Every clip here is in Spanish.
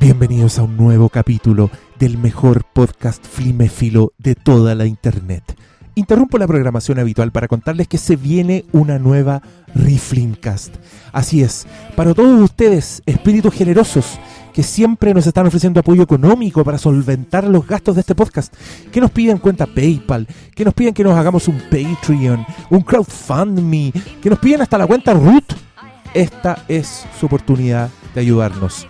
Bienvenidos a un nuevo capítulo del mejor podcast fliméfilo de toda la internet. Interrumpo la programación habitual para contarles que se viene una nueva Reflimcast. Así es, para todos ustedes, espíritus generosos, que siempre nos están ofreciendo apoyo económico para solventar los gastos de este podcast, que nos piden cuenta PayPal, que nos piden que nos hagamos un Patreon, un crowdfundme, que nos piden hasta la cuenta Root. Esta es su oportunidad de ayudarnos.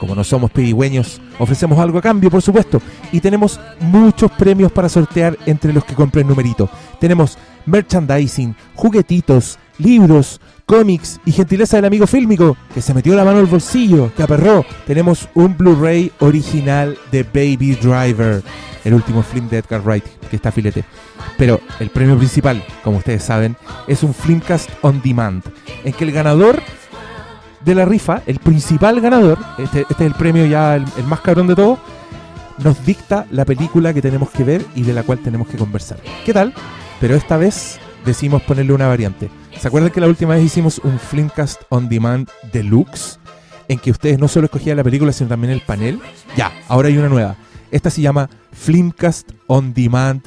Como no somos pedigüeños, ofrecemos algo a cambio, por supuesto. Y tenemos muchos premios para sortear entre los que compren numerito. Tenemos merchandising, juguetitos, libros, cómics y gentileza del amigo fílmico que se metió la mano al bolsillo, que aperró. Tenemos un Blu-ray original de Baby Driver, el último film de Edgar Wright, que está filete. Pero el premio principal, como ustedes saben, es un Filmcast on Demand, en que el ganador de la rifa, el principal ganador, este, este es el premio ya el, más cabrón de todo, nos dicta la película que tenemos que ver y de la cual tenemos que conversar. ¿Qué tal? Pero esta vez decimos ponerle una variante. ¿Se acuerdan que la última vez hicimos un Filmcast on Demand Deluxe? En que ustedes no solo escogían la película, sino también el panel. Ya, ahora hay una nueva. Esta se llama Filmcast on Demand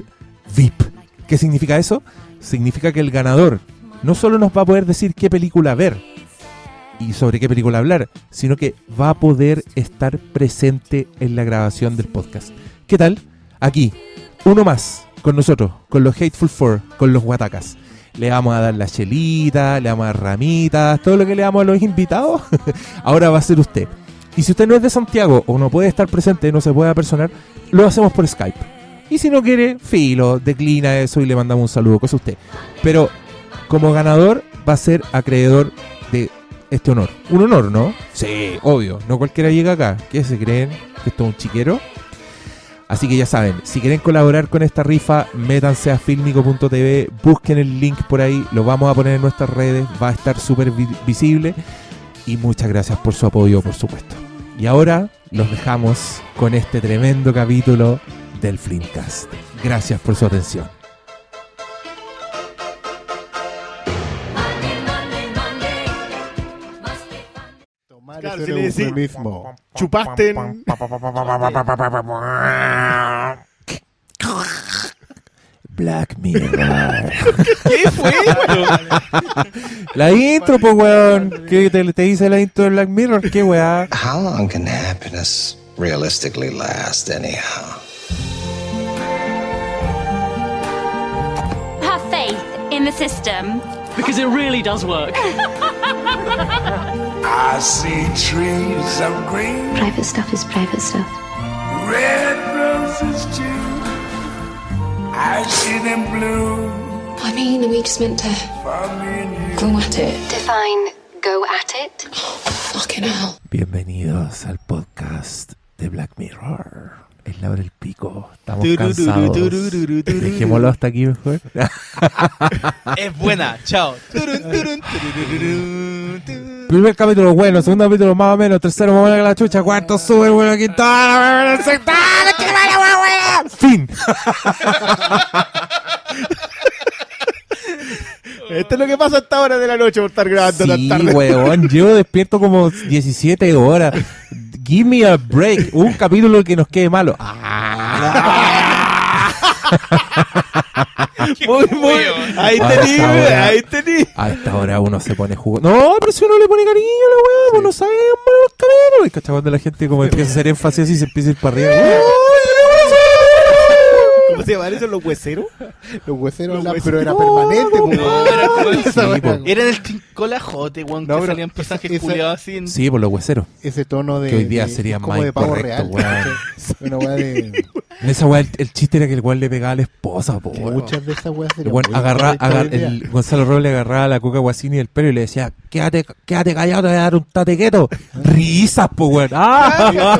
VIP. ¿Qué significa eso? Significa que el ganador no solo nos va a poder decir qué película ver y sobre qué película hablar, sino que va a poder estar presente en la grabación del podcast. ¿Qué tal? Aquí, uno más con nosotros, con los Hateful Four, con los Guatacas. Le vamos a dar la chelita, le vamos a dar ramitas, todo lo que le damos a los invitados, ahora va a ser usted. Y si usted no es de Santiago o no puede estar presente, no se puede apersonar, lo hacemos por Skype. Y si no quiere, filo, declina eso y le mandamos un saludo, cosa usted. Pero como ganador va a ser acreedor de este honor. Un honor, ¿no? Sí, obvio. No cualquiera llega acá. ¿Qué se creen? ¿Que esto es un chiquero? Así que ya saben, si quieren colaborar con esta rifa, métanse a filmico.tv, busquen el link por ahí, lo vamos a poner en nuestras redes, va a estar súper vi visible. Y muchas gracias por su apoyo, por supuesto. Y ahora los dejamos con este tremendo capítulo del Flimcast. Gracias por su atención. Claro, si le decís, chupaste en... Black Mirror. ¿Qué fue esto? la intro, pues, weón. ¿Qué te, te dice la intro de Black Mirror? ¿Qué weá? How long can happiness realistically last, anyhow? Have faith in the system. Because it really does work. I see trees of green, Private stuff is private stuff. red roses too. I see them blue I mean, are we just meant to for me and you. go at it? Define go at it. Fucking hell. Bienvenidos al podcast de Black Mirror. Es la hora del pico. Estamos cansados. Dejémoslo hasta aquí mejor. Es buena, chao. Primer capítulo bueno, segundo capítulo más o menos, tercero más bueno que la chucha, cuarto súper bueno, quinto, ah, ah, la la. Fin. Esto es lo que pasa a esta hora de la noche por estar grabando tan Sí, tarde. weón, llevo despierto como 17 horas. Give me a break. Un capítulo que nos quede malo. Ah. Muy, muy. Ahí tení, ahí tení. A esta hora uno se pone jugo. No, pero si uno le pone cariño a la weá, pues no sabe malo los capítulos. Y cuando la gente como empieza a hacer énfasis y se empieza a ir para arriba. ¿Cómo se llaman esos los hueseros? Los hueseros, Los la- hueseros. pero era permanente, po, No, weón. era como- Esa Sí, weá. Era en el tincolajote, weón, No, que pero salían personajes esa- culiados así. en- Sí, por los hueseros. Ese tono de. Que hoy día de- sería como más de pavo incorrecto, real. weón. ¿cachai? Una weá de. En esa weá, el, el chiste era que el weón le pegaba a la esposa, po. Muchas de esas weas El weón agarra, el Gonzalo Robles agarraba a la Coca Guasini del pelo y le decía, quédate, quédate callado, te voy a dar un tatequeto. Risas, po, weón. ¡Ah!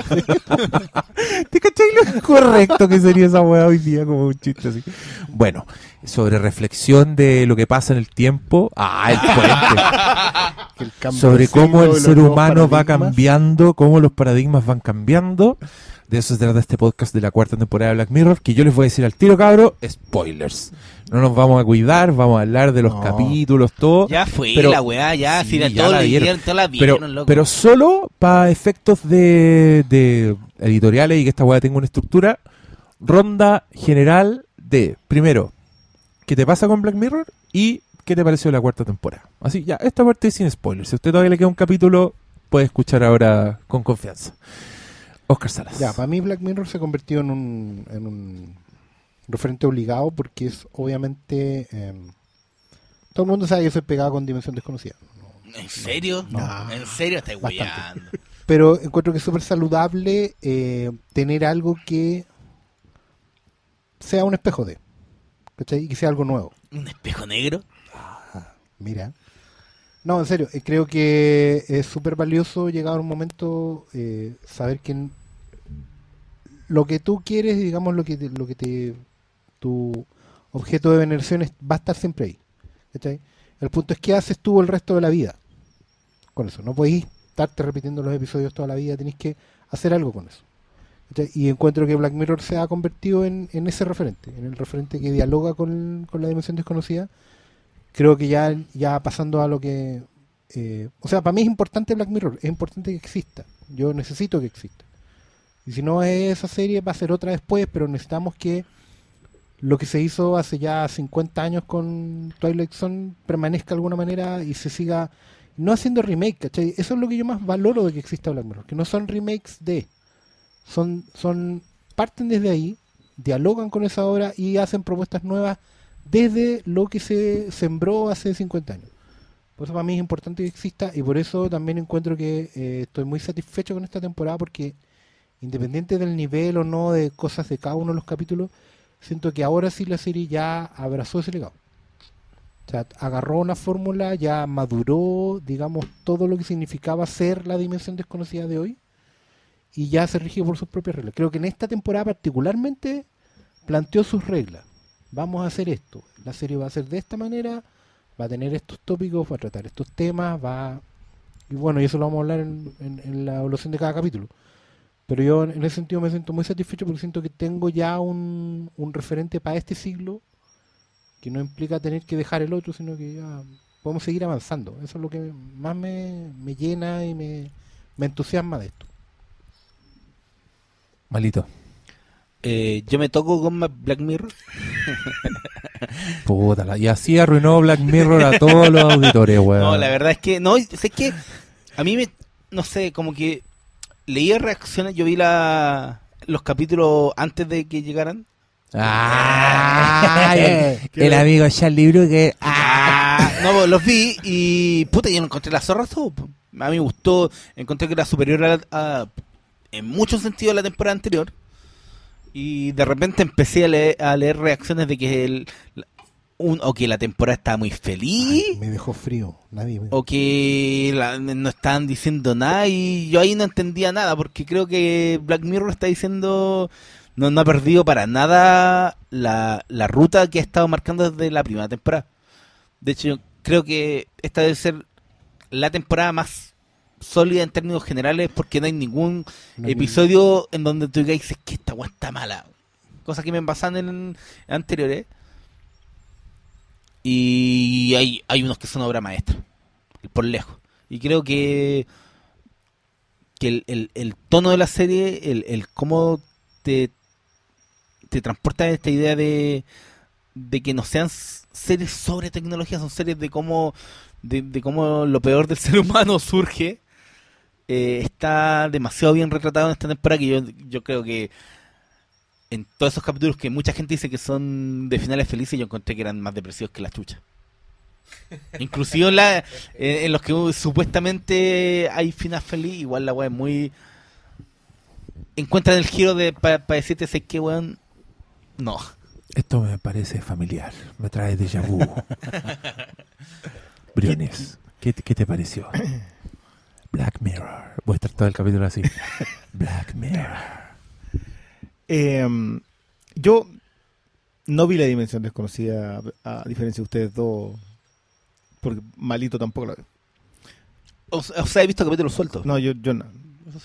¿Te cachai lo correcto que sería esa weá hoy día como un chiste así? Bueno, sobre reflexión de lo que pasa en el tiempo. ¡Ah, el puente! Sobre cómo el ser humano va cambiando, cómo los paradigmas van cambiando. De eso se trata este podcast de la cuarta temporada de Black Mirror, que yo les voy a decir al tiro, cabro, spoilers. No nos vamos a cuidar, vamos a hablar de los No. capítulos, todo. Ya fue Pero- la weá, ya, Sí, si la- ya todos la vieron. vieron, todos la pero, vieron, loco. pero solo para efectos de, de editoriales y que esta weá tenga una estructura. Ronda general de, primero, ¿qué te pasa con Black Mirror? Y ¿qué te pareció la cuarta temporada? Así, ya, esta parte es sin spoilers. Si a usted todavía le queda un capítulo, puede escuchar ahora con confianza. Oscar Salas. Ya, para mí Black Mirror se convirtió en un, en un referente obligado porque es obviamente... em, todo el mundo sabe que soy pegado con Dimensión Desconocida. ¿En serio? No. ¿En serio? Estáis weyando. Pero encuentro que es súper saludable eh, tener algo que sea un espejo de. ¿Cachai? Y que sea algo nuevo. ¿Un espejo negro? Mira. No, en serio, eh, creo que es súper valioso llegar a un momento eh, saber que lo que tú quieres, digamos, lo que te, lo que te tu objeto de veneración es- va a estar siempre ahí. El punto es qué haces tú el resto de la vida con eso. No podéis estarte repitiendo los episodios toda la vida, tenéis que hacer algo con eso. Y encuentro que Black Mirror se ha convertido en, en ese referente, en el referente que dialoga con, con la dimensión desconocida creo que ya, ya pasando a lo que... eh, o sea, para mí es importante Black Mirror, es importante que exista. Yo necesito que exista. Y si no es esa serie, va a ser otra después, pero necesitamos que lo que se hizo hace ya 50 años con Twilight Zone permanezca de alguna manera y se siga no haciendo remake, ¿cachai? Eso es lo que yo más valoro de que exista Black Mirror, que no son remakes de... Son, son parten desde ahí, dialogan con esa obra y hacen propuestas nuevas desde lo que se sembró hace 50 años. Por eso para mí es importante que exista y por eso también encuentro que eh, estoy muy satisfecho con esta temporada porque independiente del nivel o no de cosas de cada uno de los capítulos, siento que ahora sí la serie ya abrazó ese legado. O sea, agarró una fórmula, ya maduró, digamos, todo lo que significaba ser la dimensión desconocida de hoy y ya se rige por sus propias reglas. Creo que en esta temporada particularmente planteó sus reglas. Vamos a hacer esto. La serie va a ser de esta manera, va a tener estos tópicos, va a tratar estos temas, va... Y bueno, y eso lo vamos a hablar en, la evaluación de cada capítulo. Pero yo en ese sentido me siento muy satisfecho porque siento que tengo ya un, un referente para este siglo que no implica tener que dejar el otro, sino que ya podemos seguir avanzando. Eso es lo que más me, llena y me entusiasma de esto. Malito. Eh, yo me toco con Black Mirror. Puta, y así arruinó Black Mirror a todos los auditores, weón. No, la verdad es que, no, es que a mí me, no sé, como que leía reacciones, yo vi la, los capítulos antes de que llegaran. Ah, el, el amigo Charlie Bru que... Ah, no, los vi y puta, yo no encontré la zorra todo. A mí me gustó, encontré que era superior a, a- en muchos sentidos a la temporada anterior. Y de repente empecé a leer, a leer reacciones de que el, un, o que la temporada estaba muy feliz. Ay, me dejó frío. Nadie me... o que la- no estaban diciendo nada y yo ahí no entendía nada porque creo que Black Mirror está diciendo no, no ha perdido para nada la, la ruta que ha estado marcando desde la primera temporada. De hecho, creo que esta debe ser la temporada más sólida en términos generales porque no hay ningún No episodio en donde tú digas "Es que esta weá está mala. Cosas que me pasan en anteriores. Y hay, hay unos que son obra maestra, por lejos. Y creo que, que el, el- el tono de la serie, el, el cómo te, te transporta esta idea de, de que no sean series sobre tecnología, son series de cómo, de, de cómo lo peor del ser humano surge, eh, está demasiado bien retratado en esta temporada que yo, yo creo que en todos esos capítulos que mucha gente dice que son de finales felices, yo encontré que eran más depresivos que la chucha. Inclusive en, la- en- en los que uh, supuestamente hay final feliz, igual la weá es muy... Encuentran el giro de para decirte, sé que weón... No. Esto me parece familiar, me trae déjà vu. Briones, ¿qué, ¿qué te pareció? Black Mirror. Voy a estar todo el capítulo así. Black Mirror. Eh, yo no vi la dimensión desconocida, a, diferencia de ustedes dos, porque malito tampoco la veo. O, o sea, he visto capítulos sueltos. No, yo, yo no.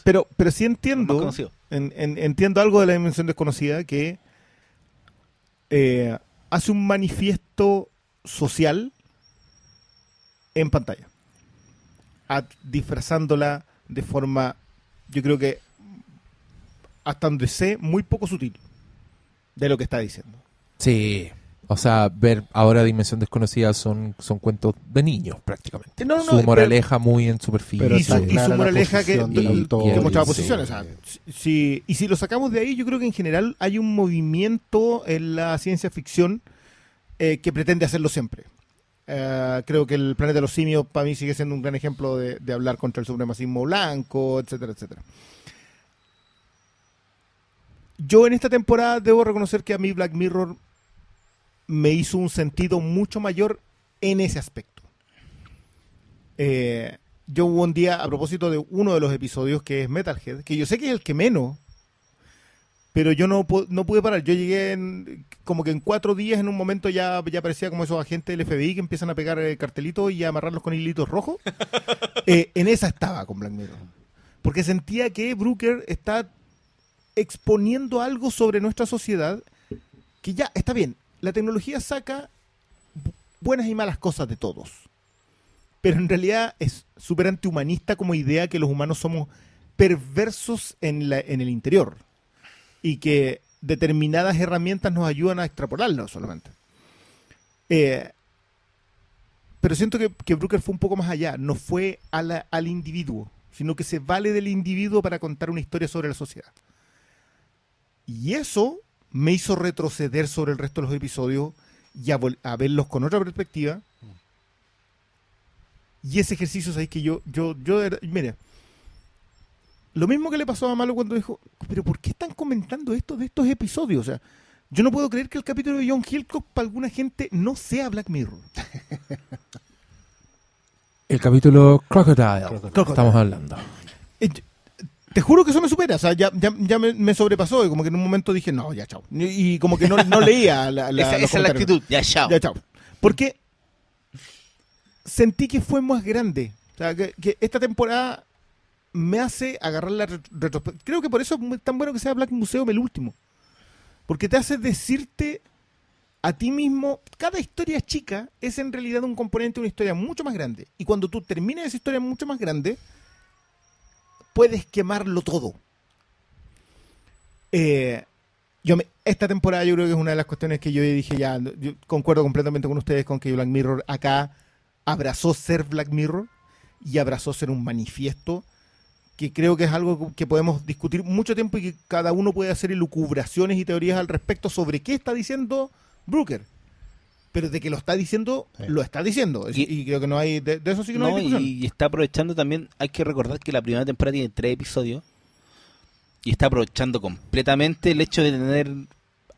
Pero, pero sí Más entiendo, conocido. En- en- entiendo algo de la dimensión desconocida que eh, hace un manifiesto social en pantalla, disfrazándola de forma, yo creo que hasta donde sé, muy poco sutil de lo que está diciendo. Sí. O sea, ver ahora Dimensión Desconocida son, son cuentos de niños prácticamente. No, no, su pero- moraleja muy en superficie. Pero y su, y moraleja que, posición del y- autor, que mostraba sí. posiciones. o sea, si- si- y si lo sacamos de ahí, yo creo que en general hay un movimiento en la ciencia ficción eh, que pretende hacerlo siempre. Eh, creo que el planeta de los simios para mí sigue siendo un gran ejemplo de, hablar contra el supremacismo blanco, etcétera, etcétera. Yo en esta temporada debo reconocer que a mí Black Mirror me hizo un sentido mucho mayor en ese aspecto. Eh, yo hubo un día, a propósito de uno de los episodios que es Metalhead, que yo sé que es el que menos, pero yo no, no pude parar. Yo llegué en- como que en cuatro días, en un momento ya, ya parecía como esos agentes del FBI que empiezan a pegar eh, cartelitos y a amarrarlos con hilitos rojos. Eh, en esa estaba con Black Mirror. Porque sentía que Brooker está exponiendo algo sobre nuestra sociedad que ya está bien. La tecnología saca bu- buenas y malas cosas de todos. Pero en realidad es súper antihumanista como idea que los humanos somos perversos en, la- en el interior. Y que determinadas herramientas nos ayudan a extrapolarlo solamente. Eh, pero siento que, que Brooker fue un poco más allá. No fue a la- al individuo, sino que se vale del individuo para contar una historia sobre la sociedad. Y eso me hizo retroceder sobre el resto de los episodios y a, a verlos con otra perspectiva. Y ese ejercicio, ¿sabéis que yo, yo, yo, mire, lo mismo que le pasó a Malo cuando dijo, pero ¿por qué están comentando esto de estos episodios? O sea, yo no puedo creer que el capítulo de John Hillcock para alguna gente no sea Black Mirror. El capítulo Crocodile. Crocodile. Estamos hablando. Eh, Te juro que eso me supera, o sea, ya, ya, ya me, me sobrepasó y como que en un momento dije, no, ya chao. Y, y como que no, no leía la, la- esa, es la actitud. Ya, chao. Ya, chao. Porque sentí que fue más grande. O sea, que, que esta temporada me hace agarrar la retrospectiva. Creo que por eso es tan bueno que sea Black Museum el último. Porque te hace decirte a ti mismo, cada historia chica es en realidad un componente de una historia mucho más grande. Y cuando tú terminas esa historia mucho más grande, puedes quemarlo todo. Eh, yo esta temporada yo creo que es una de las cuestiones que yo dije ya, yo concuerdo completamente con ustedes con que Black Mirror acá abrazó ser Black Mirror y abrazó ser un manifiesto que creo que es algo que podemos discutir mucho tiempo y que cada uno puede hacer elucubraciones y teorías al respecto sobre qué está diciendo Brooker. Pero de que lo está diciendo, Sí. lo está diciendo. Y, creo que no hay, de, de eso sí que no, No, hay discusión. y, y está aprovechando también, hay que recordar que la primera temporada tiene tres episodios y está aprovechando completamente el hecho de tener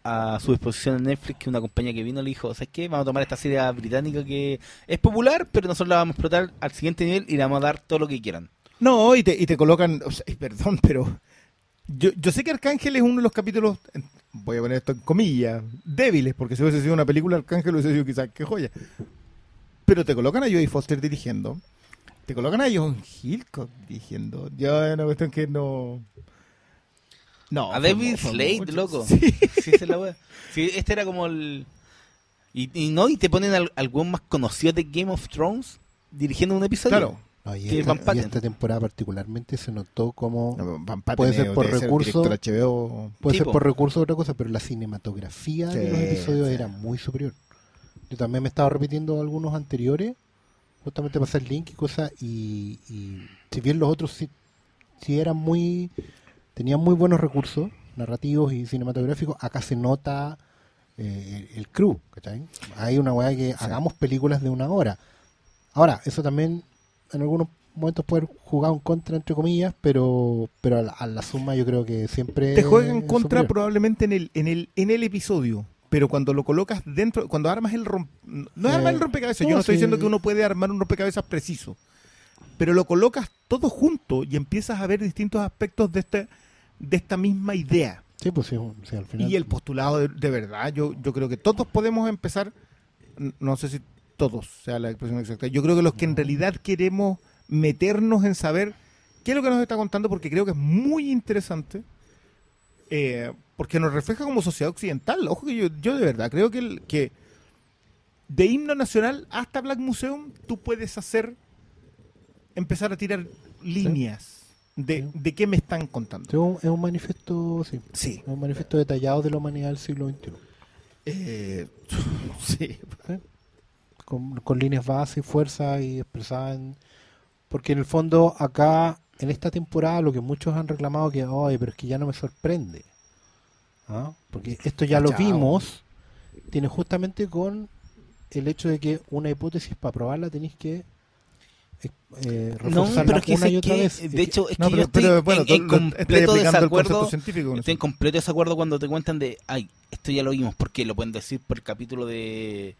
a su disposición en Netflix que una compañía que vino le dijo, ¿sabes qué? Vamos a tomar esta serie británica que es popular, pero nosotros la vamos a explotar al siguiente nivel y le vamos a dar todo lo que quieran. No, y te, y te colocan, o sea, perdón, pero yo, yo sé que Arcángel es uno de los capítulos, voy a poner esto en comillas, débiles, porque si hubiese sido una película, Arcángel hubiese sido quizás, qué joya. Pero te colocan a Jodie Foster dirigiendo, te colocan a John Hillcock dirigiendo, yo es una cuestión que no... No, a David Slade, loco. Sí. Sí, es la. Sí, este era como el... Y, y no, y te ponen al, al weón más conocido de Game of Thrones dirigiendo un episodio. Claro. No, y, Que esta, Van Patten. y esta temporada particularmente se notó como No, Van Patten Puede ser por debe recurso. director HBO. puede tipo. ser por recursos otra cosa, pero la cinematografía de los episodios sí. era muy superior. Yo también me estaba repitiendo algunos anteriores, justamente para hacer link y cosas, y, y si bien los otros sí, sí eran muy, tenían muy buenos recursos narrativos y cinematográficos, acá se nota eh, el, el crew, ¿cachai? Hay una weá que hagamos películas de una hora. Ahora, eso también en algunos momentos puede jugar en contra, entre comillas, pero pero a la, a la suma yo creo que siempre te juega en contra superior. probablemente en el, en el, en el episodio. Pero cuando lo colocas dentro, cuando armas el romp... No Eh, armar el rompecabezas, no, yo no estoy sí. diciendo que uno puede armar un rompecabezas preciso. Pero lo colocas todo junto y empiezas a ver distintos aspectos de, este, de esta misma idea. Sí, pues sí, sí, al final. Y el postulado de, de verdad, yo, yo creo que todos podemos empezar, no sé si todos sea la expresión exacta, yo creo que los que en realidad queremos meternos en saber qué es lo que nos está contando, porque creo que es muy interesante, eh, porque nos refleja como sociedad occidental. Ojo que yo, yo de verdad creo que, el- que de himno nacional hasta Black Museum tú puedes hacer, empezar a tirar líneas de, de qué me están contando. Es un, es un manifiesto, sí, Sí. es un manifiesto detallado de la humanidad del siglo XXI. Eh, sí. Con, con líneas base y fuerza y expresada en... Porque en el fondo acá, en esta temporada, lo que muchos han reclamado que, ay, pero es que ya no me sorprende. ¿Ah? Porque esto ya lo Cachao. vimos, tiene justamente con el hecho de que una hipótesis para probarla tenéis que eh, No, pero es que, una y otra que- vez. de hecho, es No, que yo pero- estoy pero, bueno, en, en completo desacuerdo. Estoy en completo desacuerdo cuando te cuentan de, ay, esto ya lo vimos, porque lo pueden decir por el capítulo de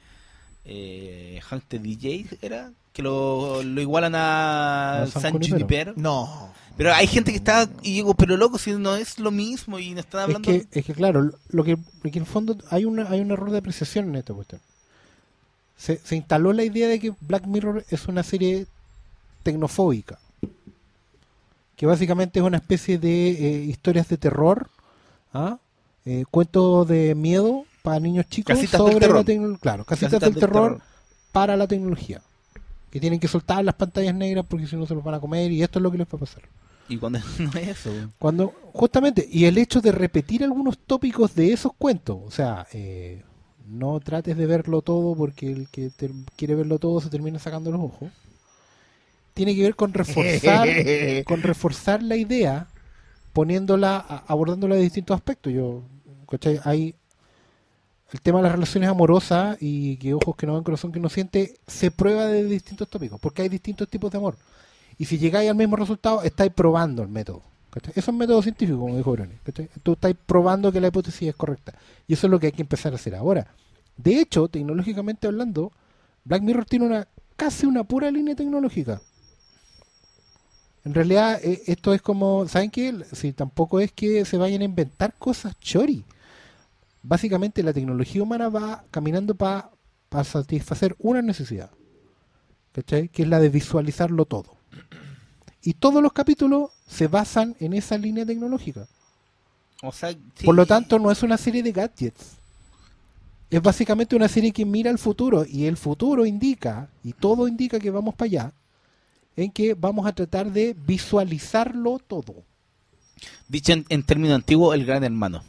eh, the DJ, ¿era? Que lo, lo igualan a A San San Junipero. Junipero. No. Pero hay gente que está, y digo, pero loco, si no es lo mismo y no están es hablando... que, es que claro, lo que, que en el fondo hay, una, hay un error de apreciación en esta cuestión. Se, se instaló la idea de que Black Mirror es una serie tecnofóbica. Que básicamente es una especie de eh, historias de terror, ¿ah? Eh, cuentos de miedo para niños chicos Casitas sobre la tecnología. Claro, casitas, Casitas del, del terror, terror. para la tecnología. Que tienen que soltar las pantallas negras porque si no se los van a comer y esto es lo que les va a pasar. Y cuando no es eso. Cuando, justamente, y el hecho de repetir algunos tópicos de esos cuentos, o sea, eh, no trates de verlo todo porque el que te- quiere verlo todo se termina sacando los ojos, tiene que ver con reforzar, con reforzar la idea, poniéndola, abordándola de distintos aspectos. Yo, ¿cachai? Hay el tema de las relaciones amorosas y que ojos que no ven, corazón que no siente, se prueba de distintos tópicos, porque hay distintos tipos de amor. Y si llegáis al mismo resultado, estáis probando el método. ¿cachai? Eso es método científico, como dijo. ¿cachai? Tú estáis probando que la hipótesis es correcta. Y eso es lo que hay que empezar a hacer ahora. De hecho, tecnológicamente hablando, Black Mirror tiene una casi una pura línea tecnológica. En realidad, eh, esto es como, ¿saben qué? Si tampoco es que se vayan a inventar cosas chori. Básicamente, la tecnología humana va caminando para satisfacer una necesidad, ¿cachai? Que es la de visualizarlo todo. Y todos los capítulos se basan en esa línea tecnológica. O sea, sí. Por lo tanto, no es una serie de gadgets. Es básicamente una serie que mira al futuro y el futuro indica, y todo indica que vamos para allá, en que vamos a tratar de visualizarlo todo. Dicho en, en términos antiguos, el gran hermano.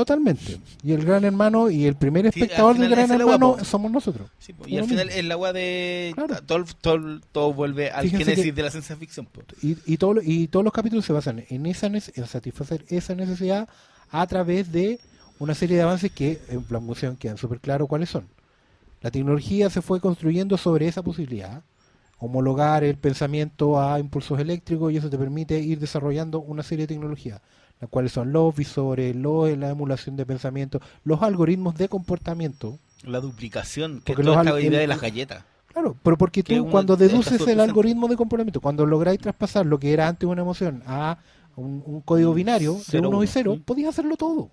Totalmente. Y el gran hermano y el primer espectador del gran hermano somos nosotros. Sí, y al final es la weá de... Claro. Todo, todo, todo vuelve al Fíjense génesis que- de la ciencia ficción. Y, y, todo y todos los capítulos se basan en, esa, en satisfacer esa necesidad a través de una serie de avances que en Plan Museum quedan súper claros cuáles son. La tecnología se fue construyendo sobre esa posibilidad, homologar el pensamiento a impulsos eléctricos y eso te permite ir desarrollando una serie de tecnologías, las cuales son los visores, los, la emulación de pensamiento, los algoritmos de comportamiento. La duplicación, que es toda esta idea el- de las galletas. Claro, pero porque Que tú cuando deduces el algoritmo de comportamiento, cuando lográis traspasar lo que era antes una emoción a un, un código binario de Cero, 1 y uno. 0, Mm. podías hacerlo todo.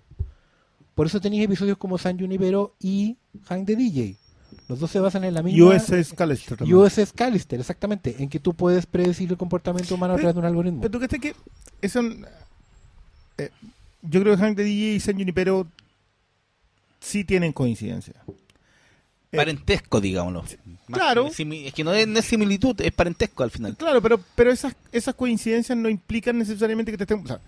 Por eso tenéis episodios como San Junipero y Hank the DJ. Los dos se basan en la misma... USS Callister también. USS Callister, exactamente, en que tú puedes predecir el comportamiento humano a través de un algoritmo. Pero tú crees que eso, eh, yo creo que Hank de DJ y San Junipero sí tienen coincidencia. Eh, Parentesco, digámoslo. Claro. Es que no es, no es similitud, es parentesco al final. Claro, pero, pero esas, esas coincidencias no implican necesariamente que te estén... o sea,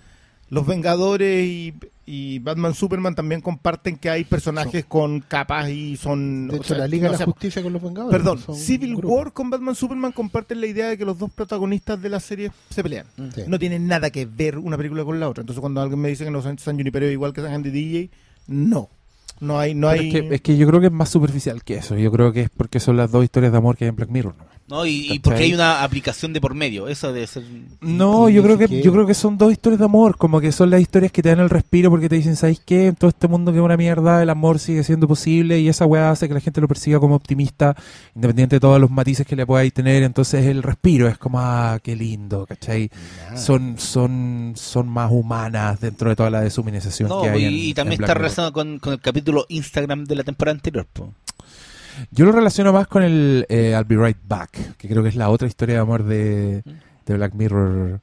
los Vengadores y, y Batman Superman también comparten que hay personajes con capas y son... de o hecho, sea, la Liga no de la Justicia con los Vengadores. Perdón, Civil. War con Batman Superman comparten la idea de que los dos protagonistas de la serie se pelean. Sí. No tienen nada que ver una película con la otra. Entonces cuando alguien me dice que no San, San Junipero es igual que San de DJ, no. No hay... No Pero hay... es, que, es que yo creo que es más superficial que eso. Yo creo que es porque son las dos historias de amor que hay en Black Mirror. ¿no? ¿No? Y, porque hay una aplicación de por medio. Eso debe ser. No, yo creo que yo creo que son dos historias de amor, como que son las historias que te dan el respiro porque te dicen, ¿sabes qué? En todo este mundo que es una mierda, el amor sigue siendo posible y esa weá hace que la gente lo persiga como optimista, independiente de todos los matices que le podáis tener, entonces el respiro es como, ah, qué lindo, ¿cachai? Son, son, son más humanas dentro de toda la deshumanización No, que hay y, en- y en también está relacionado con, con el capítulo Instagram de la temporada anterior. po. Yo lo relaciono más con el eh, I'll Be Right Back, que creo que es la otra historia de amor de, de Black Mirror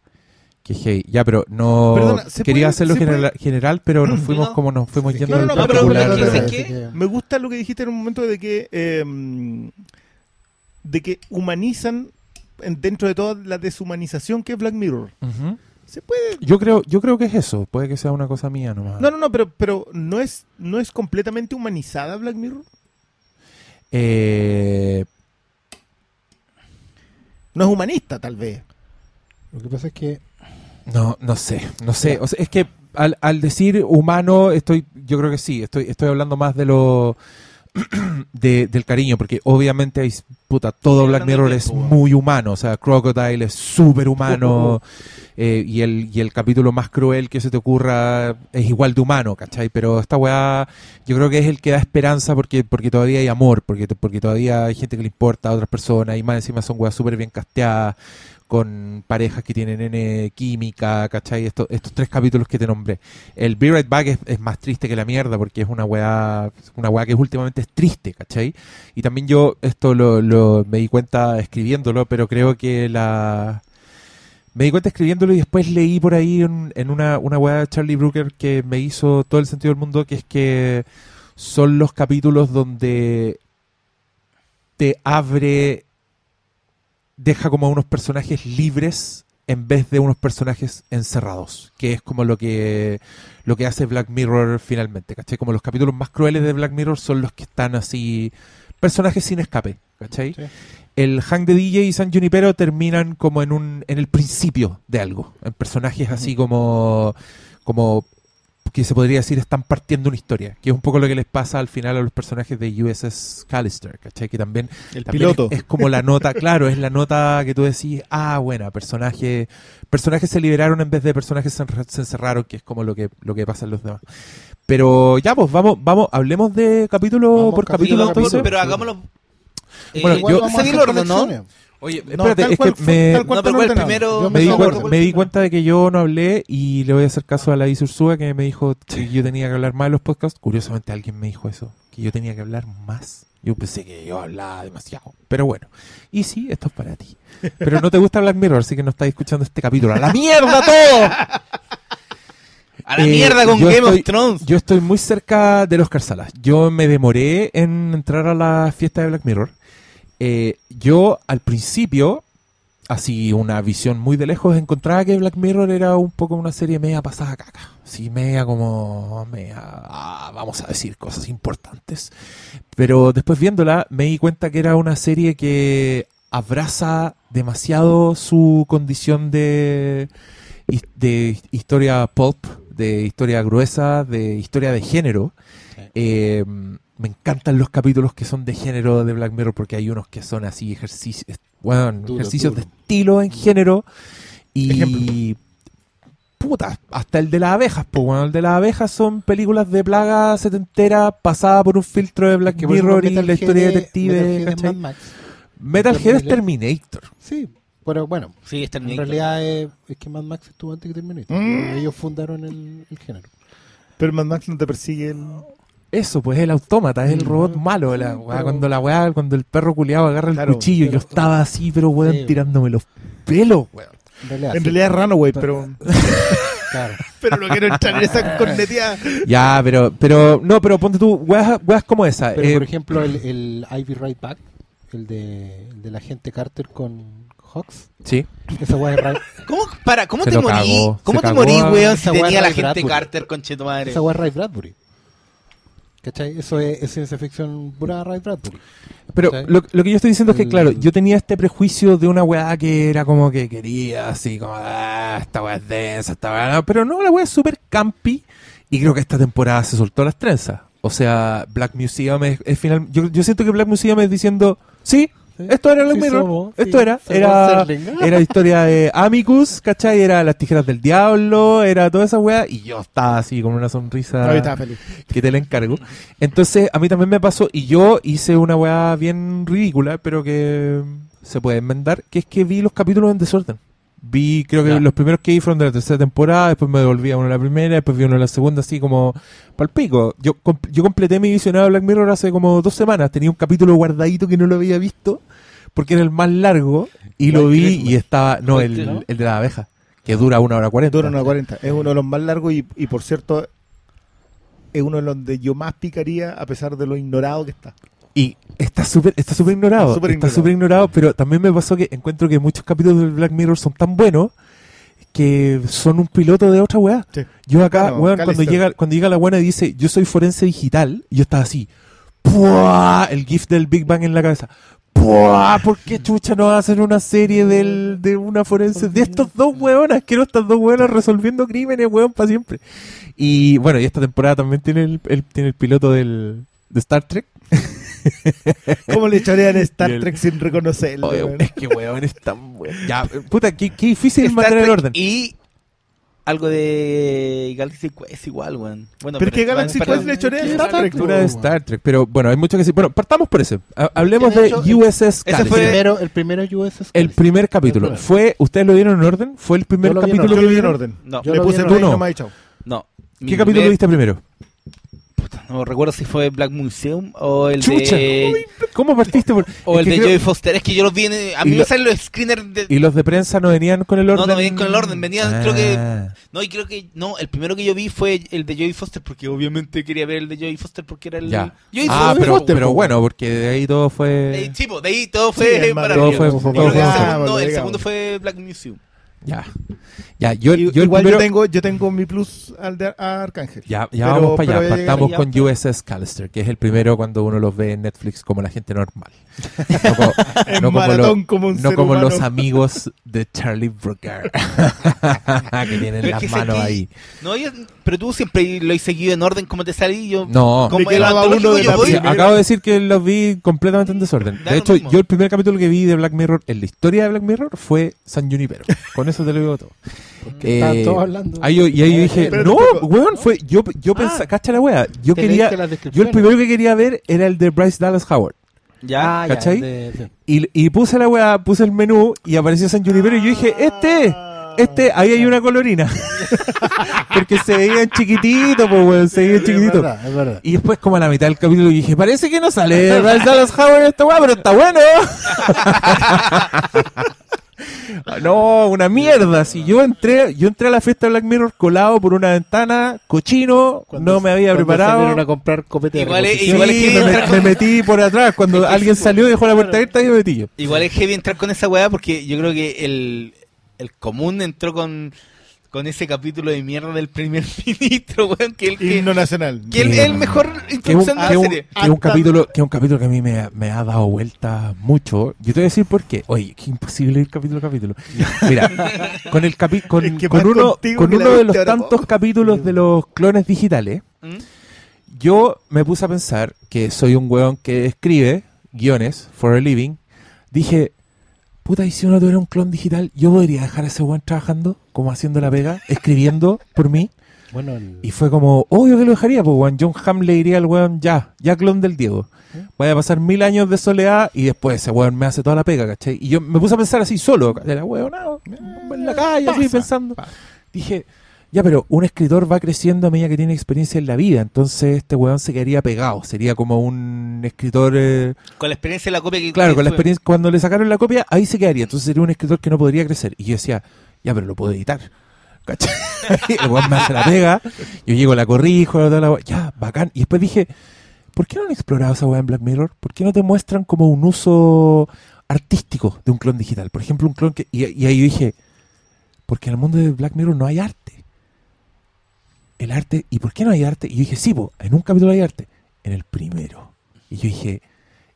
Qué hey. Ya, pero no Perdona, ¿se quería puede- hacerlo general, puede- general, pero nos fuimos No. como nos fuimos Sí, yendo no, no, no, pero-. Me gusta lo que dijiste en un momento de que eh, de que humanizan en- dentro de toda la deshumanización que es Black Mirror. Se puede Yo creo, yo creo que es eso. Puede que sea una cosa mía nomás. No, no, no, pero pero no es no es completamente humanizada Black Mirror. Eh, No es humanista tal vez. Lo que pasa es que no, no sé, no sé. O sea, es que al, al decir humano, estoy, yo creo que sí. Estoy, estoy hablando más de lo de- del cariño, porque obviamente hay, puta, todo Black Mirror es muy humano. O sea, Crocodile es súper humano. eh, y, el, y el capítulo más cruel que se te ocurra es igual de humano, ¿cachai? Pero esta weá, yo creo que es el que da esperanza porque, porque todavía hay amor, porque, porque todavía hay gente que le importa a otras personas, y más encima son weas súper bien casteadas, con parejas que tienen N química, ¿cachai? Estos, tres capítulos que te nombré. El Be Right Back es, es más triste que la mierda porque es una weá, una weá que últimamente es triste, ¿cachai? Y también yo esto lo, lo- me di cuenta escribiéndolo, pero creo que la... Me di cuenta escribiéndolo y después leí por ahí en, en una, una weá de Charlie Brooker que me hizo todo el sentido del mundo, que es que son los capítulos donde te abre, deja como a unos personajes libres en vez de unos personajes encerrados, que es como lo que lo que hace Black Mirror finalmente, ¿cachai? Como los capítulos más crueles de Black Mirror son los que están así, personajes sin escape, ¿cachai? Sí. El Hank de DJ y San Junipero terminan como en un en el principio de algo, en personajes así como como que se podría decir están partiendo una historia, que es un poco lo que les pasa al final a los personajes de USS Callister, ¿cachai? Que también El también piloto. Es, es como la nota, claro, es la nota que tú decís, ah, buena, personaje, personajes se liberaron en vez de personajes se, se encerraron, que es como lo que, lo que pasa en los demás. Pero ya, pues vamos, vamos, hablemos de capítulo Vamos por capítulo capítulo, pero hagámoslo. eh, Bueno, igual yo- vamos a seguir hacer el orden, ¿no? Oye, espérate, es cual que me, No, pero fue ¿cuál ordenado. primero? Me, di cuenta, acuerdo. me di cuenta de que yo no hablé y le voy a hacer caso a la Isursúa que me dijo que yo tenía que hablar más en los podcasts. Curiosamente alguien me dijo eso, que yo tenía que hablar más. Yo pensé que yo hablaba demasiado. Pero bueno, y sí, esto es para ti. Pero no te gusta Black Mirror, así que no estás escuchando este capítulo. ¡A la mierda todo! A la Eh, mierda con Game estoy- of Thrones. Yo estoy muy cerca de los Salas. Yo me demoré en entrar a la fiesta de Black Mirror. Eh, yo al principio, así una visión muy de lejos, encontraba que Black Mirror era un poco una serie media pasada caca. Sí, media como, media, ah, vamos a decir cosas importantes. Pero después viéndola me di cuenta que era una serie que abraza demasiado su condición de, de historia pulp, de historia gruesa, de historia de género. Eh, me encantan los capítulos que son de género de Black Mirror porque hay unos que son así ejercicios, bueno, Duro, ejercicios duro. de estilo en género y Ejemplo. puta, hasta el de las abejas, pues bueno, el de las abejas son películas de plaga setentera pasada por un filtro de Black Que, Mirror y la historia es- detective. ¿cachai? Mad Max. Metalhead es Terminator. Terminator. Sí, pero bueno, Sí, está en realidad es, es que Mad Max estuvo antes que Terminator. Mm. Ellos fundaron el, el género. Pero Mad Max no te persigue el... Eso, pues el autómata, es el robot malo. La, sí, weá, pero- cuando la weá, cuando el perro culiado agarra el Claro, cuchillo y yo pero- estaba así, pero weón, Sí. tirándome los pelos, weón. En realidad, En realidad es Runaway, pero... claro. pero no quiero entrar en esa corneteada. Ya, pero, pero, no, pero ponte tú, weas, weas como esa. Pero eh, por ejemplo, el, el Ivy Right Back, el de, el de la gente Carter con Hawks, sí. esa weá es Ray- ¿Cómo, para, ¿cómo Se te morí? cagó, ¿Cómo te cagó morí, weón, si esa weá tenía la gente Bradbury. Carter, conchetumadre? esa weá es Ray Bradbury. ¿Cachai? Eso es, es ciencia ficción pura Ray Bradbury. Pero lo, lo que yo estoy diciendo es que, claro, yo tenía este prejuicio de una weá que era como que quería, así como, ah, esta weá es densa, esta weá no. Pero no, la weá es súper campi y creo que esta temporada se soltó las trenzas. O sea, Black Museum es, es final. Yo, yo siento que Black Museum es diciendo, Sí, esto era Black Mirror, somos, esto era, era, era historia de Amicus, ¿cachai? Era las tijeras del diablo, era toda esa weá, y yo estaba así con una sonrisa feliz. que te la encargo. Entonces, a mí también me pasó, y yo hice una weá bien ridícula, pero que se puede enmendar, que es que vi los capítulos en desorden. Vi, creo que los primeros que vi fueron de la tercera temporada, después me devolví a uno de la primera, después vi uno de la segunda, así como palpico. Yo, com- yo completé mi visionado de Black Mirror hace como dos semanas, tenía un capítulo guardadito que no lo había visto, porque era el más largo, y lo vi y estaba, no, el, el de la abeja. que dura una hora cuarenta. Dura una 40. Es uno de los más largos y, y, por cierto, es uno de los donde yo más picaría a pesar de lo ignorado que está. Y está súper está súper ignorado. Está súper ignorado. pero también me pasó que encuentro que muchos capítulos de Black Mirror son tan buenos que son un piloto de otra weá. Sí. Yo acá, Bueno, weón, cuando llega, cuando llega la buena y dice, yo soy forense digital, yo estaba así, ¡puah! el gif del Big Bang en la cabeza. ¡Puah! ¿Por qué chucha no hacen una serie del, de una forense? De estos dos weonas, quiero estas dos weonas resolviendo crímenes, weón, para siempre. Y bueno, y esta temporada también tiene el, el- tiene el piloto del, de Star Trek. ¿Cómo le chorean Star el- Trek sin reconocerlo? Oye, weón? es que weón es tan bueno. Ya, puta, qué, qué difícil Star mantener el orden. Y algo de Galaxy Quest igual, weón. Bueno, Pero es que Galaxy Quest le chorea ¿Qué Star Star Trek. De Star Trek, pero bueno, hay mucho que decir. Bueno, partamos por ese. Ha- Hablemos de hecho, USS ese fue- primero, el primero USS el primer capítulo. El. Fue, ¿Ustedes lo vieron en orden? ¿Fue el primer capítulo Yo que lo vi en orden. No, Yo Le lo vi puse no no. ¿Qué capítulo viste primero? No recuerdo si fue Black Museum o el Chucha. de Uy, ¿Cómo partiste? Por... o es el de creo- Joey Foster. Es que yo los vi en, a mí lo- me salen los screeners de Y los de prensa no venían con el No, orden. no venían con el orden, venían, creo que- Ah. No, y creo que no, el primero que yo vi fue el de Joey Foster porque obviamente quería ver el de Joey Foster porque era el Ya. Joey Ah, Foster, pero, bueno, porque de ahí todo de fue. ahí, sí, po, de ahí todo fue Sí, para todo fue- el fue- segundo, el segundo fue Black Museum. Ya. Ya, yo, Y- yo Igual primero- yo tengo yo tengo mi plus al de a Arcángel. Ya, ya Pero- vamos para allá. Partamos con USS Callister, que es el primero cuando uno los ve en Netflix como la gente normal. No, como, lo- no los amigos de Charlie Brooker, que tienen Pero es las que manos ahí. No, yo- pero tú siempre lo has seguido en orden como te salí yo. No, como el uno de yo voy- acabo de decir que los vi completamente en desorden. De hecho, yo el primer capítulo que vi de Black Mirror en la historia de Black Mirror fue San Junipero. Con eso te lo digo todo. Porque estaban Eh, todos hablando. Ahí yo- y ahí yo dije, no, weón, fue, yo, yo pensaba, cacha la wea, yo Te quería, las yo el descripciones. primero que quería ver era el de Bryce Dallas Howard. Ya. Ah, ya, ¿cachai? de- de- Y, y puse la weá, puse el menú y apareció San Junipero y yo dije, este, este, ahí hay una colorina. Porque se veían chiquitito, pues weón, se veían Es chiquitito. verdad, es verdad. Y después como a la mitad del capítulo dije, parece que no sale Bryce Dallas Howard en esta weá, pero está bueno. No, una mierda. Si yo entré, yo entré a la fiesta de Black Mirror colado por una ventana, cochino, Cuando- no me había preparado. a comprar copete de Igual es- igual Sí, es que me, entrar me con- metí por atrás. Cuando alguien salió y dejó la puerta abierta, yo me metí yo. Igual es heavy entrar con esa weá porque yo creo que el, el común entró con, con ese capítulo de mierda del primer ministro, weón, que el que, Himno nacional. que el, el mejor que introducción de que la un- serie. que es un capítulo que un capítulo que a mí me, me ha dado vuelta mucho yo te voy a decir por qué oye qué imposible ir capítulo a capítulo mira con el capi con, Es que con más uno con que uno de los tantos poco. capítulos de los clones digitales ¿Mm? yo me puse a pensar que soy un weón que escribe guiones for a living dije puta y si uno tuviera un clon digital yo podría dejar a ese weón trabajando como haciendo la pega escribiendo por mí Bueno, el- y fue como, obvio que lo dejaría, pues, weón. John Hamm le diría al weón, ya, ya clon del Diego. Vaya a pasar mil años de soledad y después ese weón me hace toda la pega, ¿cachai? Y yo me puse a pensar así solo, de la weón, en la calle, así pensando. Dije, ya, pero un escritor va creciendo a medida que tiene experiencia en la vida, entonces este weón se quedaría pegado. Sería como un escritor. eh, Con la experiencia de la copia que Claro, con la experiencia, cuando le sacaron la copia, ahí se quedaría. Entonces sería un escritor que no podría crecer. Y yo decía, ya, pero lo puedo editar. ¿Cachai? El weón me hace la pega, yo llego, la corrijo, la weá, ya, bacán. Y después dije, ¿por qué no han explorado esa weá en Black Mirror? ¿Por qué no te muestran como un uso artístico de un clon digital? Por ejemplo, un clon que. Y, y ahí yo dije, porque en el mundo de Black Mirror no hay arte. El arte, ¿y por qué no hay arte? Y yo dije, sí, en un capítulo hay arte. En el primero. Y yo dije,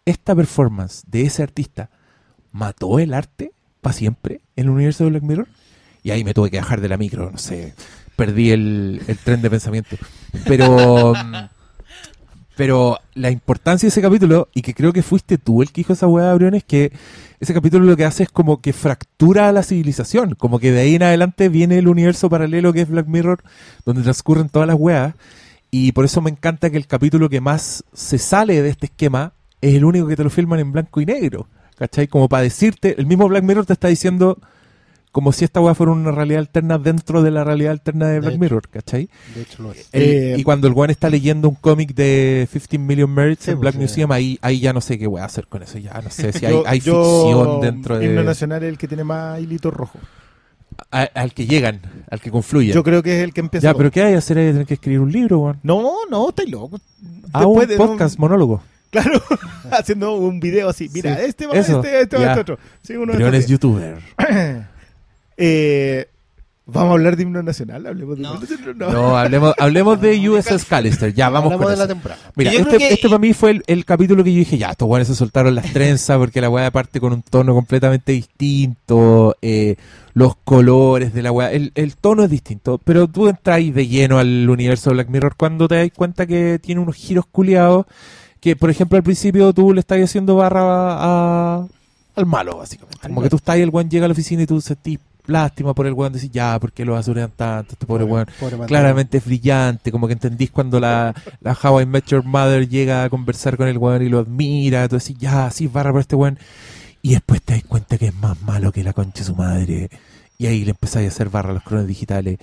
esta performance de ese artista mató el arte para siempre en el universo de Black Mirror. Y ahí me tuve que bajar de la micro, no sé, perdí el, el tren de pensamiento. Pero, pero la importancia de ese capítulo, y que creo que fuiste tú el que dijo esa hueá, Brión, es que ese capítulo lo que hace es como que fractura a la civilización, como que de ahí en adelante viene el universo paralelo que es Black Mirror, donde transcurren todas las weas. Y por eso me encanta que el capítulo que más se sale de este esquema es el único que te lo filman en blanco y negro. ¿Cachai? Como para decirte, el mismo Black Mirror te está diciendo como si esta weá fuera una realidad alterna dentro de la realidad alterna de Black. Mirror, ¿cachai? de hecho lo es. Eh, y cuando el weón está leyendo un cómic de 15 Million Merits Sí, en pues, Black sí. Museum, ahí, ahí ya no sé qué a hacer con eso. Ya no sé si hay, Yo- hay yo- ficción dentro Himno de. nacional es el que tiene más hilito rojo. a- al que llegan, al que confluyen. Yo creo que es el que empieza. ya, todo. pero ¿qué hay que hacer? Hay que tener que escribir un libro, weón. No, no, estáis loco. Ah, un de- podcast, monólogo. Claro, haciendo un video así. Mira, Sí, este va, este, este va, este otro. Sí, uno estos días. youtuber. Eh, Vamos a hablar de himno nacional. Hablemos de No. himno nacional. No. No, hablemos, hablemos de USS Callister. Ya, vamos Hablamos con de la temporada. Mira, este, que- este para mí fue el, el capítulo que yo dije, ya, estos weones se soltaron las trenzas porque la weá parte con un tono completamente distinto, eh, los colores de la weá, el, el tono es distinto, pero tú entras de lleno al universo de Black Mirror cuando te das cuenta que tiene unos giros culiados que, por ejemplo, al principio tú le estás haciendo barra a, al malo, básicamente. Como que tú estás ahí, el weón llega a la oficina y tú sentís lástima por el weón, decís, ya, ¿por qué lo basurean tanto? Este pobre weón Pobre Mateo. claramente es brillante, como que entendís cuando la, la How I Met Your Mother llega a conversar con el weón y lo admira, tú decís, ya, sí, barra por este weón, y después te das cuenta que es más malo que la concha de su madre, y ahí le empezáis a hacer barra a los crones digitales,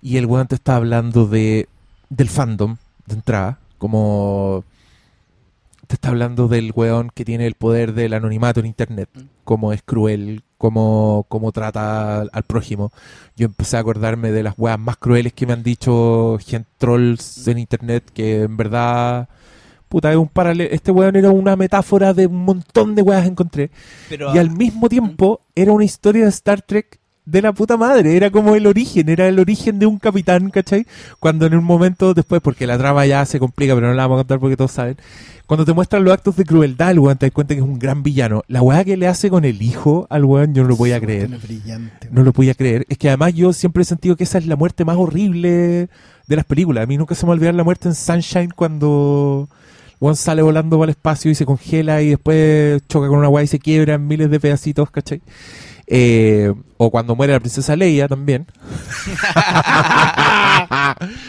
y el weón te está hablando de del fandom, de entrada, como te está hablando del weón que tiene el poder del anonimato en internet, cómo es cruel, cómo, cómo trata al, al prójimo. Yo empecé a acordarme de las weas más crueles que me han dicho gente trolls en internet, que en verdad, puta, es un paralelo. Este weón era una metáfora de un montón de weas que encontré. Pero Y al mismo tiempo era una historia de Star Trek de la puta madre, era como el origen, era el origen de un capitán, ¿cachai? Cuando en un momento después, porque la trama ya se complica, pero no la vamos a contar porque todos saben, cuando te muestran los actos de crueldad, el weón te das cuenta que es un gran villano. La weá que le hace con el hijo al weón, yo no lo podía creer. Brillante. No lo podía creer. Es que además yo siempre he sentido que esa es la muerte más horrible de las películas. A mí nunca se me va a olvidar la muerte en Sunshine cuando Juan sale volando para el espacio y se congela y después choca con una weá y se quiebra en miles de pedacitos, ¿cachai? Eh, o cuando muere la princesa Leia también.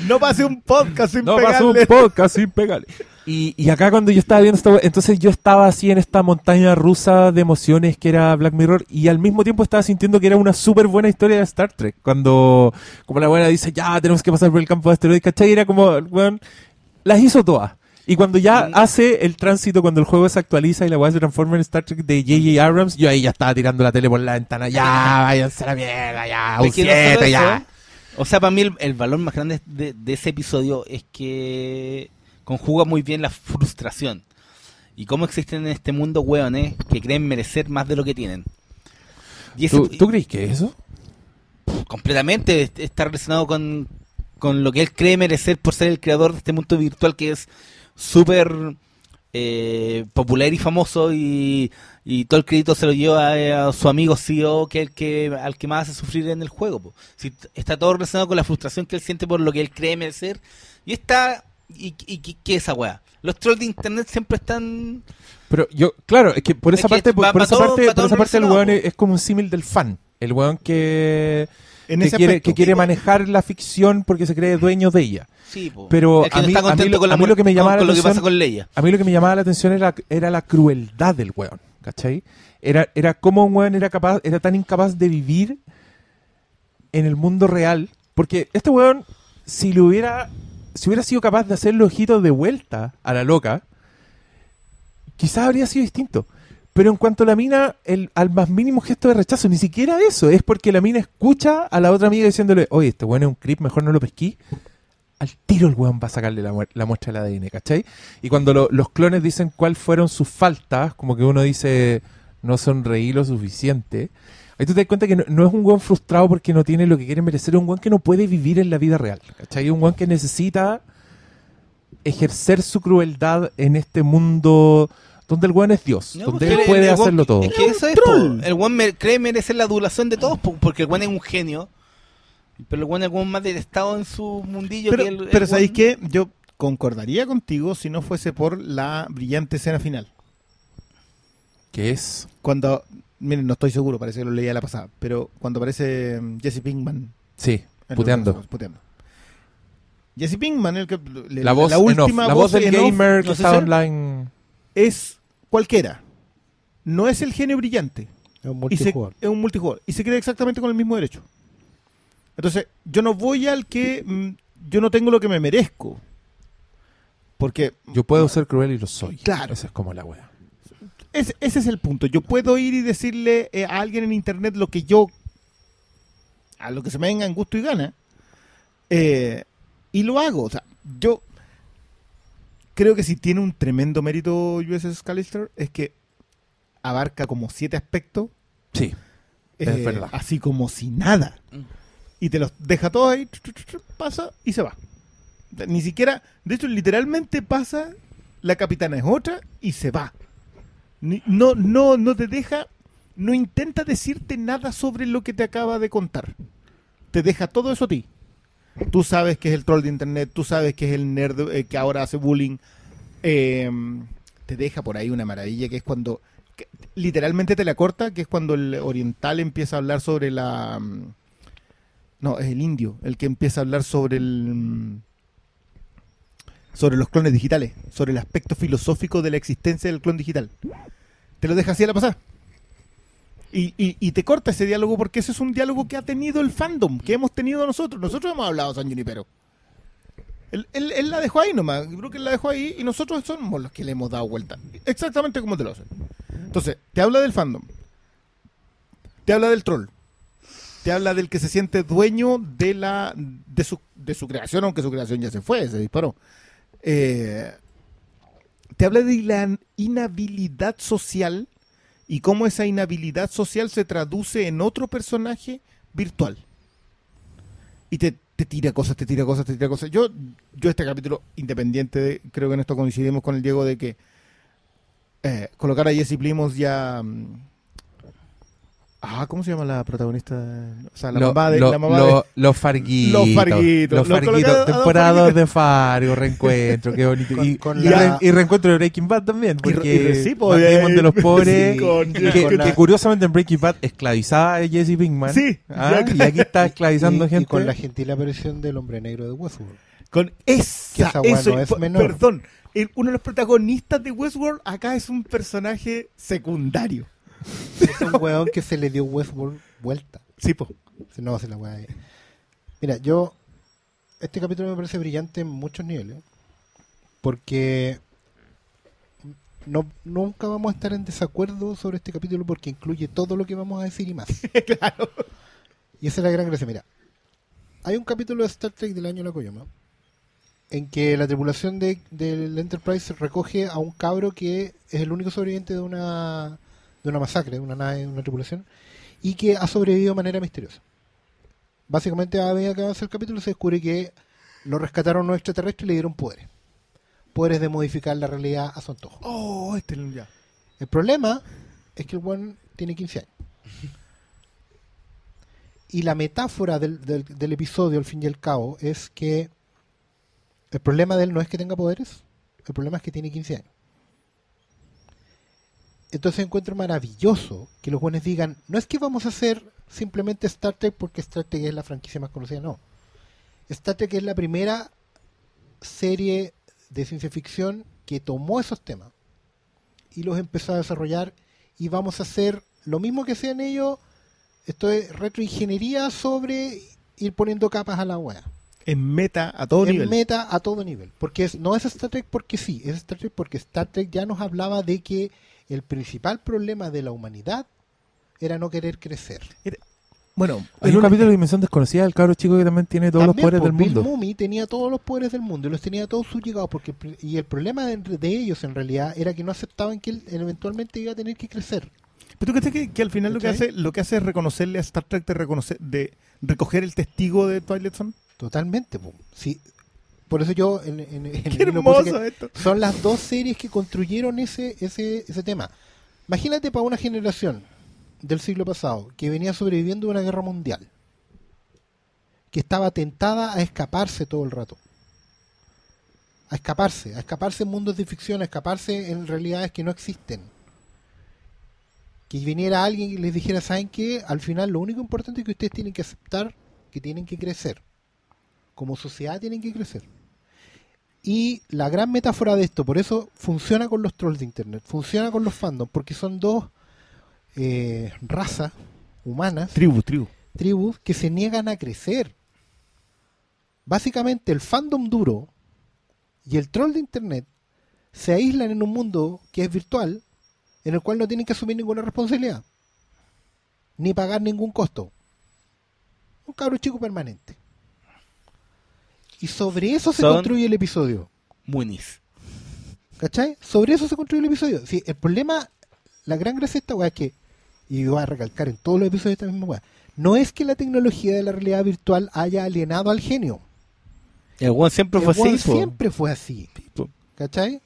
No pase un podcast sin No pasó un pegarle. podcast sin pegarle. Y, y acá cuando yo estaba viendo esto, entonces yo estaba así en esta montaña rusa de emociones que era Black Mirror y al mismo tiempo estaba sintiendo que era una súper buena historia de Star Trek. Cuando, como la buena dice, ya tenemos que pasar por el campo de asteroides, ¿cachai? Era como, bueno, las hizo todas. Y cuando ya hace el tránsito, cuando el juego se actualiza y la weá se transforma en Star Trek de J.J. Abrams, yo ahí ya estaba tirando la tele por la ventana. Ya, váyanse a la mierda, ya, un 7, ya. O sea, para mí el, el valor más grande de, de ese episodio es que conjuga muy bien la frustración. Y cómo existen en este mundo hueones que creen merecer más de lo que tienen. Y ese- ¿Tú, ¿Tú crees que es eso? completamente est- está relacionado con, con lo que él cree merecer por ser el creador de este mundo virtual que es súper eh, popular y famoso y, y todo el crédito se lo lleva eh, a, su amigo CEO que es el que al que más hace sufrir en el juego po. Si está todo relacionado con la frustración que él siente por lo que él cree merecer y está y, y, y- ¿qué es esa weá? los trolls de internet siempre están Pero yo, claro, es que por Es esa que parte, por, esa todo- parte, por esa parte el weón es, es como un símil del fan. El weón que, En que ese quiere, aspecto. que quiere manejar la ficción porque se cree dueño de ella. sí, po. Pero que a no mí- está a mí lo- con la a mí lo que me llamaba con, la con lo que pasa atención- con A mí lo que me llamaba la atención era, era la crueldad del weón, ¿cachai? Era, era cómo un weón era capaz, era tan incapaz de vivir en el mundo real. Porque este weón, si le hubiera, si hubiera sido capaz de hacer los ojitos de vuelta a la loca, quizás habría sido distinto. Pero en cuanto a la mina, el, al más mínimo gesto de rechazo, ni siquiera eso, es porque la mina escucha a la otra amiga diciéndole, oye, este weón es un creep, mejor no lo pesquí. Al tiro el weón va a sacarle la, muer- la muestra del ADN, ¿cachai? Y cuando lo- los clones dicen cuáles fueron sus faltas, como que uno dice, no sonreí lo suficiente. Ahí tú te das cuenta que no, no es un weón frustrado porque no tiene lo que quiere merecer, es un weón que no puede vivir en la vida real, ¿cachai? Es un weón que necesita ejercer su crueldad en este mundo donde el weón es Dios, No, donde porque él el- puede el hacerlo todo. Es que eso es, po. el weón me- cree merecer la adulación de todos, po, porque el weón es un genio. Pero el weón es weón más detestado en su mundillo Pero, que pero ¿sabéis qué? Yo concordaría contigo si no fuese por la brillante escena final. Que es Cuando, miren, no estoy seguro, parece que lo leía la pasada, pero cuando aparece mm, Jesse Pinkman. sí, puteando. los- puteando. Jesse Pinkman, el que, le- La voz, la en off, última la voz del en off gamer que no sé está si- online. Es cualquiera. No es el genio brillante. Es un y se- multijugador. es un multijugador. Y se queda exactamente con el mismo derecho. Entonces, yo no voy al que mm, yo no tengo lo que me merezco. Porque Yo puedo ser cruel y lo soy. Claro. Esa es como la wea. es- ese es el punto. Yo puedo ir y decirle eh, a alguien en internet lo que yo a lo que se me venga en gusto y gana. Eh, y lo hago. O sea, yo creo que si tiene un tremendo mérito USS Callister es que abarca como siete aspectos. Sí, es eh, verdad. Así como si nada. Y te los deja todos ahí, pasa y se va. Ni siquiera, de hecho, literalmente pasa, la capitana es otra y se va. No, no, no te deja, no intenta decirte nada sobre lo que te acaba de contar. Te deja todo eso a ti. Tú sabes que es el troll de internet, tú sabes que es el nerd eh, que ahora hace bullying. Eh, te deja por ahí una maravilla que es cuando, literalmente te la corta, que es cuando el oriental empieza a hablar sobre la... mm, No, es el indio, el que empieza a hablar sobre el... mm, sobre los clones digitales, sobre el aspecto filosófico de la existencia del clon digital. Te lo deja así a la pasada. Y, y- te corta ese diálogo porque ese es un diálogo que ha tenido el fandom, que hemos tenido nosotros. Nosotros hemos hablado San Junipero. Él, la dejó ahí nomás, creo que él la dejó ahí y nosotros somos los que le hemos dado vuelta. Exactamente como te lo hacen. Entonces, te habla del fandom. Te habla del troll. Te habla del que se siente dueño de la de su, de su creación, aunque su creación ya se fue, se disparó. Eh, te habla de la inhabilidad social y cómo esa inhabilidad social se traduce en otro personaje virtual. Y te, te tira cosas, te tira cosas, te tira cosas. Yo, yo este capítulo, independiente, de- creo que en esto coincidimos con el Diego de que eh, colocar a Jesse Plimos ya... mm, Ah, ¿cómo se llama la protagonista? O sea, la Lo- mamá de... lo- la mamá lo- de- Los Farguitos. Los Farguitos. Los Lo Farguitos. Temporada de Fargo, reencuentro, qué bonito. Con- y, con y la- re- y reencuentro de Breaking Bad también, porque y re- sí, po, Matt Damon eh, de los pobres, sí, con- que, con la- que curiosamente en Breaking Bad esclavizaba a Jesse Pinkman. Sí, Ah, y aquí está esclavizando y, y gente. con la gentil aparición del hombre negro de Westworld. Con esa, Que esa eso, no es po- menor. Perdón, el- uno de los protagonistas de Westworld acá es un personaje secundario. Es un weón que se le dio Westworld vuelta. Sí, po. Si No, se la weá. ahí. Mira, yo. Este capítulo me parece brillante en muchos niveles. Porque. No, nunca vamos a estar en desacuerdo sobre este capítulo porque incluye todo lo que vamos a decir y más. claro. Y esa es la gran gracia. Mira, hay un capítulo de Star Trek del año la Coyoma en que la tripulación de, del Enterprise recoge a un cabro que es el único sobreviviente de una, de una masacre, de una nave, de una tripulación, y que ha sobrevivido de manera misteriosa. Básicamente, a medida que avanza el capítulo, se descubre que lo rescataron unos extraterrestres y le dieron poderes. Poderes de modificar la realidad a su antojo. Oh, este ya. El problema es que el one tiene 15 años. Y la metáfora del, del- del episodio, al fin y al cabo, es que el problema de él no es que tenga poderes, el problema es que tiene 15 años. Entonces encuentro maravilloso que los buenos digan, no es que vamos a hacer simplemente Star Trek porque Star Trek es la franquicia más conocida, no. Star Trek es la primera serie de ciencia ficción que tomó esos temas y los empezó a desarrollar y vamos a hacer lo mismo que hacían ellos, esto es retroingeniería sobre ir poniendo capas a la wea. En meta a todo en nivel. meta a todo nivel. Porque es, no es Star Trek porque sí, es Star Trek porque Star Trek ya nos hablaba de que el principal problema de la humanidad era no querer crecer. Bueno, Hay un capítulo de Dimensión Desconocida del cabro chico que también tiene todos los También, poderes pues, del Bill mundo. Mumy tenía todos los poderes del mundo y los tenía todos subyugados porque y el problema de, de ellos en realidad era que no aceptaban que él eventualmente iba a tener que crecer. Pero tú crees que, que al final lo que hace lo que hace es reconocerle a Star Trek de reconocer de recoger el testigo de Twilight Zone. Totalmente, po. sí. Por eso yo en, en- Qué puse hermoso que esto. son las dos series que construyeron ese, ese, ese tema. Imagínate para una generación del siglo pasado que venía sobreviviendo de una guerra mundial, que estaba tentada a escaparse todo el rato. A escaparse, a escaparse en mundos de ficción, a escaparse en realidades que no existen. Que viniera alguien y les dijera, ¿saben qué? Al final lo único importante es que ustedes tienen que aceptar que tienen que crecer. Como sociedad tienen que crecer. Y la gran metáfora de esto, por eso funciona con los trolls de internet, funciona con los fandoms, porque son dos eh, razas humanas, Tribu, tribu. tribus, que se niegan a crecer. Básicamente el fandom duro y el troll de internet se aíslan en un mundo que es virtual, en el cual no tienen que asumir ninguna responsabilidad, ni pagar ningún costo. Un cabro chico permanente. Y sobre eso se Son- construye el episodio. Muniz. ¿Cachai? Sobre eso se construye el episodio. Sí, el problema, la gran gracia de esta weá es que, y voy a recalcar en todos los episodios de esta misma weá, no es que la tecnología de la realidad virtual haya alienado al genio. El weón siempre El fue weón así, siempre fue así. ¿Cachai?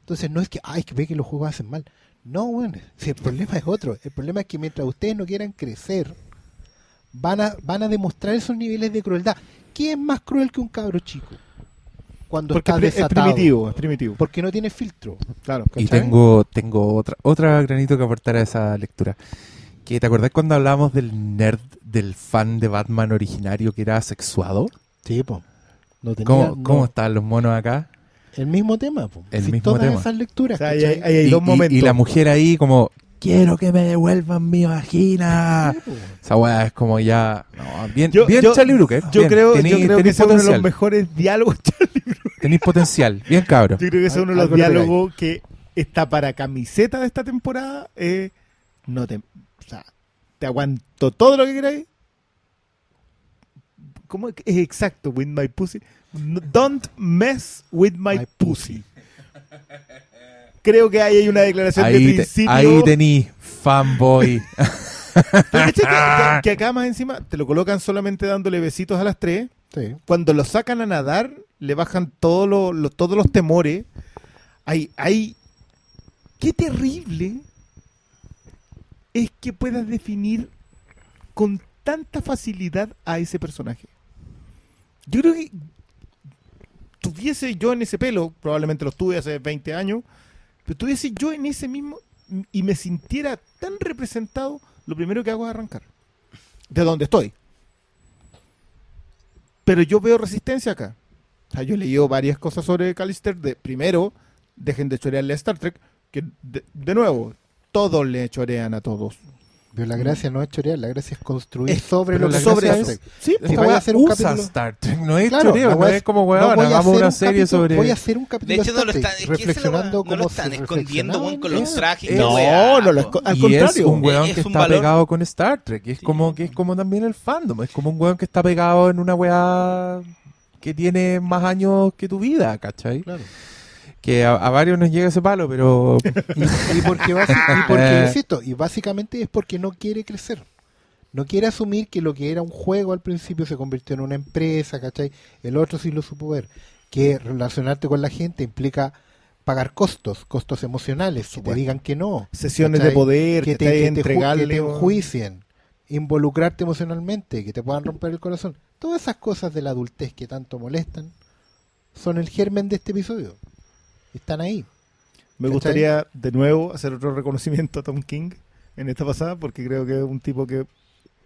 Entonces no es que, ay, que ve que los juegos hacen mal. No, bueno, si el problema es otro. El problema es que mientras ustedes no quieran crecer, van a, van a demostrar esos niveles de crueldad. ¿Quién es más cruel que un cabro chico? Cuando Porque está es, desatado. primitivo, es primitivo. Porque no tiene filtro. Claro. Y tengo, tengo otra, otra granito que aportar a esa lectura. Que te acordás cuando hablamos del nerd, del fan de Batman originario que era sexuado? Sí, po. No tenía, ¿Cómo, no- cómo están los monos acá? El mismo tema, po. El Si mismo todas tema. esas lecturas. O sea, ahí hay, dos y- momentos. y la mujer ahí como, quiero que me devuelvan mi vagina. Esa weá es como ya... no, bien, Yo- bien yo- Charlie Brooker. Yo bien, creo, tení- yo creo que es uno de los mejores diálogos, Charlie. Tenéis potencial. Bien cabro. Yo creo que ese es uno de los diálogos que está para camiseta de esta temporada. eh, no te, o sea, te aguanto todo lo que queráis. ¿Cómo es que- es exacto? With my pussy. Don't mess with my, My pussy. Creo que ahí hay una declaración de te, principio. ahí tení, fanboy. Pero ¿cachai que, acá más encima te lo colocan solamente dándole besitos a las tres. Sí. Cuando lo sacan a nadar, le bajan todo lo- lo- todos los temores. Hay, hay. Qué terrible es que puedas definir con tanta facilidad a ese personaje. Yo creo que tuviese yo en ese pelo, probablemente lo tuve hace 20 años, pero tuviese yo en ese mismo y me sintiera tan representado, lo primero que hago es arrancar. De donde estoy. Pero yo veo resistencia acá. O sea, yo he leído varias cosas sobre Callister. De, primero, dejen de chorearle a Star Trek, que de, de nuevo, todos le chorean a todos. Pero la gracia no es chorear, la gracia es construir Es- sobre lo que es- Sí, Si Esta vaya a hacer un usa capítulo- Star Trek, no es Claro, choreo, no es como no weón, voy a hagamos hacer una un serie capítulo- sobre... Voy a hacer un capítulo De hecho, no lo Star están, Trek, es que reflexionando no lo están escondiendo con los trajes. No, lo al y contrario. es un weón Es que un está valor. pegado con Star Trek. Y es como que es como también el fandom. Es como un weón que está pegado en una weá que tiene más años que tu vida, ¿cachai? Claro. Que a, a varios nos llega ese palo, pero Y, y porque, y porque, Eh. insisto, y básicamente es porque no quiere crecer. No quiere asumir que lo que era un juego al principio se convirtió en una empresa, ¿cachai? El otro sí lo supo ver. Que relacionarte con la gente implica pagar costos, costos emocionales, que te digan que no. Sesiones ¿cachai? de poder, que, que te, te, que te entregarle. que te enjuicien, involucrarte emocionalmente, que te puedan romper el corazón. Todas esas cosas de la adultez que tanto molestan son el germen de este episodio. Están ahí. Me ¿Cachai? gustaría de nuevo hacer otro reconocimiento a Tom King en esta pasada, porque creo que es un tipo que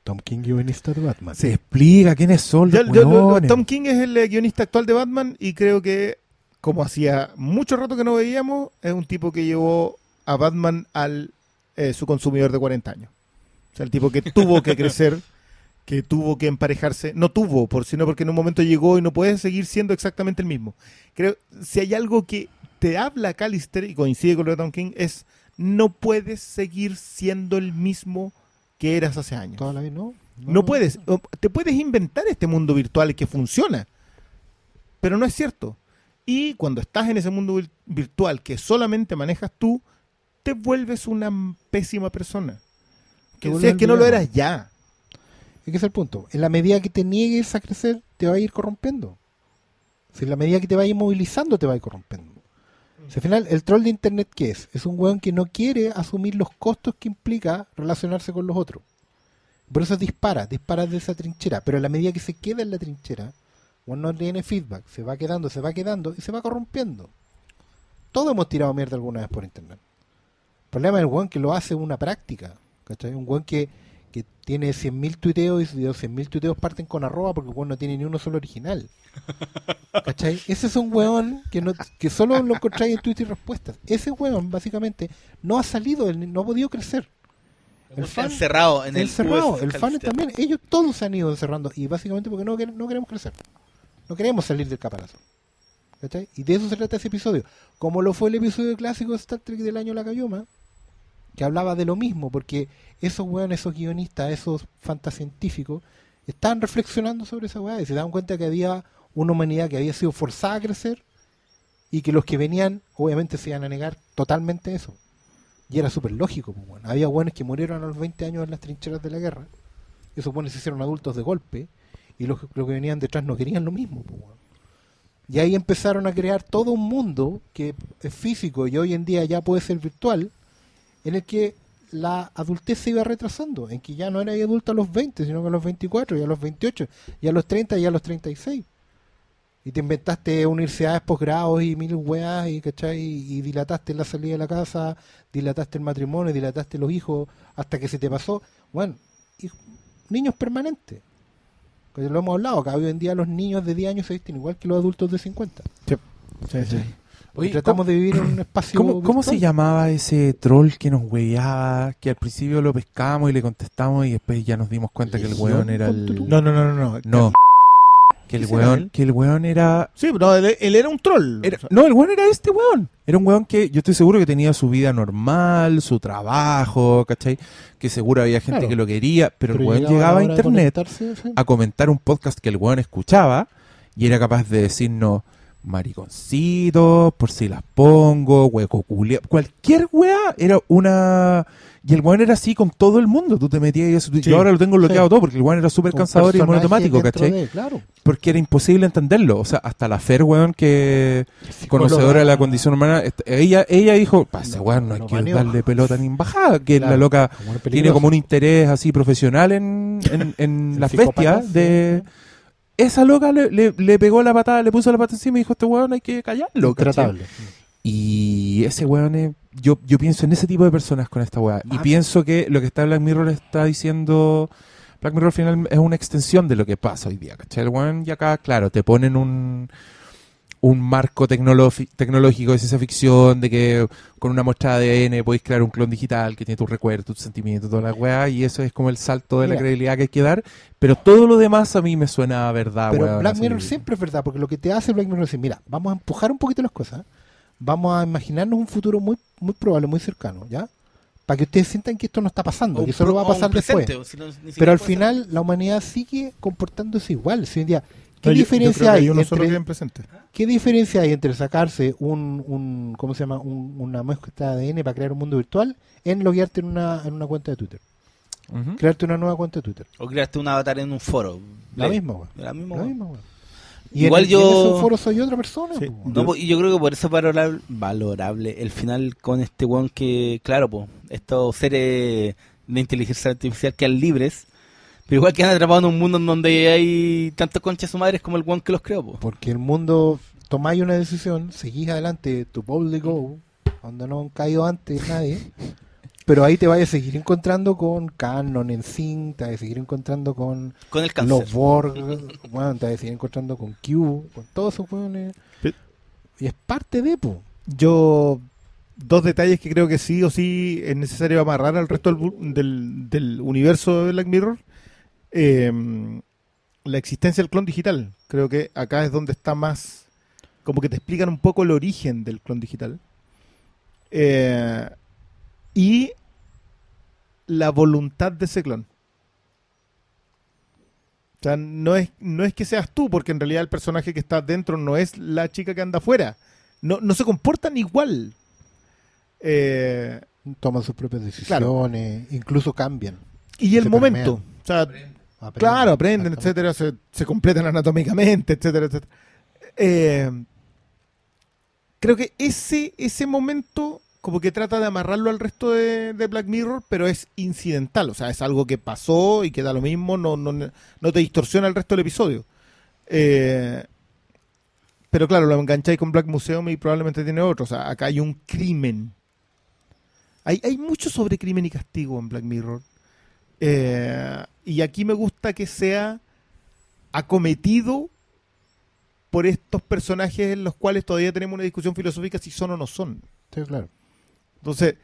Tom King, guionista de Batman. se explica quiénes son Yo- los yo-. Tom King es el eh, guionista actual de Batman y creo que, como hacía mucho rato que no veíamos, es un tipo que llevó a Batman al eh, su consumidor de 40 años. O sea, el tipo que tuvo que crecer, que tuvo que emparejarse, no tuvo, por sino porque en un momento llegó y no puede seguir siendo exactamente el mismo. Creo, si hay algo que te habla Callister y coincide con lo de Tom King, es no puedes seguir siendo el mismo que eras hace años. Toda la vida, no. No puedes. Te puedes inventar este mundo virtual que funciona, pero no es cierto. Y cuando estás en ese mundo vir- virtual que solamente manejas tú, te vuelves una pésima persona. Que, si es que no lo eras ya. Es que es el punto. En la medida que te niegues a crecer, te va a ir corrompiendo. Si en la medida que te vayas movilizando, te va a ir corrompiendo. Al final, el troll de internet, ¿qué es? Es un weón que no quiere asumir los costos que implica relacionarse con los otros. Por eso dispara, dispara de esa trinchera. Pero en la medida que se queda en la trinchera, uno no tiene feedback, se va quedando, se va quedando y se va corrompiendo. Todos hemos tirado mierda alguna vez por internet. El problema es el weón que lo hace una práctica. ¿cachai? Un weón que, que tiene 100.000 tuiteos y los 100.000 tuiteos parten con arroba porque el weón no tiene ni uno solo original. ¿Cachai? Ese es un weón que, no, que solo lo encontráis en Twitter y respuestas. Ese weón, básicamente, no ha salido, no ha podido crecer. El Está fan, encerrado en el encerrado, el fan también, ellos todos se han ido encerrando y básicamente porque no queremos crecer. No queremos salir del caparazón. ¿Cachai? Y de eso se trata ese episodio. Como lo fue el episodio clásico de Star Trek del año La Cayoma, que hablaba de lo mismo, porque esos weones, esos guionistas, esos fantasientíficos, estaban reflexionando sobre esa weá y se daban cuenta que había una humanidad que había sido forzada a crecer y que los que venían, obviamente, se iban a negar totalmente eso. Y era súper lógico, pues, weón. Había buenos que murieron a los 20 años en las trincheras de la guerra. Esos buenos se hicieron adultos de golpe y los, los que venían detrás no querían lo mismo, pues, weón. Y ahí empezaron a crear todo un mundo que es físico y hoy en día ya puede ser virtual, en el que la adultez se iba retrasando, en que ya no era adulto a los 20, sino que a los 24, y a los 28, y a los 30, y a los 36. Y te inventaste universidades, posgrados y mil weas, y, ¿cachai? y dilataste la salida de la casa, dilataste el matrimonio, dilataste los hijos, hasta que se te pasó. Bueno, y niños permanentes. Que lo hemos hablado, que hoy en día los niños de 10 años se visten igual que los adultos de 50. Sí, sí. Tratamos de vivir en un espacio. ¿Cómo, cómo se llamaba ese troll que nos hueveaba? Que al principio lo pescamos y le contestamos y después ya nos dimos cuenta que el weón era el... No, no, no, no. no. No. Que el ¿Ese era weón, que el weón era... Sí, no, él, él era un troll. era- no, el weón era este weón. Era un weón que yo estoy seguro que tenía su vida normal, su trabajo, ¿cachai? Que seguro había gente Claro. que lo quería, pero, el Pero weón llegaba a internet sí. a comentar un podcast que el weón escuchaba y era capaz de decirnos mariconcitos, por si las pongo, hueco culia, cualquier wea era una... Y el weón era así con todo el mundo, tú te metías y eso, Sí, yo ahora lo tengo bloqueado sí. todo porque el weón era súper cansador y monotemático, ¿cachai? de- claro. Porque era imposible entenderlo, o sea, hasta la Fer, weón, que conocedora de la condición humana, ella ella dijo, pa, ese No, weón no hay que darle pelota ni en bajada, que Claro, la loca como tiene como un interés así profesional en, en, las bestias de... Esa loca le, le, le pegó la patada, le puso la pata encima y dijo, este weón hay que callarlo. ¿cachai? Intratable. Y ese weón es... Yo, yo pienso en ese tipo de personas con esta weá. Y Ah. pienso que lo que está Black Mirror está diciendo... Black Mirror al final es una extensión de lo que pasa hoy día, ¿cachai? El weón y acá, claro, te ponen un un marco tecnológico de ciencia ficción, de que con una muestra de ADN podéis crear un clon digital que tiene tus recuerdos, tus sentimientos, toda la weá, y eso es como el salto de la credibilidad que hay que dar, pero todo lo demás a mí me suena a verdad, Pero weón, Black. Mirror siempre es verdad, porque lo que te hace Black Mirror es decir, mira, vamos a empujar un poquito las cosas, vamos a imaginarnos un futuro muy muy probable, muy cercano, ¿ya? Para que ustedes sientan que esto no está pasando, que solo va a pasar después. Pero al final la humanidad sigue comportándose igual. Si hoy en día, ¿qué no, yo- yo diferencia creo que hay entre queda en presente. qué diferencia hay entre sacarse un, un ¿cómo se llama? Un- una muestra de ADN para crear un mundo virtual en loguearte en una en una cuenta de Twitter, crearte una nueva cuenta de Twitter. O creaste un avatar en un foro. La misma, weón. La misma. Y Igual en, yo- en ese foro soy otra persona. Sí. No, y yo creo que por eso es valorable, valorable el final con este weón que, claro, pues, estos seres de inteligencia artificial quedan libres, pero igual quedan atrapados en un mundo en donde hay tantos conchas su madres como el weón que los creó, po. Porque el mundo tomáis una decisión, seguís adelante, tu go, donde no han caído antes nadie, pero ahí te vayas a seguir encontrando con Canon en Sync, te vas a seguir encontrando con Con el cáncer. los Borg, bueno, te vas a seguir encontrando con Q, con todos esos weones. Y es parte de, po. Yo, dos detalles que creo que sí o sí es necesario amarrar al resto del, del universo de Black Mirror. Eh, la existencia del clon digital. Creo que acá es donde está más. Como que te explican un poco el origen del clon digital. Eh, y la voluntad de ese clon. O sea, no es, no es que seas tú, porque en realidad el personaje que está dentro no es la chica que anda afuera. No, no se comportan igual. Eh, Toman sus propias decisiones, incluso cambian. y el momento. permean. O sea, aprenden, claro, aprenden, etcétera, se, se completan anatómicamente, etcétera, etcétera. Eh, creo que ese, ese momento como que trata de amarrarlo al resto de, de Black Mirror, pero es incidental, o sea, es algo que pasó y que da lo mismo, no, no, no te distorsiona el resto del episodio. Eh, pero claro, lo engancháis con Black Museum y probablemente tiene otro, o sea, acá hay un crimen. Hay, hay mucho sobre crimen y castigo en Black Mirror. Eh, y aquí me gusta que sea acometido por estos personajes en los cuales todavía tenemos una discusión filosófica si son o no son. Sí, claro. Entonces,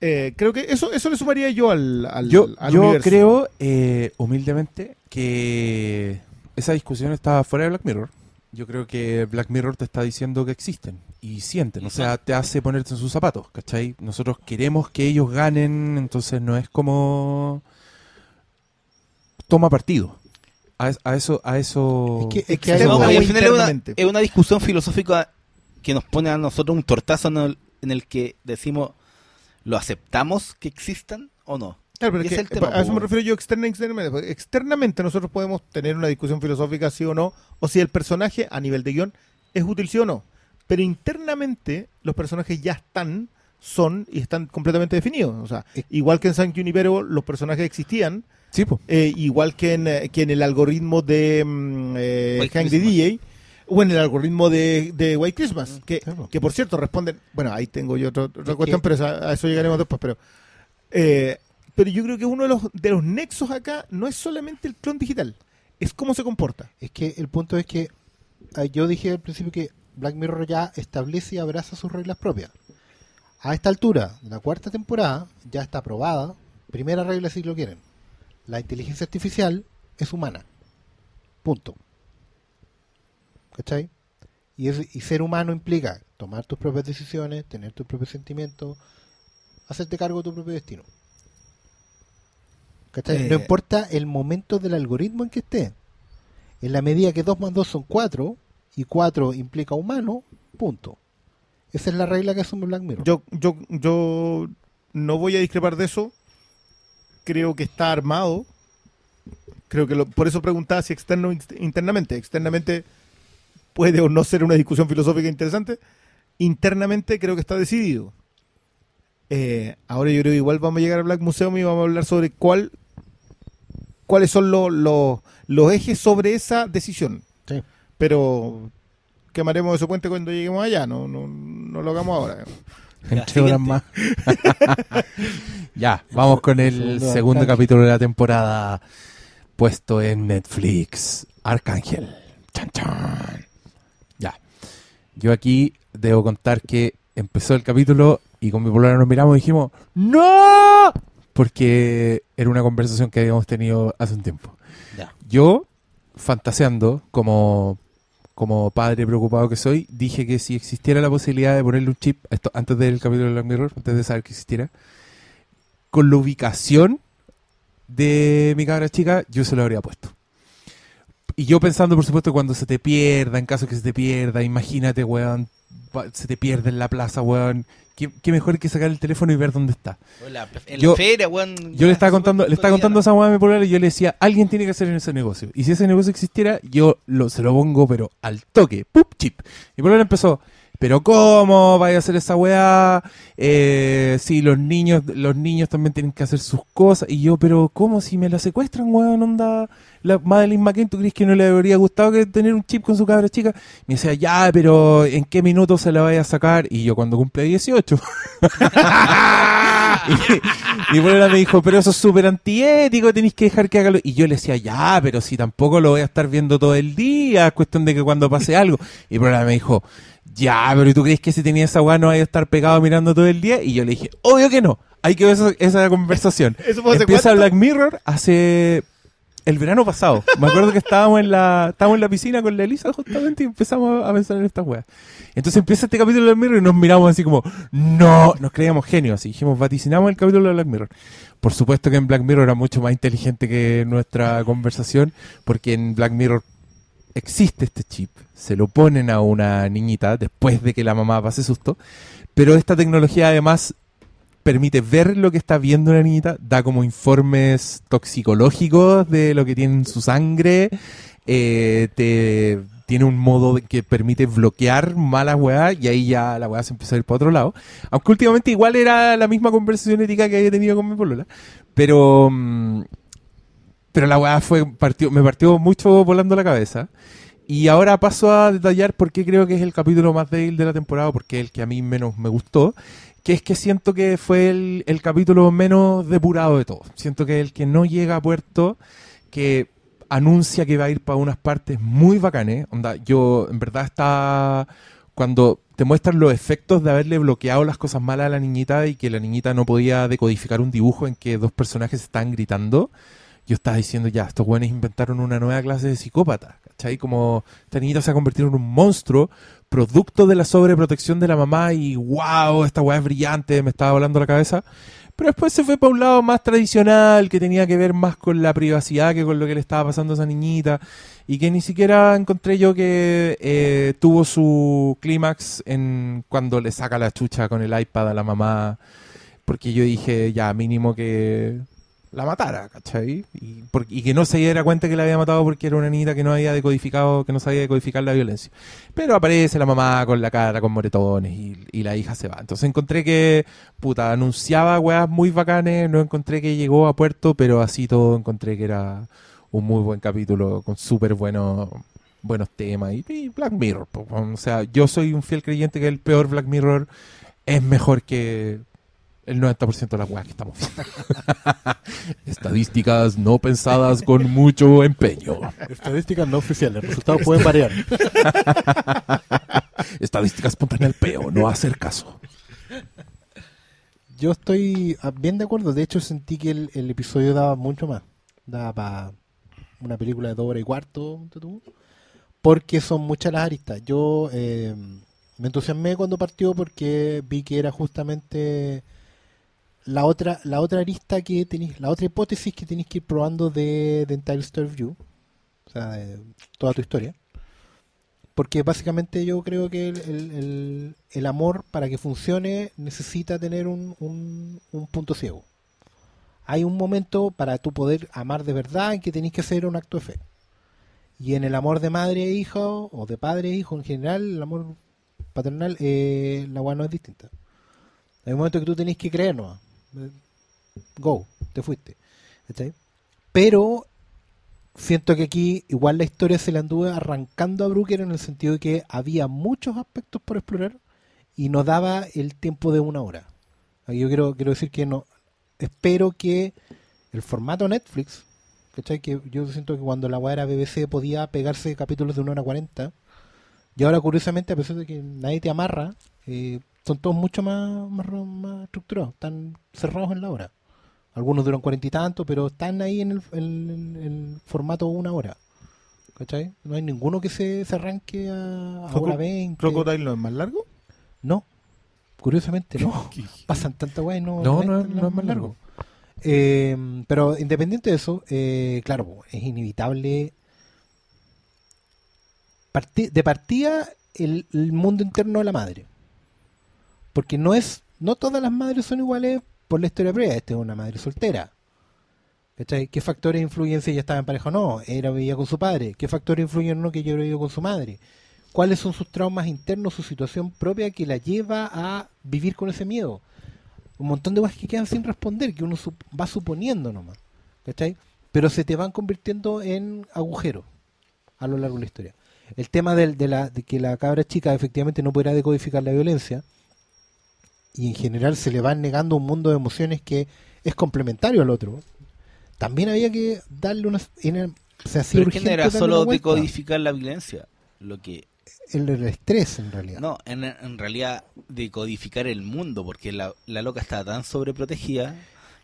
eh, creo que eso, eso le sumaría yo al, al, Yo, al yo universo. creo, eh, humildemente, que esa discusión está fuera de Black Mirror. Yo creo que Black Mirror te está diciendo que existen y sienten, o sea, te hace ponerte en sus zapatos, ¿cachai? Nosotros queremos que ellos ganen, entonces no es como... toma partido. A, es- a eso, a eso. Es que- es que No, al final es una, es una discusión filosófica que nos pone a nosotros un tortazo en el, en el que decimos, ¿lo aceptamos que existan o no? Claro, pero Y es que, es el tema, a eso me refiero yo externa y externamente. Externamente nosotros podemos tener una discusión filosófica sí o no, o si el personaje a nivel de guion es útil sí o no. Pero internamente los personajes ya están, son y están completamente definidos. O sea, Es- igual que en San Junipero los personajes existían, Sí, eh, igual que en, eh, que en el algoritmo de mm, eh, Hank the. DJ, o en el algoritmo de, de White Christmas, que, Sí, po. que por cierto responden, bueno, ahí tengo yo otra, otra Es cuestión, que- pero esa- a eso llegaremos después, pero eh, pero yo creo que uno de los, de los nexos acá no es solamente el clon digital, es cómo se comporta. Es que el punto es que ah, yo dije al principio que Black Mirror ya establece y abraza sus reglas propias. A esta altura, la cuarta temporada, ya está aprobada. Primera regla si lo quieren. La inteligencia artificial es humana. Punto. ¿Cachai? Y ser humano implica tomar tus propias decisiones, tener tus propios sentimientos, hacerte cargo de tu propio destino. ¿Cachai? Eh. No importa el momento del algoritmo en que esté. En la medida que 2 más 2 son 4 y 4 implica humano, punto. Esa es la regla que asume Black Mirror. Yo, yo, yo no voy a discrepar de eso, creo que está armado, creo que lo- por eso preguntaba si externo internamente. Externamente puede o no ser una discusión filosófica interesante, internamente creo que está decidido. Eh, ahora yo creo que igual vamos a llegar al Black Museum y vamos a hablar sobre cuál cuáles son los, los, los ejes sobre esa decisión. Sí. Pero quemaremos ese puente cuando lleguemos allá, no, no, no lo hagamos ahora. En Ya, tres horas más. ya, vamos con el segundo segundo Arcángel. capítulo de la temporada puesto en Netflix. Arcángel. Chan, chan. Ya. Yo aquí debo contar que empezó el capítulo y con mi polola nos miramos y dijimos ¡No! Porque era una conversación que habíamos tenido hace un tiempo. Ya. Yo, fantaseando, como, como padre preocupado que soy, dije que si existiera la posibilidad de ponerle un chip, esto antes del capítulo de Black Mirror, antes de saber que existiera, con la ubicación de mi cabra chica, yo se lo habría puesto. Y yo pensando, por supuesto, cuando se te pierda, en caso que se te pierda, imagínate, weón, se te pierde en la plaza, weón. ¿Qué, qué mejor que sacar el teléfono y ver dónde está? La, en Yo- la feria, weón. Yo le estaba contando, le estaba contando cotidiano. esa weá a mi polola y yo le decía, alguien tiene que hacer en ese negocio. Y si ese negocio existiera, yo lo, se lo pongo, pero al toque, ¡pup! chip. Y polola empezó, pero ¿cómo vaya a hacer esa weá? Eh, sí, los niños, los niños también tienen que hacer sus cosas. Y yo, pero ¿cómo si me la secuestran, weón? Onda, la Madeline McCain, ¿tú crees que no le habría gustado que tener un chip con su cabra chica? Me decía, ya, pero ¿en qué minuto se la vaya a sacar? Y yo cuando cumple 18. y, y Polola me dijo, pero eso es súper antiético, tenéis que dejar que haga lo... Y yo le decía, ya, pero si tampoco lo voy a estar viendo todo el día, es cuestión de que cuando pase algo. Y Polola me dijo, ya, pero ¿y tú crees que si tenía esa weá no vaya a estar pegado mirando todo el día? Y yo le dije, obvio que no, hay que ver esa, esa conversación. ¿Eso fue hace Empieza cuánto? Black Mirror hace el verano pasado. Me acuerdo que estábamos en la estábamos en la piscina con la Elisa justamente y empezamos a pensar en estas weas. Entonces empieza este capítulo de Black Mirror y nos miramos así como, no, nos creíamos genios. Así dijimos, vaticinamos el capítulo de Black Mirror. Por supuesto que en Black Mirror era mucho más inteligente que nuestra conversación, porque en Black Mirror existe este chip, se lo ponen a una niñita después de que la mamá pase susto, pero esta tecnología además permite ver lo que está viendo la niñita, da como informes toxicológicos de lo que tiene en su sangre, eh, te, tiene un modo que permite bloquear malas weas y ahí ya la weá se empieza a ir para otro lado. Aunque últimamente igual era la misma conversación ética que había tenido con mi polola, pero... mm, pero la weá fue, me partió mucho volando la cabeza. Y ahora paso a detallar por qué creo que es el capítulo más débil de la temporada, porque es el que a mí menos me gustó, que es que siento que fue el, capítulo menos depurado de todos. Siento que el que no llega a puerto, que anuncia que va a ir para unas partes muy bacanes. Onda, yo en verdad está cuando te muestran los efectos de haberle bloqueado las cosas malas a la niñita y que la niñita no podía decodificar un dibujo en que dos personajes están gritando. Yo estaba diciendo, ya, estos güeyes inventaron una nueva clase de psicópata, ¿cachai? Como esta niñita se ha convertido en un monstruo, producto de la sobreprotección de la mamá y wow, esta weá es brillante, me estaba volando la cabeza. Pero después se fue para un lado más tradicional, que tenía que ver más con la privacidad que con lo que le estaba pasando a esa niñita. Y que ni siquiera encontré yo que eh, tuvo su clímax en cuando le saca la chucha con el iPad a la mamá. Porque yo dije, ya, mínimo que la matara, ¿cachai? Y, que no se diera cuenta que la había matado porque era una niñita que no había decodificado, que no sabía decodificar la violencia. Pero aparece la mamá con la cara, con moretones y, la hija se va. Entonces encontré que, puta, anunciaba weas muy bacanes, no encontré que llegó a puerto, pero así todo encontré que era un muy buen capítulo con súper buenos buenos temas. Y, Black Mirror, o sea, yo soy un fiel creyente que el peor Black Mirror es mejor que el 90% de las weas que estamos viendo. Estadísticas no pensadas con mucho empeño. Estadísticas no oficiales, resultados pueden variar. Estadísticas espontánea al peo, no hacer caso. Yo estoy ah, bien de acuerdo. De hecho, sentí que el, el episodio daba mucho más. Daba para una película de dos horas y cuarto, ponte porque son muchas las aristas. Yo eh, me entusiasmé cuando partió porque vi que era justamente la otra la otra arista que tenéis, la otra hipótesis que tenéis que ir probando de, de Entire Story View, o sea, de toda tu historia. Porque básicamente yo creo que el, el- amor para que funcione necesita tener un, un- un punto ciego. Hay un momento para tú poder amar de verdad en que tenéis que hacer un acto de fe. Y en el amor de madre e hijo, o de padre e hijo en general, el amor paternal, eh, la weá no es distinta. Hay un momento que tú tenéis que creer, ¿no? Go, te fuiste. ¿Cachai? Pero siento que aquí igual la historia se la anduvo arrancando a Brooker en el sentido de que había muchos aspectos por explorar y no daba el tiempo de una hora. Yo quiero, quiero decir que no espero que el formato Netflix, ¿cachai? Que yo siento que cuando la weá era BBC podía pegarse capítulos de una hora cuarenta y ahora curiosamente a pesar de que nadie te amarra, eh, son todos mucho más, más, más estructurados, están cerrados en la hora. Algunos duran cuarenta y tanto, pero están ahí en el, en- en el formato una hora. ¿Cachai? No hay ninguno que se, se arranque a, a hora 20. ¿Crocodile no es más largo? No, curiosamente no. Pasan tanta weá y no, No, es no, es más largo. Eh, pero independiente de eso, eh, claro, es inevitable. parti- de partida, el, el mundo interno de la madre. Porque no es. No todas las madres son iguales por la historia previa. Esta es una madre soltera. ¿Cachai? ¿Qué factores influyen si ella estaba en pareja o no? Era vivía con su padre. ¿Qué factores influyen o no que ella vivido con su madre? ¿Cuáles son sus traumas internos, su situación propia que la lleva a vivir con ese miedo? Un montón de cosas que quedan sin responder, que uno va suponiendo nomás. ¿Cachai? Pero se te van convirtiendo en agujeros a lo largo de la historia. El tema del- de, la, de que la cabra chica efectivamente no podrá decodificar la violencia y en general se le van negando un mundo de emociones que es complementario al otro. También había que darle una... en- o sea, Pero urgente era solo decodificar la violencia. Lo que el, el estrés en realidad. No, en, en realidad decodificar el mundo, porque la, la loca estaba tan sobreprotegida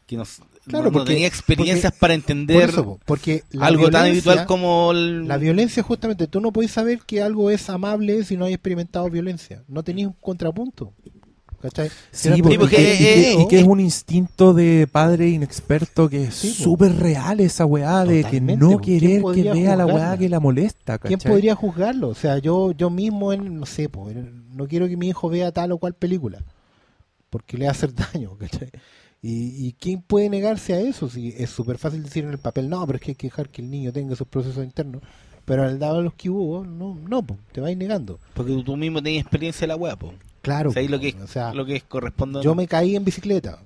que nos, Claro, no, no porque- tenía experiencias porque- para entender Por eso, po, porque algo tan habitual como el... La violencia, justamente, tú no podés saber que algo es amable si no hay experimentado violencia. No tenías un contrapunto. ¿Cachai? Sí, Era porque- porque, y, eh, que, y que es un instinto de padre inexperto que es Sí, súper real esa weá de que no. ¿Quién querer que vea la weá juzgarla? que la molesta. ¿Quién ¿cachai? podría juzgarlo? O sea, yo yo mismo, en, no sé, po, en- no quiero que mi hijo vea tal o cual película, porque le va a hacer daño, ¿cachai? ¿Y, y quién puede negarse a eso? Si es súper fácil decir en el papel, no, pero es que hay que dejar que el niño tenga esos procesos internos. Pero al dado de los que hubo, no, no, po, te vais negando. Porque tú mismo tenías experiencia de la weá, po. Claro. O sea, lo que, o sea, lo que corresponde. Yo me caí en bicicleta.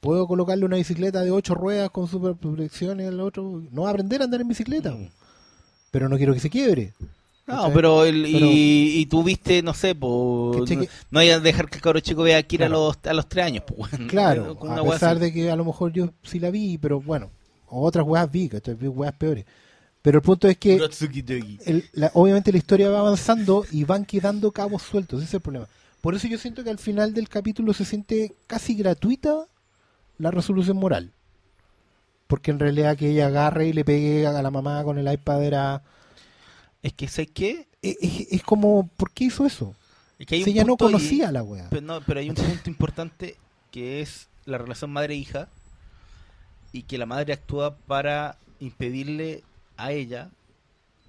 Puedo colocarle una bicicleta de ocho ruedas con super protecciones al otro. No va a aprender a andar en bicicleta. Mm. Pero no quiero que se quiebre. No, pero, el, Pero- y, y tú viste, no sé, po, ¿Cachai no, que- no hay a dejar que el cabro chico vea Kira Claro. a, los, a los tres años. Claro, a pesar de que a lo mejor yo sí la vi, pero bueno, otras weas vi, ¿cachai? vi weas peores. Pero el punto es que el- la- obviamente la historia va avanzando y van quedando cabos sueltos, ese es el problema. Por eso yo siento que al final del capítulo se siente casi gratuita la resolución moral. Porque en realidad que ella agarre y le pegue a la mamá con el iPad era... Es que, ¿sabes qué? Es, es- es como, ¿por qué hizo eso? Es que Si ella no y- conocía a la wea. Pero, no, pero hay un punto importante que es la relación madre-hija y que la madre actúa para impedirle a ella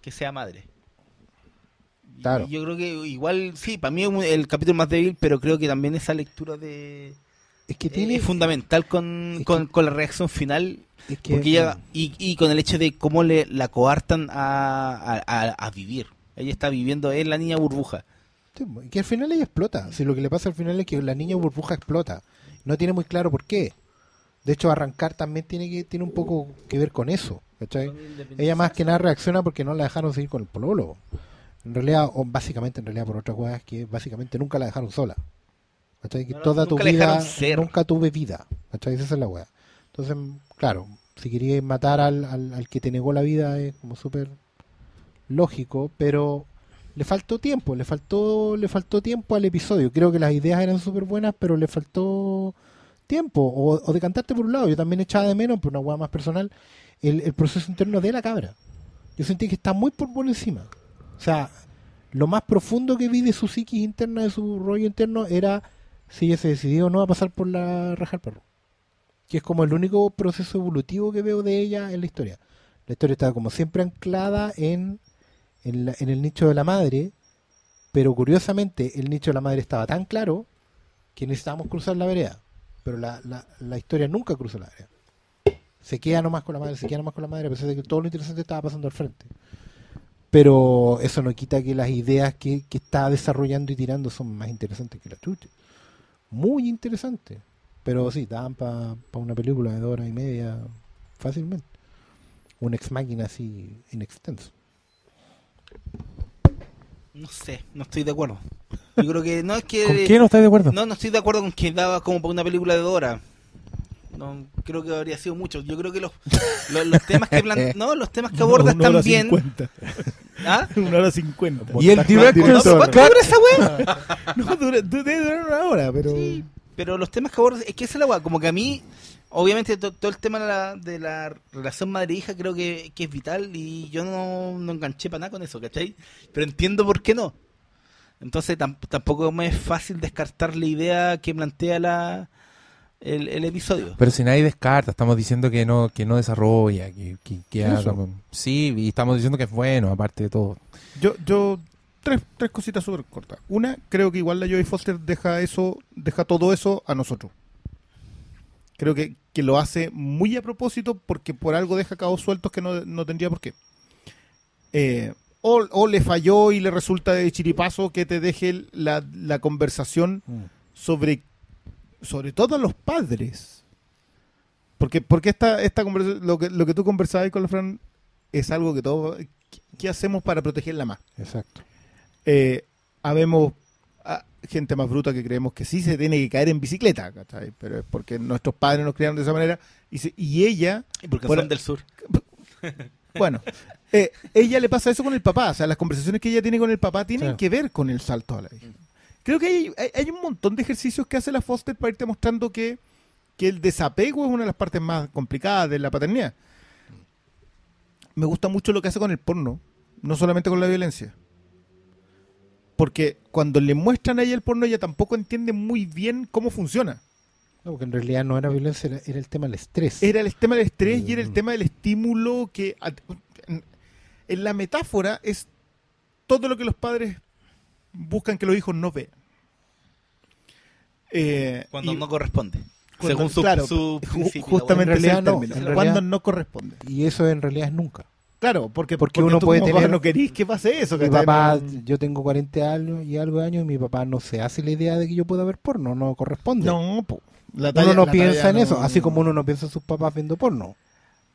que sea madre. Y yo creo que igual, sí, para mí es el capítulo más débil, pero creo que también esa lectura de Es que eh, tiene. es fundamental con, es con, que- con la reacción final es que- porque ella, y, y con el hecho de cómo le la coartan a, a, a- a vivir. Ella está viviendo, es la niña burbuja. Sí, que al final ella explota. Si lo que le pasa al final es que la niña burbuja explota. No tiene muy claro por qué. De hecho, arrancar también tiene que tiene un poco que ver con eso. ¿cachai? Ella más que nada reacciona porque no la dejaron seguir con el pololo. En realidad, o básicamente en realidad por otras cosas que básicamente nunca la dejaron sola. ¿Cachai? Que No, toda tu vida, nunca tuve vida. ¿Cachai? Esa es la. Entonces, claro, si querías matar al, al, al que te negó la vida es como súper lógico, pero le faltó tiempo, le faltó, le faltó tiempo al episodio. Creo que las ideas eran súper buenas, pero le faltó tiempo. O, o decantarte por un lado. Yo también echaba de menos, por una hueá más personal, el, el proceso interno de la cabra. Yo sentí que está muy por, por encima. O sea, lo más profundo que vi de su psiquis interna, de su rollo interno, era si ella se decidió o no a pasar por la raja del perro. Que es como el único proceso evolutivo que veo de ella en la historia. La historia está como siempre anclada en, en, la- en el nicho de la madre, pero curiosamente el nicho de la madre estaba tan claro que necesitábamos cruzar la vereda. Pero la, la, la historia nunca cruzó la vereda. Se queda nomás con la madre, se queda nomás con la madre, a pesar de que todo lo interesante estaba pasando al frente. Pero eso no quita que las ideas que, que está desarrollando y tirando son más interesantes que la chucha. Muy interesantes. Pero sí, daban para una película de dos horas y media fácilmente. Un ex máquina así en extenso. No sé, no estoy de acuerdo. Yo creo que no es que... ¿Con qué no estás de acuerdo? No, no estoy de acuerdo con que daba como para una película de Dora. No, creo que habría sido mucho. Yo creo que los, los, los temas que plan- no, los temas que aborda Una hora están bien. cincuenta. ¿Ah? Una hora cincuenta. Y el director's No, ¿Cuánto dura esa weá? No, dura- debe durar una hora, pero... Sí, pero los temas que aborda, es que esa es la weá, como que a mí, obviamente to- todo el tema de la, de la relación madre-hija creo que, que es vital y yo no, no enganché para nada con eso, ¿cachai? Pero entiendo por qué no. Entonces tam- tampoco me es fácil descartar la idea que plantea la el, el episodio. Pero si nadie descarta, estamos diciendo que no, que no desarrolla, que, que, haga- Sí, y estamos diciendo que es bueno, aparte de todo. Yo, yo tres, tres cositas súper cortas. Una, creo que igual la Joy Foster deja eso, deja todo eso a nosotros. Creo que, que lo hace muy a propósito porque por algo deja cabos sueltos que no, no tendría por qué. Eh, o, o le falló y le resulta de chiripazo que te deje la, la conversación sobre, sobre todo a los padres. Porque, porque esta, esta conversación, lo que, lo que tú conversabas con la Fran es algo que todos, ¿qué- ¿qué hacemos para protegerla más? Exacto. eh, habemos ah, gente más bruta que creemos que sí se tiene que caer en bicicleta, ¿cachai? Pero es porque nuestros padres nos criaron de esa manera y, se- y ella, Y porque Por- son del sur. bueno, eh, ella le pasa eso con el papá, o sea, las conversaciones que ella tiene con el papá tienen que ver con el salto a la hija. Creo que hay, hay- hay un montón de ejercicios que hace la Foster para irte mostrando que, que el desapego es una de las partes más complicadas de la paternidad. Me gusta mucho lo que hace con el porno, no solamente con la violencia. Porque cuando le muestran a ella el porno, ella tampoco entiende muy bien cómo funciona. No, porque en realidad no era violencia, era, era el tema del estrés. Era el tema del estrés y era el Mm. tema del estímulo que en la metáfora es todo lo que los padres buscan que los hijos no vean. Eh, Cuando y no corresponde. cuando- según su, claro, su ju- principio, justamente En realidad el no, término. en realidad- cuando no corresponde. Y eso en realidad es nunca. Claro, porque, Porque porque uno tú puede tener- no querís que pase eso. Mi papá, No- yo tengo 40 años y algo de años y mi papá no se hace la idea de que yo pueda ver porno, no corresponde. No, po. La uno no la piensa en eso, no- así como uno no piensa en sus papás viendo porno.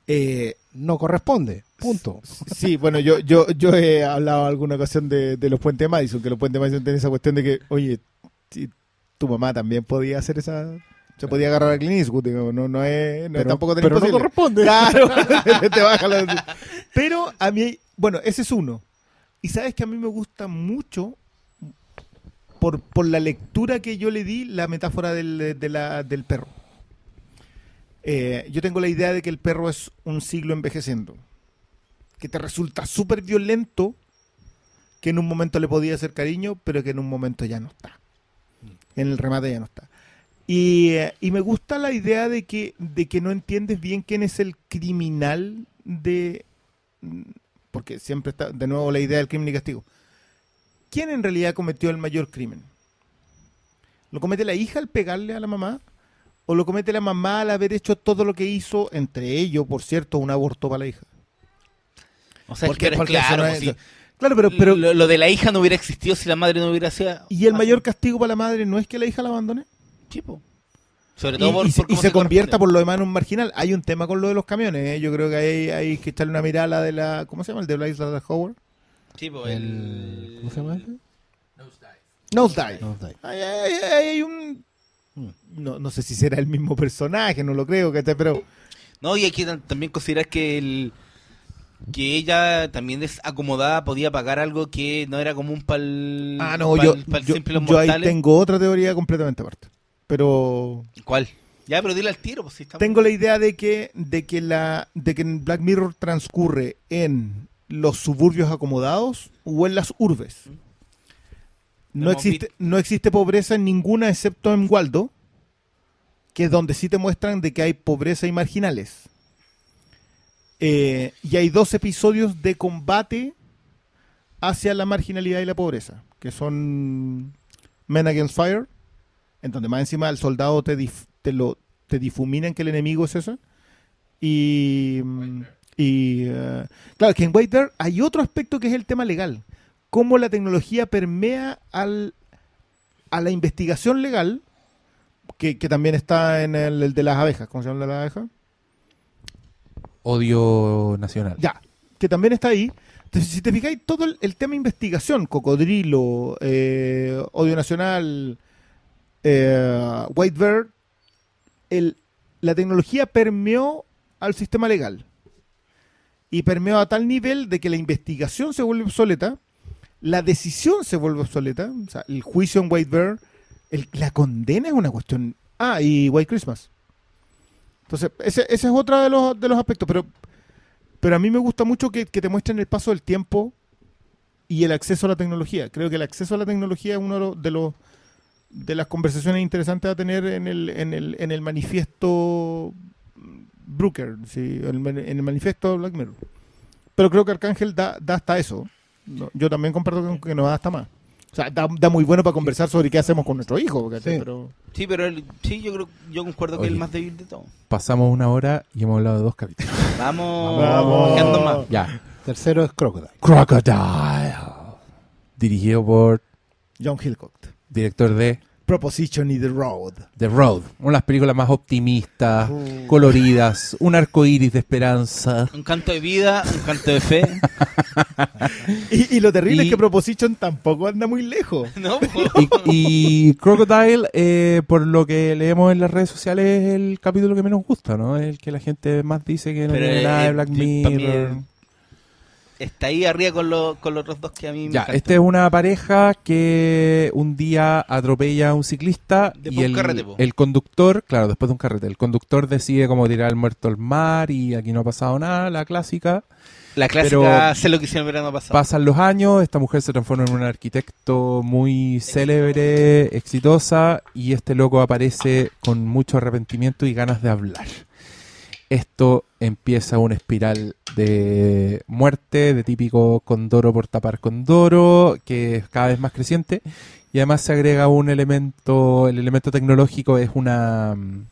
Eh, No corresponde, punto. Sí, bueno, yo, yo, yo he hablado alguna ocasión de, de los puentes de Madison, que los puentes de Madison tienen esa cuestión de que, oye, si tu mamá también podía hacer esa... Se podía agarrar a Clint Eastwood, no, no es, no es Pero- tampoco tan pero no imposible. corresponde. Claro, te baja la- Pero a mí, bueno, ese es uno. Y sabes que a mí me gusta mucho, por, por la lectura que yo le di, la metáfora del, de la- del perro. Eh, yo tengo la idea de que el perro es un siglo envejeciendo. Que te resulta súper violento, que en un momento le podía hacer cariño, pero que en un momento ya no está. En el remate ya no está. Y, y me gusta la idea de que, de que no entiendes bien quién es el criminal de... Porque siempre está, de nuevo, la idea del crimen y castigo. ¿Quién en realidad cometió el mayor crimen? ¿Lo comete la hija al pegarle a la mamá? ¿O lo comete la mamá al haber hecho todo lo que hizo, entre ellos, por cierto, un aborto para la hija? O sea, Porque- porque claro, no pues, es- sí. Claro, pero, pero lo, lo de la hija no hubiera existido si la madre no hubiera sido. ¿y el mayor castigo para la madre no es que la hija la abandone? tipo. Sobre Y, todo por, y se- por y se convierta por lo demás en un marginal. Hay un tema con lo de los camiones. ¿eh? Yo creo que hay, hay que echarle una mirada a la de la. ¿Cómo se llama? El de Dallas Howard. Sí, pues, El- el- ¿Cómo se llama ese? Nosedive. Nosedive. Hay, hay- hay- hay un. No, no sé si será el mismo personaje, no lo creo, que pero. No, y hay que tam- también considerar que el que ella también es acomodada, podía pagar algo que no era común para el, Ah, no, yo, ahí tengo otra teoría completamente aparte. Pero ¿Cuál? Ya, pero dile al tiro, pues si tengo la idea de que, de que la, de que Black Mirror transcurre en los suburbios acomodados o en las urbes. No Hemos existe, no existe pobreza en ninguna excepto en Waldo, que es donde sí te muestran de que hay pobreza y marginales. Eh, y hay dos episodios de combate hacia la marginalidad y la pobreza, que son Men Against Fire, en donde más encima el soldado te, dif- te lo te difuminan que el enemigo es ese. Y, y eh, claro, que en White Bear hay otro aspecto que es el tema legal. Cómo la tecnología permea al, a la investigación legal, que, que también está en el, el de las abejas. ¿Cómo se llama el de las abejas? Odio nacional. Ya, que también está ahí. Entonces, si te fijáis, todo el, tema investigación, cocodrilo, eh, odio nacional, eh, White el, la tecnología permeó al sistema legal. Y permeó a tal nivel de que la investigación se vuelve obsoleta, la decisión se vuelve obsoleta, o sea, el juicio en White Bear, la condena es una cuestión... Ah, y White Christmas. Entonces, ese, ese es otro de los, de los aspectos, pero pero a mí me gusta mucho que, que te muestren el paso del tiempo y el acceso a la tecnología. Creo que el acceso a la tecnología es uno de los de, las conversaciones interesantes a tener en el, en el, en el manifiesto Brooker, sí, en el manifiesto Black Mirror. Pero creo que Arcángel da, da hasta eso. No, yo también comparto que nos da hasta más. O sea, da, da muy bueno para conversar sobre qué hacemos con nuestro hijo. Sí. Pero, Sí, pero él- sí, yo creo, yo concuerdo que es el más débil de todo. Pasamos una hora y hemos hablado de dos capítulos. Vamos, Vamos. bajando más. Ya. Tercero es Crocodile. Crocodile. Dirigido por John Hillcock. director de Proposition y The Road. The Road. Una de las películas más optimistas, coloridas, un arco iris de esperanza. Un canto de vida, un canto de fe. Y, y lo terrible Y- es que Proposition tampoco anda muy lejos. ¿No? Y, y Crocodile, eh, por lo que leemos en las redes sociales, es el capítulo que menos gusta, ¿no? Es el que la gente más dice que no Pero, tiene nada de Black Mirror. Está ahí arriba con, los con los otros dos que a mí me Ya, esta es una pareja que un día atropella a un ciclista Después y el, carrete, el conductor, claro, después de un carrete, el conductor decide como tirar al muerto al mar y aquí no ha pasado nada, la clásica. La clásica, pero- sé lo que hicieron el verano pasado. Pasan los años, esta mujer se transforma en un arquitecto muy célebre, exitosa, y este loco aparece con mucho arrepentimiento y ganas de hablar. Esto empieza una espiral de muerte, de típico condoro por tapar condoro, que es cada vez más creciente, y además se agrega un elemento, el elemento tecnológico es una, mm,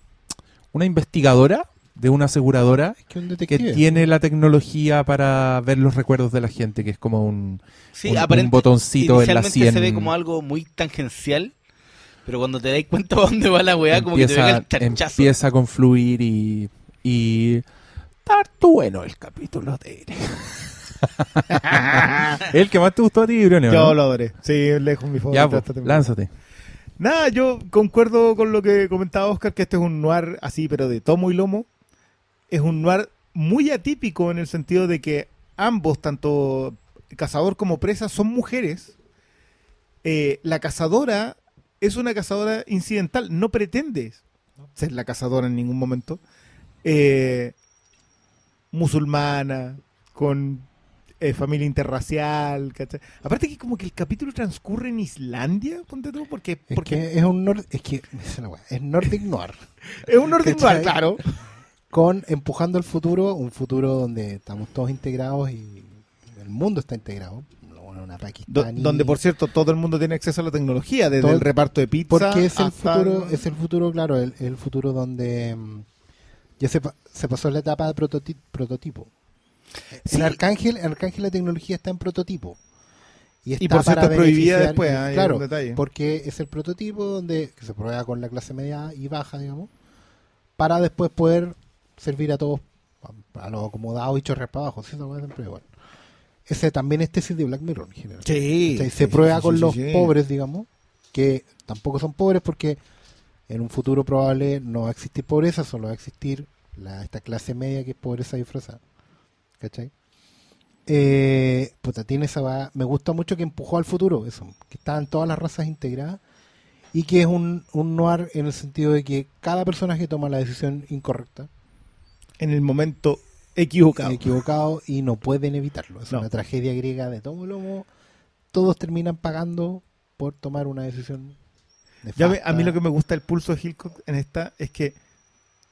una investigadora de una aseguradora Es que un que detective. tiene la tecnología para ver los recuerdos de la gente, que es como un, Sí, un- botoncito en la inicialmente sien. se ve como algo muy tangencial, pero cuando te das cuenta de dónde va la weá, como que te pega el empieza a confluir y, y harto bueno el capítulo de el que más te gustó a ti, Brunio, Yo ¿no? lo adoré. Sí, lejos mi favorito. Ya, pues, esta lánzate. Nada, yo concuerdo con lo que comentaba Oscar, que este es un noir así, pero de tomo y lomo. Es un noir muy atípico en el sentido de que ambos, tanto cazador como presa, son mujeres. Eh, la cazadora es una cazadora incidental, no pretende ser la cazadora en ningún momento. Eh, musulmana, con eh, familia interracial, ¿cachai? Aparte que como que el capítulo transcurre en Islandia, ponte tú, porque, Es porque que es un nor- es que es es Nordic Noir es un dual, claro. con empujando al futuro, un futuro donde estamos todos integrados y el mundo está integrado. Una donde, por cierto, todo el mundo tiene acceso a la tecnología, desde Todo- el reparto de pizza porque es el futuro, es el futuro, claro, el, el futuro donde mm, ya se, se pasó la etapa de prototi- prototipo. Sí. En Arcángel, en Arcángel la tecnología está en prototipo. Y, está por cierto para es prohibida después, hay claro, detalle. porque es el prototipo donde que se prueba con la clase media y baja, digamos, para después poder servir a todos, a, los acomodados y chorrear para abajo. Sí, siempre igual. Ese también es tesis de Black Mirror en general. Sí, O sea, y sí, se sí, prueba con los pobres, digamos, que tampoco son pobres porque en un futuro probable no va a existir pobreza, solo va a existir la, esta clase media que es pobreza disfrazada. ¿Cachai? Eh, puta, tiene esa va- me gusta mucho que empujó al futuro eso, que estaban todas las razas integradas y que es un, un noir en el sentido de que cada personaje toma la decisión incorrecta, En el momento equivocado. equivocado y no pueden evitarlo. Es No. una tragedia griega de todo lomo. Todos terminan pagando por tomar una decisión. Ya ve, a mí lo que me gusta del pulso de Hitchcock en esta es que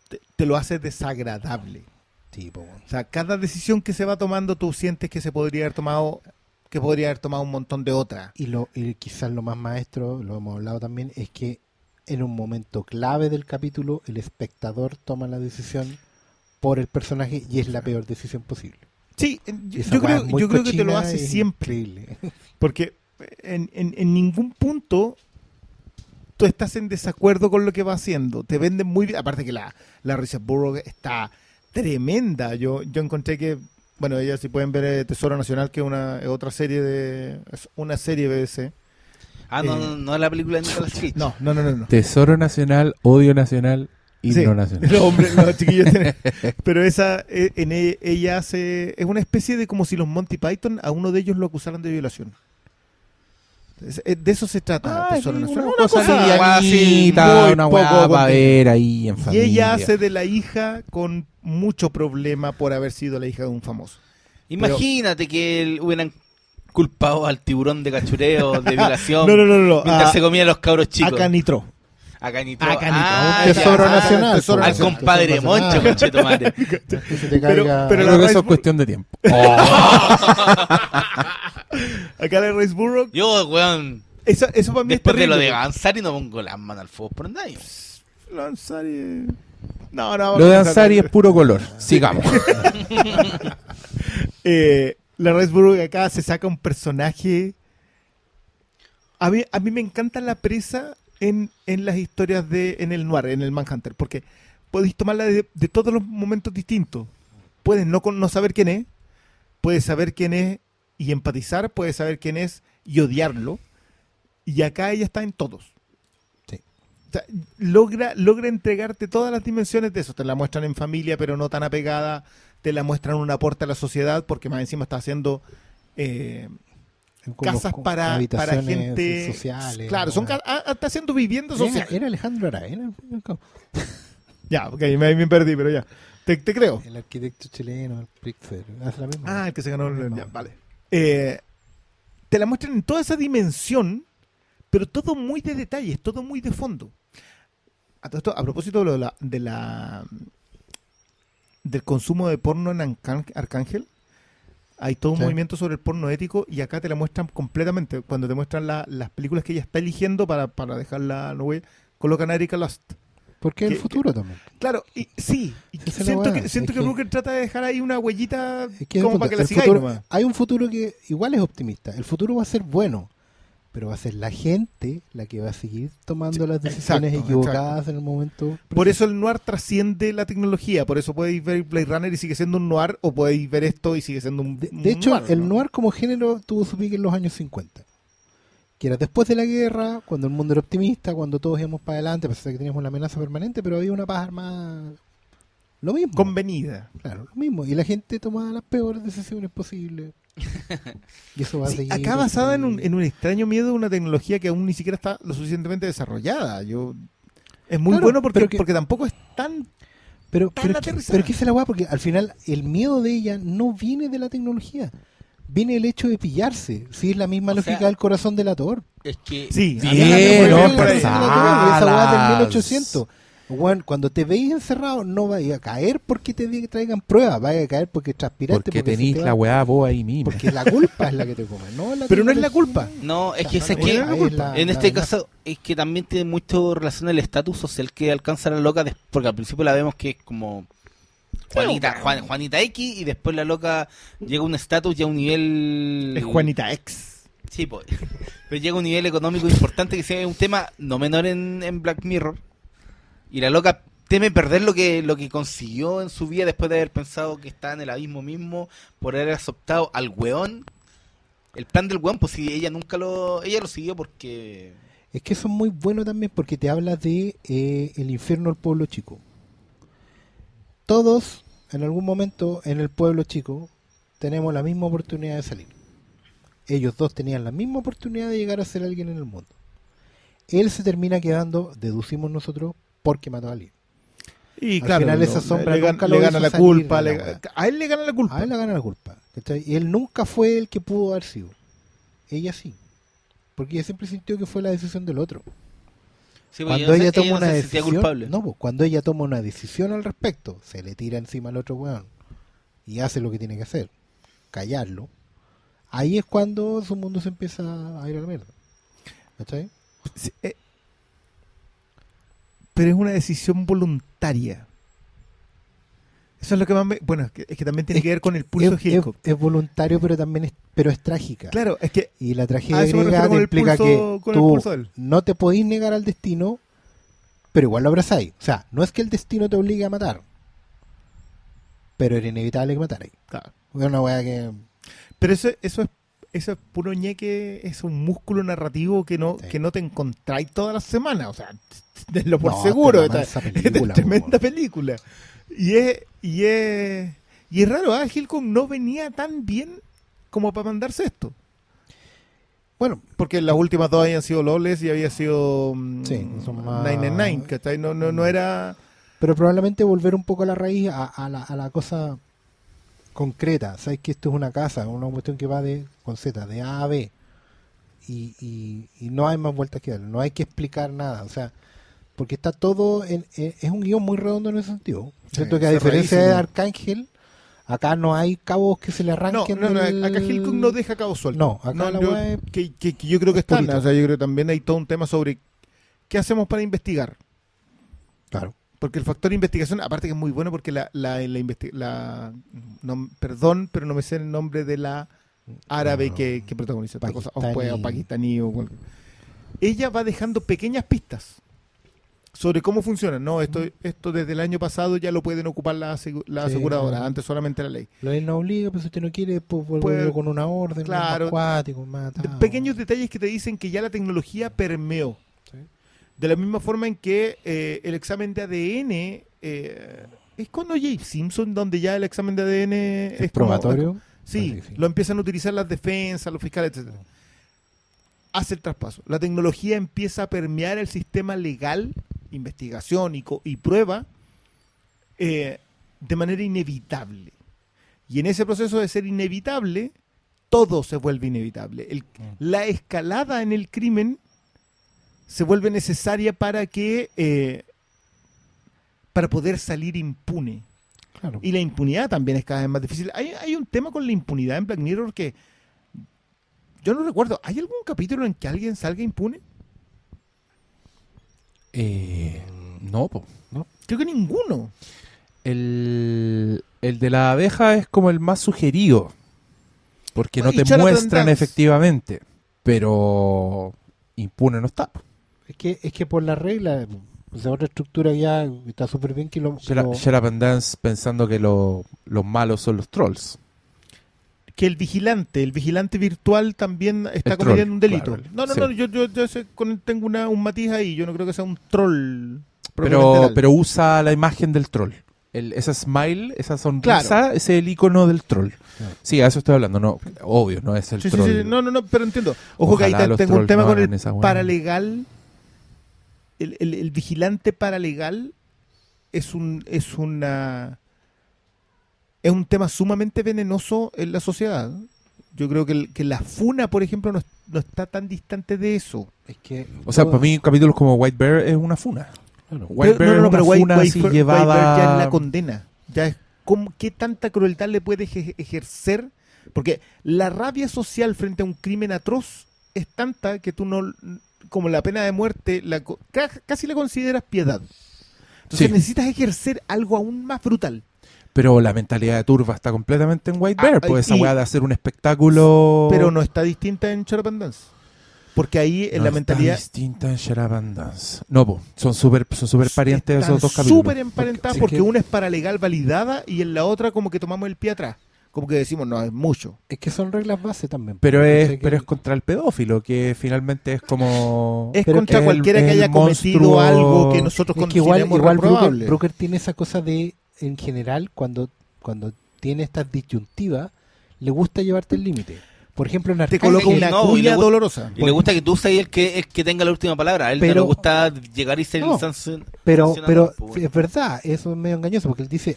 te, te lo hace desagradable. Sí, po, weón. O sea, cada decisión que se va tomando tú sientes que se podría haber tomado que podría haber tomado un montón de otras. Y, lo, y quizás lo más maestro, lo hemos hablado también, es que en un momento clave del capítulo el espectador toma la decisión por el personaje y es la peor decisión posible. Sí, yo, creo, yo que te lo hace siempre. increíble. Porque en, en- en ningún punto tú estás en desacuerdo con lo que va haciendo. Te venden muy bien. Aparte que la, la Richard Burrow está tremenda. Yo, yo encontré que, bueno, ella si pueden ver eh, Tesoro Nacional, que es una es otra serie de. Es una serie BBC. Ah, no, Eh, no, no es la película de Nicolas Cage. No, no, no, no. no. Tesoro nacional, odio nacional, Sí, himno nacional. los hombres, los chiquillos tienen- Pero esa, eh, en e- ella hace. Es una especie de como si los Monty Python a uno de ellos lo acusaran de violación. Es- eh, De eso se trata Ay, Tesoro una, Nacional. cosa una ver ahí en Y familia. ella hace de la hija con mucho problema por haber sido la hija de un famoso. Imagínate que el- hubieran culpado al tiburón de cachureo, de violación, No, no, no, no. mientras A, se comían los cabros a chicos. Canitro. A Canitro. A Canitro. Ah, Un tesoro ya. nacional. tesoro Al nacional. compadre tesoro Moncho, conchetumare. Pero- pero la eso es cuestión de tiempo. Acá la Rice Burrow. Yo, weón, Eso, eso para mí después es de lo de. Ansari no pongo las manos al fuego por nadie. Lo de Ansari. No, no. Lo de Ansari es puro color. Sigamos. Eh, la Rice Burrow acá se saca un personaje. A mí, a mí me encanta la presa en, en las historias de. en el noir, en el Manhunter, porque podéis tomarla de, de todos los momentos distintos. Puedes no, con- no saber quién es, puedes saber quién es y empatizar, puedes saber quién es y odiarlo. Y acá ella está en todos. Sí. O sea, logra, logra entregarte todas las dimensiones de eso. Te la muestran en familia, pero no tan apegada. Te la muestran un aporte a la sociedad, porque más encima está haciendo eh, casas para, para gente. sociales. Claro, son ca- está haciendo viviendas sociales. era Alejandro Aravena, Ya, ok, me, me perdí, pero ya. Te, te creo. el arquitecto chileno, el Pritzker, hace la misma. Ah, el que se ganó el. Ya, vale. Eh, te la muestran en toda esa dimensión, pero todo muy de detalles, todo muy de fondo. A, todo esto, a propósito de, la, de la- del consumo de porno en Arcán- Arcángel, hay todo un Sí. movimiento sobre el porno ético y acá te la muestran completamente. Cuando te muestran la- las películas que ella está eligiendo para, para dejarla, no voy, colocan a Erika Lust. Porque es el que- futuro también. Claro, y, sí, y es siento, que, siento es que, Brooker trata de dejar ahí una huellita como para que la sigáis hay un futuro que igual es optimista. El futuro va a ser bueno, pero va a ser la gente la que va a seguir tomando las decisiones exacto, equivocadas en el momento. Por eso el noir trasciende la tecnología, por eso podéis ver Blade Runner y sigue siendo un noir, o podéis ver esto y sigue siendo un, De, un de hecho, noir, el ¿no? noir como género tuvo su pique en los años 50. Que era después de la guerra, cuando el mundo era optimista, cuando todos íbamos para adelante, de que teníamos una amenaza permanente, pero había una paz armada. Lo mismo. convenida. Claro, lo mismo. Y la gente tomaba las peores decisiones posibles. Y eso va a Sí, seguir. acá basada en un, en un extraño miedo de una tecnología que aún ni siquiera está lo suficientemente desarrollada. Yo Es muy Claro, bueno porque, pero que- porque tampoco es tan... Pero, tan pero, es que, pero es que esa es la weá, porque al final el miedo de ella no viene de la tecnología, viene el hecho de pillarse. Si es la misma O lógica sea, del corazón del ator. Es que Sí, Bien, no, Esa weá del 1800. Weón, cuando te veis encerrado, no vais a caer porque te traigan pruebas, vais a caer porque transpiraste. Porque se tenéis te la weá vos ahí mismo. Porque la culpa es la que te come, no la Pero no es la culpa. no, es que No, que es la- en este caso es que también tiene mucho relación el estatus social que alcanza la loca, porque al principio la vemos que es como Juanita, Juan- Juanita X y después la loca llega a un estatus y a un nivel Es Juanita X. Sí, pues. Pero llega a un nivel económico importante que sea un tema no menor en, en Black Mirror. Y la loca teme perder lo que, lo que consiguió en su vida después de haber pensado que está en el abismo mismo por haber aceptado al weón. El plan del weón, pues si ella nunca lo. Ella lo siguió porque. Es que eso es muy bueno también porque te habla de eh, el infierno del pueblo chico. Todos, en algún momento, en el pueblo chico, tenemos la misma oportunidad de salir. Ellos dos tenían la misma oportunidad de llegar a ser alguien en el mundo. Él se termina quedando, deducimos nosotros, porque mató a alguien. Y Al claro, final no, esa sombra le, nunca le lo gana la salir culpa. le- a él le gana la culpa. A él le gana la culpa. ¿cachai? Y él nunca fue el que pudo haber sido. Ella sí. Porque ella siempre sintió que fue la decisión del otro. Sí, pues, cuando no ella toma no una decisión, culpable. no, pues, cuando ella toma una decisión al respecto, se le tira encima al otro weón y hace lo que tiene que hacer, callarlo. Ahí es cuando su mundo se empieza a ir a la mierda. ¿Cachai? Sí, eh, pero es una decisión voluntaria. Eso es lo que más me... Bueno, es que, es que también tiene Es- que ver con el pulso es, Hitchcock. es- es voluntario, pero también es, pero es trágica. Claro, es que Y la tragedia griega te implica pulso- que tú no te podís negar al destino, pero igual lo abrazáis. O sea, no es que el destino te obligue a matar, pero era inevitable que matarais. claro. Es una weá que... Pero eso, eso es eso es puro ñeque, es un músculo narrativo que no, Sí. que no te encontráis todas las semanas. O sea, tenlo por No, seguro. esta película, es tremenda película. Y es, y es, y es raro, ¿ah? Hitchcock no venía tan bien como para mandarse esto. Bueno, Porque las últimas dos habían sido Lawless y había sido mm, Sí, son más- Nine and Nine, ¿cachai? No, no, no era... pero probablemente volver un poco a la raíz, a, a la, a la cosa concreta. Sabes que esto es una casa, una cuestión que va de con Z, de A a B. Y, y, y no hay más vueltas que darle, no hay que explicar nada. O sea, porque está todo, en, en- es un guion muy redondo en ese sentido. Siento que a diferencia de. Arcángel, acá no hay cabos que se le No, arranquen. no, no, del- acá Hitchcock no deja cabo suelto. No, acá la yo- es que, que- que yo creo que están, purito. o sea, yo creo que también hay todo un tema sobre qué hacemos para investigar. Claro. Porque el factor investigación, aparte que es muy bueno porque la, la, la, la- no, perdón, pero no me sé el nombre de la árabe No. que, que protagoniza esta cosa, o, puede- o pakistaní o cualquier- Ella va dejando pequeñas pistas sobre cómo funciona. No, esto, esto desde el año pasado ya lo pueden ocupar las Sí, aseguradoras, antes solamente la ley. La ley no obliga, pero si usted no quiere, pues volverlo con una orden, claro. acuático, pequeños detalles que te dicen que ya la tecnología permeó. De la misma forma en que eh, el examen de ADN eh, es cuando James Simpson, donde ya el examen de ADN es, ¿Es como- probatorio? sí, lo empiezan a utilizar las defensas, los fiscales, etc. Hace el traspaso. La tecnología empieza a permear el sistema legal, investigación y, y prueba eh, de manera inevitable. Y en ese proceso de ser inevitable, todo se vuelve inevitable. El- la escalada en el crimen se vuelve necesaria para que eh, para poder salir impune. Claro. Y la impunidad también es cada vez más difícil. Hay, hay un tema con la impunidad en Black Mirror que yo no recuerdo. ¿Hay algún capítulo en que alguien salga impune? Eh, no, po. Creo que ninguno. El, el de la abeja es como el más sugerido. Porque no te muestran efectivamente. Pero impune no está. Es que, es que por la regla, o sea, otra estructura ya está súper bien que lo... que lo- and Dance pensando que lo- los malos son los trolls. Que el vigilante, el vigilante virtual también está El cometiendo troll, un delito. claro. no, no, Sí. no, yo, yo, yo sé- con- tengo una, un matiz ahí. Yo no creo que sea un troll. Pero, pero usa la imagen del troll. El, esa smile, esa sonrisa, Claro. ese es el icono del troll. Claro. Sí, a eso estoy hablando. No, obvio, no es el Sí, sí, troll. sí, no, no, no, pero entiendo. Ojo que ahí Ojalá te- los tengo un tema no con el paralegal. El, el- el vigilante paralegal es un es una es un tema sumamente venenoso en la sociedad. Yo creo que, el- que la funa, por ejemplo, no, no está tan distante de eso. Es que O sea, para mí capítulos como White Bear es una funa. claro. White Pero- Bear es una White- funa White así Bear- llevada... White Bear ya es la condena. Ya es cómo- qué tanta crueldad le puede eje- ejercer. Porque la rabia social frente a un crimen atroz es tanta que tú no, como la pena de muerte, la, casi la consideras piedad. Entonces Sí. necesitas ejercer algo aún más brutal. Pero la mentalidad de Turba está completamente en White Ah, Bear. pues esa weá de hacer un espectáculo... Pero no está distinta en and Dance. Porque ahí en no la está mentalidad distinta en Dance. No, po, son súper son super parientes están esos dos capítulos. súper emparentadas porque que- una es para legal validada y en la otra como que tomamos el pie atrás. Como que decimos, no, es mucho. Es que son reglas base también. Pero es, Que- pero es contra el pedófilo, que finalmente es como... Es Pero contra el- cualquiera que haya cometido monstruo- algo que nosotros Es que igual, consideremos igual Brooker, reprobable. Brooker tiene esa cosa de, en general, cuando, cuando tiene estas disyuntivas, le gusta llevarte el límite. Por ejemplo, en Te coloca una no, cuña dolorosa. Y le gusta que tú seas el que, el que tenga la última palabra. A él Pero- no le gusta llegar y ser No, el pero, pero pues, es verdad, eso es medio engañoso, porque él dice,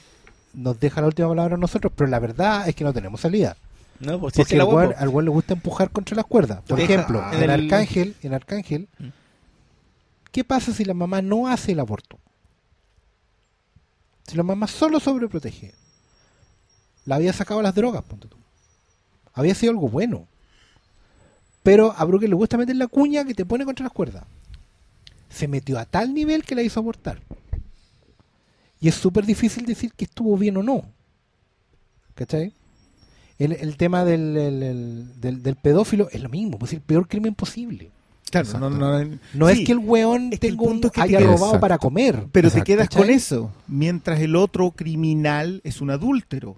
nos deja la última palabra a nosotros, pero la verdad es que no tenemos salida. No, pues Porque la al huevo. al le gusta empujar contra las cuerdas. Por Deja ejemplo, en en, el- Arcángel, en Arcángel, Mm. ¿qué pasa si la mamá no hace el aborto? Si la mamá solo sobreprotege, la había sacado las drogas, ponte tú. Había sido algo bueno. Pero a Brooker le gusta meter la cuña que te pone contra las cuerdas. Se metió a tal nivel que la hizo abortar. Y es súper difícil decir que estuvo bien o no. ¿Cachai? El, el tema del, el- el- del, del pedófilo es lo mismo, pues es el peor crimen posible. Claro, no, no, No sí, es que el weón es que el tenga un- que te haya robado Exacto. para comer. Pero Exacto. te quedas ¿Cachai? con eso. Mientras el otro criminal es un adúltero.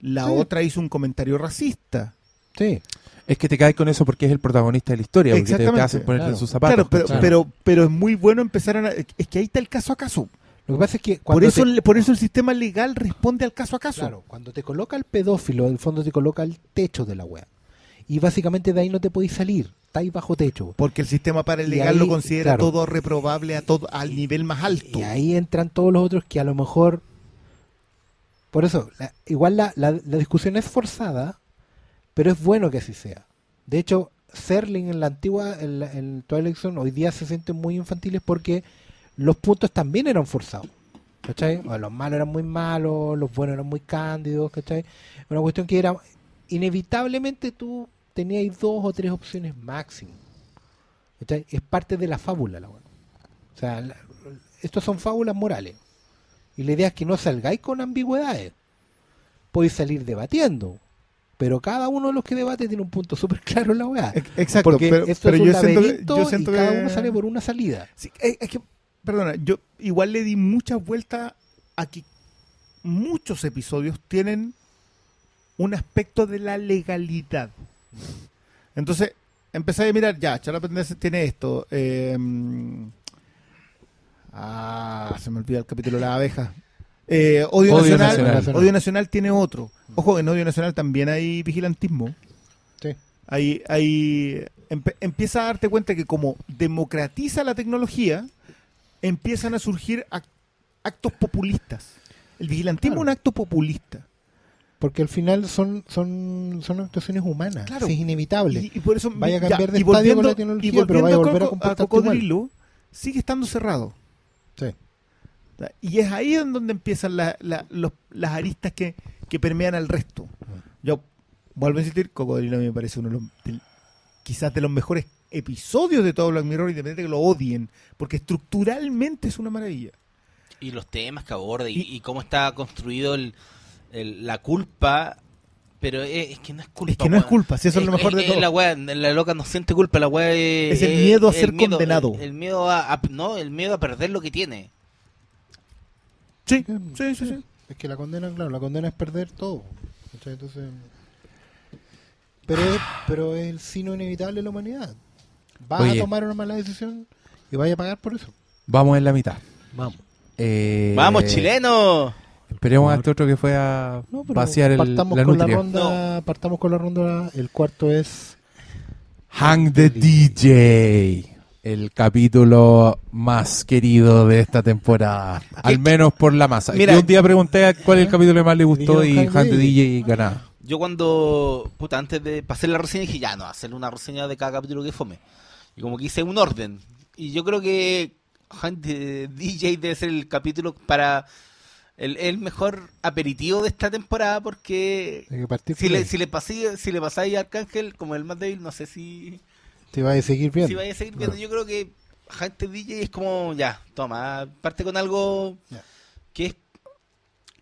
La Sí. otra hizo un comentario racista. Sí. Es que te caes con eso porque es el protagonista de la historia, porque te, te Exactamente, hacen ponerte claro. en sus zapatos. claro, pero, pero, pero es muy bueno empezar a... Es que ahí está el caso a caso. Lo que pasa es que Por eso, te- por eso el sistema legal responde al caso a caso. Claro, cuando te coloca el pedófilo, en el fondo te coloca el techo de la wea. Y básicamente de ahí no te podéis salir. Estáis bajo techo. Porque el sistema para el Y legal ahí, lo considera claro. todo reprobable a todo al nivel más alto. Y ahí entran todos los otros que a lo mejor. Por eso, la- igual la, la- la discusión es forzada, pero es bueno que así sea. De hecho, Serling en la antigua, en, la- en Twilight Zone, hoy día se sienten muy infantiles porque los puntos también eran forzados. ¿Cachai? O los malos eran muy malos, los buenos eran muy cándidos, ¿cachai? Una cuestión que era. Inevitablemente tú tenías dos o tres opciones máximo. ¿Cachai? Es parte de la fábula, la weá. O sea, la- estos son fábulas morales. Y la idea es que no salgáis con ambigüedades. Podéis salir debatiendo. Pero cada uno de los que debate tiene un punto súper claro en la weá. Ex- Exacto, Porque pero, esto pero es un yo siento, yo siento y cada que- uno sale por una salida. Sí, es que, perdona, yo igual le di muchas vueltas a que muchos episodios tienen un aspecto de la legalidad. Entonces, empecé a mirar, ya, Chalapendense tiene esto. eh, ah, se me olvida el capítulo de la abeja. Eh, Odio, Odio Nacional, Nacional. Odio Nacional tiene otro. Ojo, en Odio Nacional también hay vigilantismo. Sí. Hay, hay, empe- empieza a darte cuenta que como democratiza la tecnología, empiezan a surgir ac- actos populistas. El vigilantismo Claro. es un acto populista. Porque al final son, son, son actuaciones humanas. Claro. Es inevitable. Y, y por eso Vaya a ya, cambiar de y estadio con la tecnología, pero vaya a volver a Coco- Cocodrilo, sigue estando cerrado. Sí. Y es ahí en donde empiezan la- la- los- las aristas que, que permean al resto. Yo vuelvo a insistir, Cocodrilo a mí me parece uno de los, del- quizás de los mejores episodios de todo Black Mirror, independientemente de que lo odien, porque estructuralmente es una maravilla. Y los temas que aborda y, Y- y cómo está construido el, el- la culpa. Pero es, es que no es culpa. Es que no es culpa, si eso es lo mejor de todo. La, weá, la loca no siente culpa, la weá es, Es el miedo a el ser miedo- condenado. El, el miedo a, a- no, el miedo a perder lo que tiene. Sí, sí, sí. sí. Es que la condena, claro, la condena es perder todo. Entonces, pero, es, pero es el sino inevitable de la humanidad. Vas Oye. a tomar una mala decisión y vas a pagar por eso. Vamos en la mitad. Vamos. Eh, ¡Vamos, chileno! Esperemos a este otro que fue a No, vaciar el, partamos la con la ronda, partamos con la ronda. El cuarto es Hang the DJ. El capítulo más querido de esta temporada. Al menos por la masa. Mira- Yo un día pregunté a cuál es el capítulo que más le gustó y Hang the DJ ganaba. yo cuando, puta, antes de pasar la reseña dije, ya no, hacer una reseña de cada capítulo que fome. Y como que hice un orden. Y yo creo que DJ debe ser el capítulo para el, el mejor aperitivo de esta temporada porque si le, si le si le pasáis a Arcángel como el más débil, no sé si, Te vas a seguir viendo. si vaya a seguir viendo. Yo creo que Hunt the DJ es como, ya, toma, parte con algo Ya. que es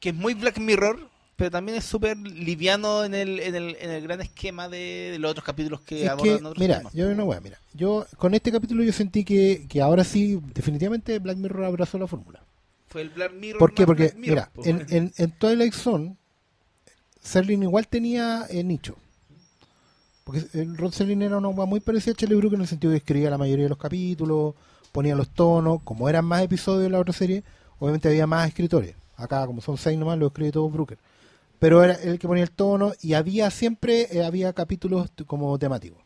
que es muy Black Mirror, pero también es súper liviano en el, en, el, en el gran esquema de, de los otros capítulos que Es abordan que, otros mira, temas. yo no voy mira. Yo con este capítulo yo sentí que, que ahora sí, definitivamente Black Mirror abrazó la fórmula. Fue el Black Mirror. ¿Por qué? Porque, Mirror, mira, en, en, en Twilight Zone, Serling igual tenía eh, nicho. Porque el Ron Serling era una hueá muy parecida a Charlie Brooker en el sentido de que escribía la mayoría de los capítulos, ponía los tonos, como eran más episodios de la otra serie, obviamente había más escritores. Acá, como son seis nomás, lo escribe todo Brooker. Pero era el que ponía el tono y había siempre eh, había capítulos como temáticos.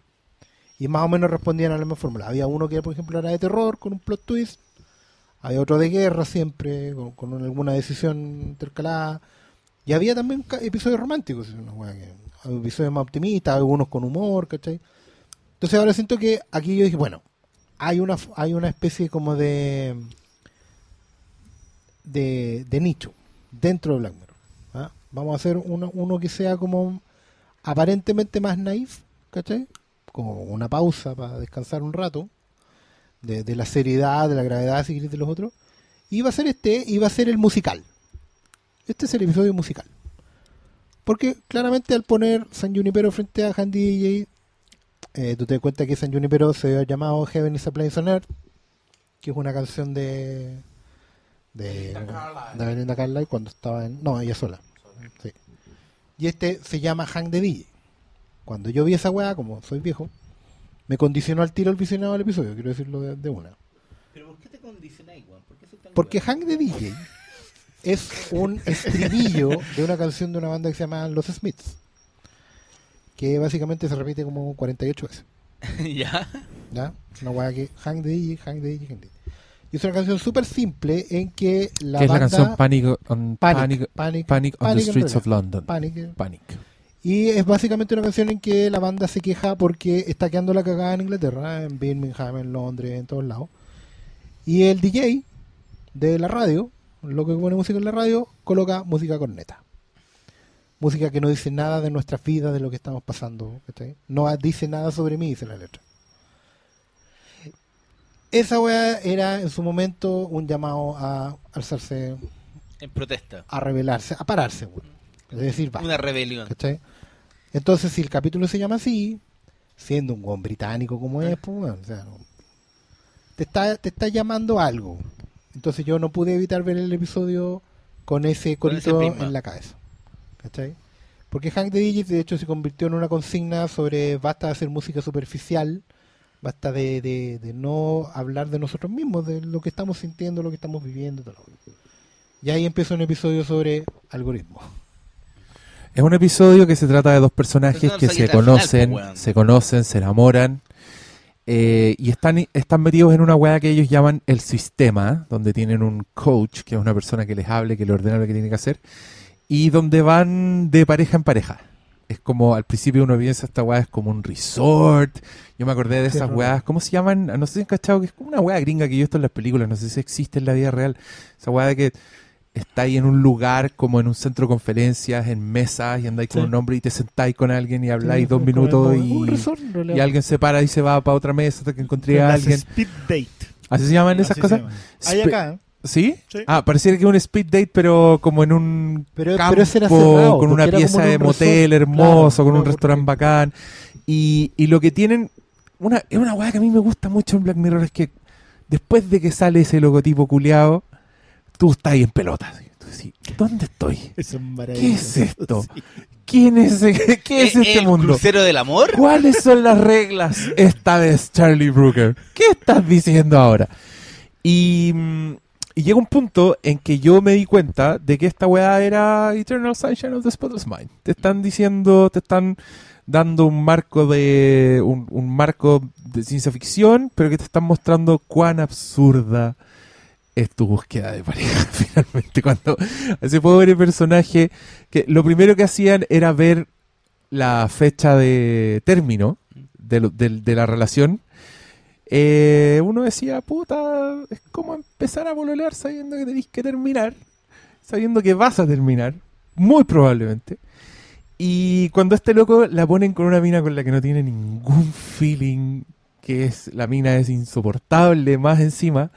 Y más o menos respondían a la misma fórmula. Había uno que, por ejemplo, era de terror con un plot twist. Había otro de guerra siempre, con, alguna decisión intercalada. Y había también episodios románticos, episodios más optimistas, algunos con humor, ¿cachai? Entonces ahora siento que aquí yo dije, bueno, hay una hay una especie como de de, nicho dentro de Black. Vamos a hacer uno, uno que sea como aparentemente más naif, ¿cachai? Como una pausa para descansar un rato de, de la seriedad, de la gravedad, si querés, de los otros. Y va a ser este, y va a ser el musical. Este es el episodio musical. Porque claramente al poner San Junipero frente a Handy DJ, eh, tú te das cuenta que San Junipero se había llamado Heaven is a Place on Earth, que es una canción de de, de Belinda Carlisle cuando estaba en no ella sola Sí. y este se llama Hang de DJ cuando yo vi esa weá como soy viejo me condicionó al tiro el visionado del episodio quiero decirlo de, de una ¿Pero por qué te condicionáis, weón? ¿Por qué soy tan porque? Hang de DJ es un estribillo de una canción de una banda que se llama Los Smiths que básicamente se repite como 48 veces ¿Ya? ¿ya? Una weá que Hang de DJ, Hang de DJ, Hang de es una canción súper simple en que la que es la banda... canción Panic on, Panic, Panic, Panic, Panic on Panic the Streets of. London. Panic. Panic. Y es básicamente una canción en que la banda se queja porque está quedando la cagada en Inglaterra, en Birmingham, en Londres, en todos lados. Y el DJ de la radio, lo que pone música en la radio, coloca música corneta. Música que no dice nada de nuestras vidas, de lo que estamos pasando. No dice nada sobre mí, dice la letra. Esa weá era en su momento un llamado a alzarse, En protesta. a rebelarse, a pararse. weón. Es decir, basta. Una rebelión. ¿Cachai? Entonces, si el capítulo se llama así, siendo un buen británico como es, pues, bueno, o sea, no- te, está, te está llamando algo. Entonces yo no pude evitar ver el episodio con ese Con ese corito en la cabeza. ¿Cachai? Porque Hank de DJ de hecho se convirtió en una consigna sobre basta de hacer música superficial, basta de, de- de no hablar de nosotros mismos, de lo que estamos sintiendo, lo que estamos viviendo. Todo. Y ahí empieza un episodio sobre algoritmos. Es un episodio que se trata de dos personajes Pero que se conocen, final, weón. se conocen, se enamoran eh, y están, están metidos en una weá que ellos llaman el sistema, donde tienen un coach, que es una persona que les hable, que les ordena lo que tienen que hacer, y donde van de pareja en pareja. Es como al principio uno piensa esta weá es como un resort. Yo me acordé de esas es weas, ¿cómo se llaman? No sé si han cachado que es como una weá gringa que yo he visto en las películas, no sé si existe en la vida real. Esa weá de que estáis en un lugar como en un centro de conferencias, en mesas, y andáis con un hombre y te sentáis con alguien y habláis Sí, dos minutos y, resort, alguien se para y se va para otra mesa hasta que encontré a alguien. Speed date. ¿Así se llaman esas Así cosas? Hay acá, ¿eh? ¿Sí? Sí. Ah, pareciera que un speed date, pero como en un Pero- campo, pero cerrado, con una pieza de motel hermoso, claro, con un restaurante bacán. Y, y lo que tienen, una, es una weá que a mí me gusta mucho en Black Mirror, es que después de que sale ese logotipo culiado, tú estás ahí en pelotas. Tú decís, ¿dónde estoy? Eso es ¿Qué maravilloso. es esto? Sí. ¿Quién es, qué, qué es ¿El- este el mundo? crucero del amor? ¿Cuáles son las reglas esta vez, Charlie Brooker? ¿Qué estás diciendo ahora? Y, mm, y llega un punto en que yo me di cuenta de que esta weá era Eternal Sunshine of the Spotless Mind. Te están diciendo, te están dando un marco de un, marco de ciencia ficción, pero que te están mostrando cuán absurda es tu búsqueda de pareja finalmente cuando ese pobre personaje que lo primero que hacían era ver la fecha de término de la relación, eh, uno decía, puta, es como empezar a pololear sabiendo que tenéis que terminar, sabiendo que vas a terminar, muy probablemente. Y cuando este loco la ponen con una mina con la que no tiene ningún feeling, que es la mina es insoportable más encima,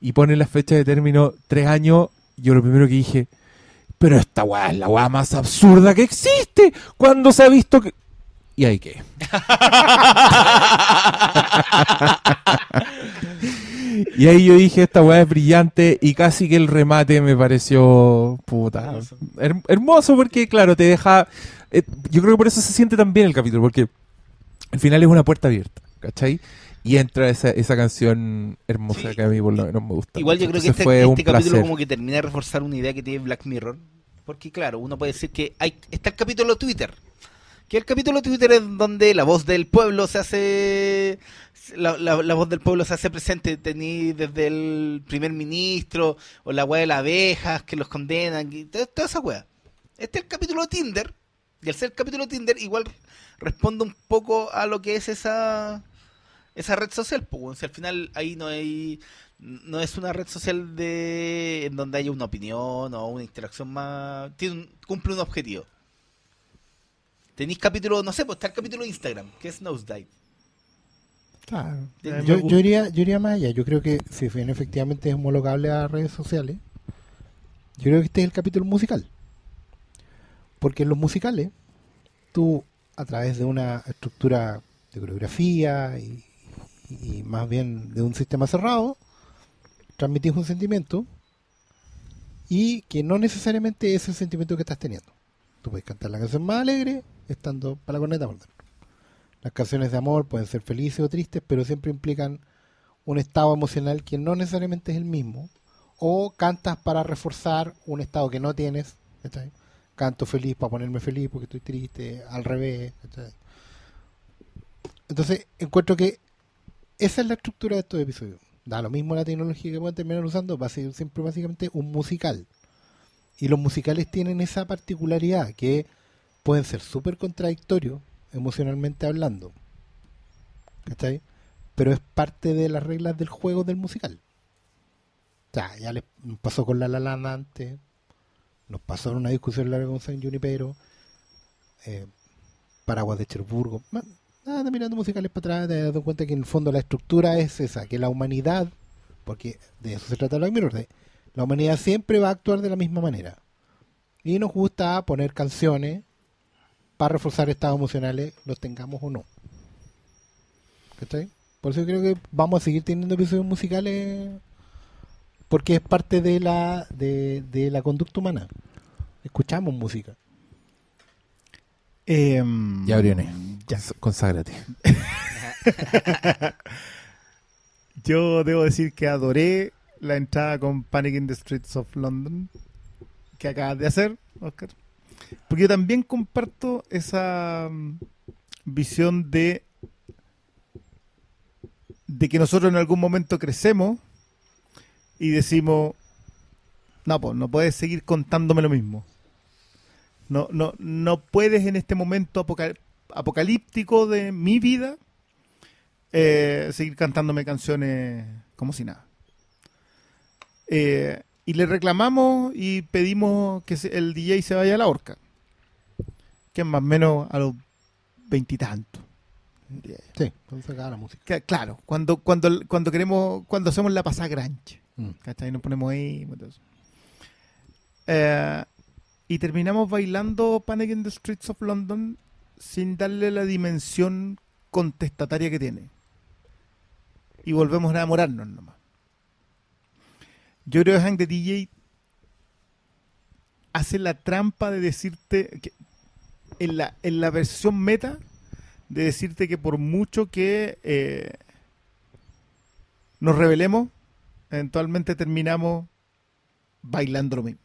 y ponen la fecha de término tres años, yo lo primero que dije, pero esta weá es la weá más absurda que existe. Cuando se ha visto que... Y ahí qué. y ahí yo dije, esta weá es brillante y casi que el remate me pareció puta. her- hermoso porque, claro, te deja... eh, yo creo que por eso se siente tan bien el capítulo, porque al final es una puerta abierta, ¿cachai? Y entra esa, esa canción hermosa Sí. que a mí por lo menos me gusta. Igual yo creo que este, este capítulo placer. como que termina de reforzar una idea que tiene Black Mirror. Porque claro, uno puede decir que hay está el capítulo Twitter. Que el capítulo Twitter es donde la voz del pueblo se hace... La, la- voz del pueblo se hace presente. Tení desde el primer ministro o la weá de las abejas que los condenan. Y toda, esa weá. Este es el capítulo Tinder. Y al ser el capítulo Tinder igual responde un poco a lo que es esa esa red social, pues, weón. si al final ahí no hay no es una red social de en donde haya una opinión o una interacción más tiene un- cumple un objetivo. Tenéis capítulo, no sé, pues está el capítulo de Instagram, que es Nosedive. Claro. Yo- gusta. yo iría, yo iría más allá. Yo creo que si bien efectivamente es homologable a redes sociales, yo creo que este es el capítulo musical. Porque en los musicales, tú a través de una estructura de coreografía y, y más bien de un sistema cerrado, transmitís un sentimiento y que no necesariamente es el sentimiento que estás teniendo. Tú puedes cantar la canción más alegre estando para la corneta por dentro. Las canciones de amor pueden ser felices o tristes, pero siempre implican un estado emocional que no necesariamente es el mismo. O cantas para reforzar un estado que no tienes. ¿cachai? Canto feliz para ponerme feliz porque estoy triste, al revés. ¿cachai? Entonces, encuentro que esa es la estructura de estos episodios. Da lo mismo la tecnología que pueden terminar usando, va a ser siempre básicamente un musical. Y los musicales tienen esa particularidad que pueden ser súper contradictorios emocionalmente hablando. ¿Cachai? Pero es parte de las reglas del juego del musical. O sea, ya les pasó con La La Land antes, nos pasó en una discusión larga con San Junipero, eh, Paraguas de Cherburgo. Nada, mirando musicales para atrás, te das cuenta que en el fondo la estructura es esa, que la humanidad, porque de eso se trata Black Mirror, de la humanidad siempre va a actuar de la misma manera. Y nos gusta poner canciones para reforzar estados emocionales, los tengamos o no. ¿Cachai? Por eso creo que vamos a seguir teniendo episodios musicales porque es parte de la de, de la conducta humana. Escuchamos música. Em, Ya, Briones, ya. cons- conságrate. Yo debo decir que adoré la entrada con Panic in the Streets of London que acabas de hacer, Oscar. Porque yo también comparto esa mm, visión de de que nosotros en algún momento crecemos y decimos no, pues no puedes seguir contándome lo mismo. No, no, no puedes en este momento apocal- apocalíptico de mi vida eh, seguir cantándome canciones como si nada. Eh, y le reclamamos y pedimos que el DJ se vaya a la horca. Que es más o menos a los veintitantos. Sí, cuando se acaba la música. Que- Claro, cuando, cuando, cuando queremos, cuando hacemos la pasada granche. Mm. ¿Cachai? Nos ponemos ahí. Eh, y terminamos bailando Panic in the Streets of London sin darle la dimensión contestataria que tiene. Y volvemos a enamorarnos nomás. Yo creo que Hank the DJ hace la trampa de decirte que en la, en la versión meta de decirte que por mucho que eh, nos revelemos, eventualmente terminamos bailando lo mismo.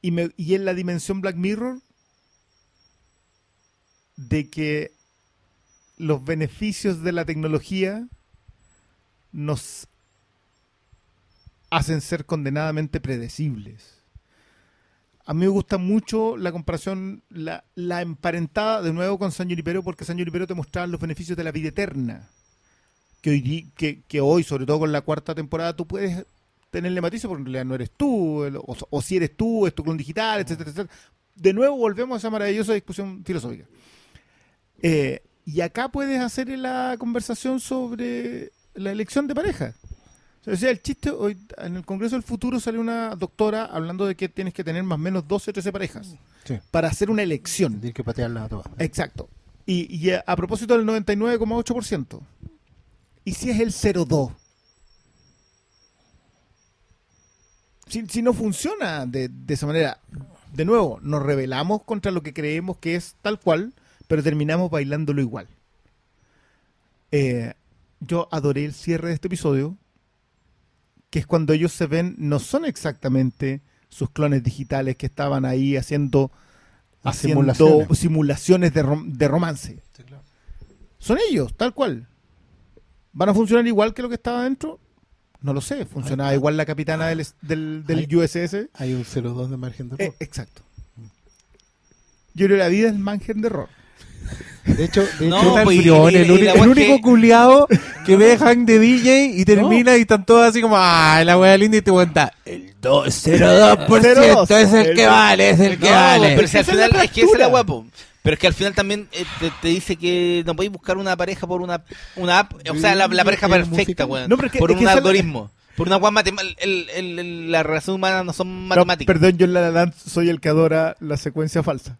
Y, me, y en la dimensión Black Mirror, de que los beneficios de la tecnología nos hacen ser condenadamente predecibles. a mí me gusta mucho la comparación, la, la emparentada de nuevo con San Junipero, porque San Junipero te mostraba los beneficios de la vida eterna. Que hoy, que, que hoy, sobre todo con la cuarta temporada, tú puedes tenerle matices porque en realidad no eres tú, o si eres tú, es tu clon digital, etcétera, etcétera. De nuevo volvemos a esa maravillosa discusión filosófica. Eh, y acá puedes hacer la conversación sobre la elección de pareja. O sea, el chiste, hoy en el Congreso del Futuro sale una doctora hablando de que tienes que tener más o menos 12 o 13 parejas Sí. para hacer una elección. Tienes que patearla a todas. Exacto. Y, y a, a propósito del 99,8%. ¿Y si es el 0,2%? Si, si no funciona de, de esa manera, de nuevo, nos rebelamos contra lo que creemos que es tal cual, pero terminamos bailándolo igual. Eh, yo adoré el cierre de este episodio, que es cuando ellos se ven, no son exactamente sus clones digitales que estaban ahí haciendo, simulaciones. simulaciones, de, rom- de romance. Son ellos, tal cual. ¿Van a funcionar igual que lo que estaba adentro? No lo sé. ¿Funcionaba igual la capitana del, del. USS? Hay un 0,2 de margen de error. Eh, exacto. Yo creo que la vida es margen de error. De hecho, de No, hecho, Puta, el pues, y- Brión, y- el, y uni- la el wea único que- culiado que ve Hank de DJ y termina y están todos así como, ah, la wea linda y te cuenta, el 2,02% es el que El- vale, es el que No, vale. pero si al final es que es la guapo. Pero es que al final también eh, te, te dice que no podéis buscar una pareja por una, una app, o sea, la, la pareja perfecta, weón. No, pero es que- por es que un la- algoritmo. Por una matemática. El, la relación humana no son No, matemáticas. perdón, yo en La La soy el que adora la secuencia falsa.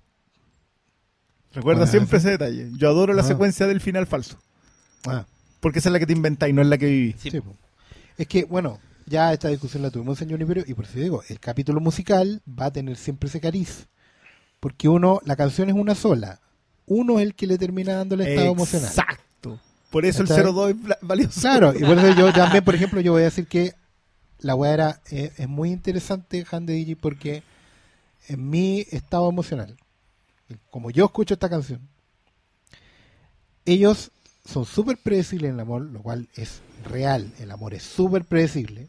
Recuerda Ah, siempre ese detalle. Yo adoro la Ah. secuencia del final falso. ah, Porque esa es la que te inventáis, no es la que viví. Sí. es que, bueno, ya esta discusión la tuvimos en Junipero y por eso digo, el capítulo musical va a tener siempre ese cariz. Porque uno, la canción es una sola. Uno es el que le termina dando el estado emocional. Exacto. Por eso el ¿Cachai? 02 es valioso. Claro, y por eso yo también, por ejemplo, yo voy a decir que la weá era, eh, es muy interesante, Han de DJ, porque en mi estado emocional, como yo escucho esta canción, ellos son súper predecibles en el amor, lo cual es real, el amor es súper predecible.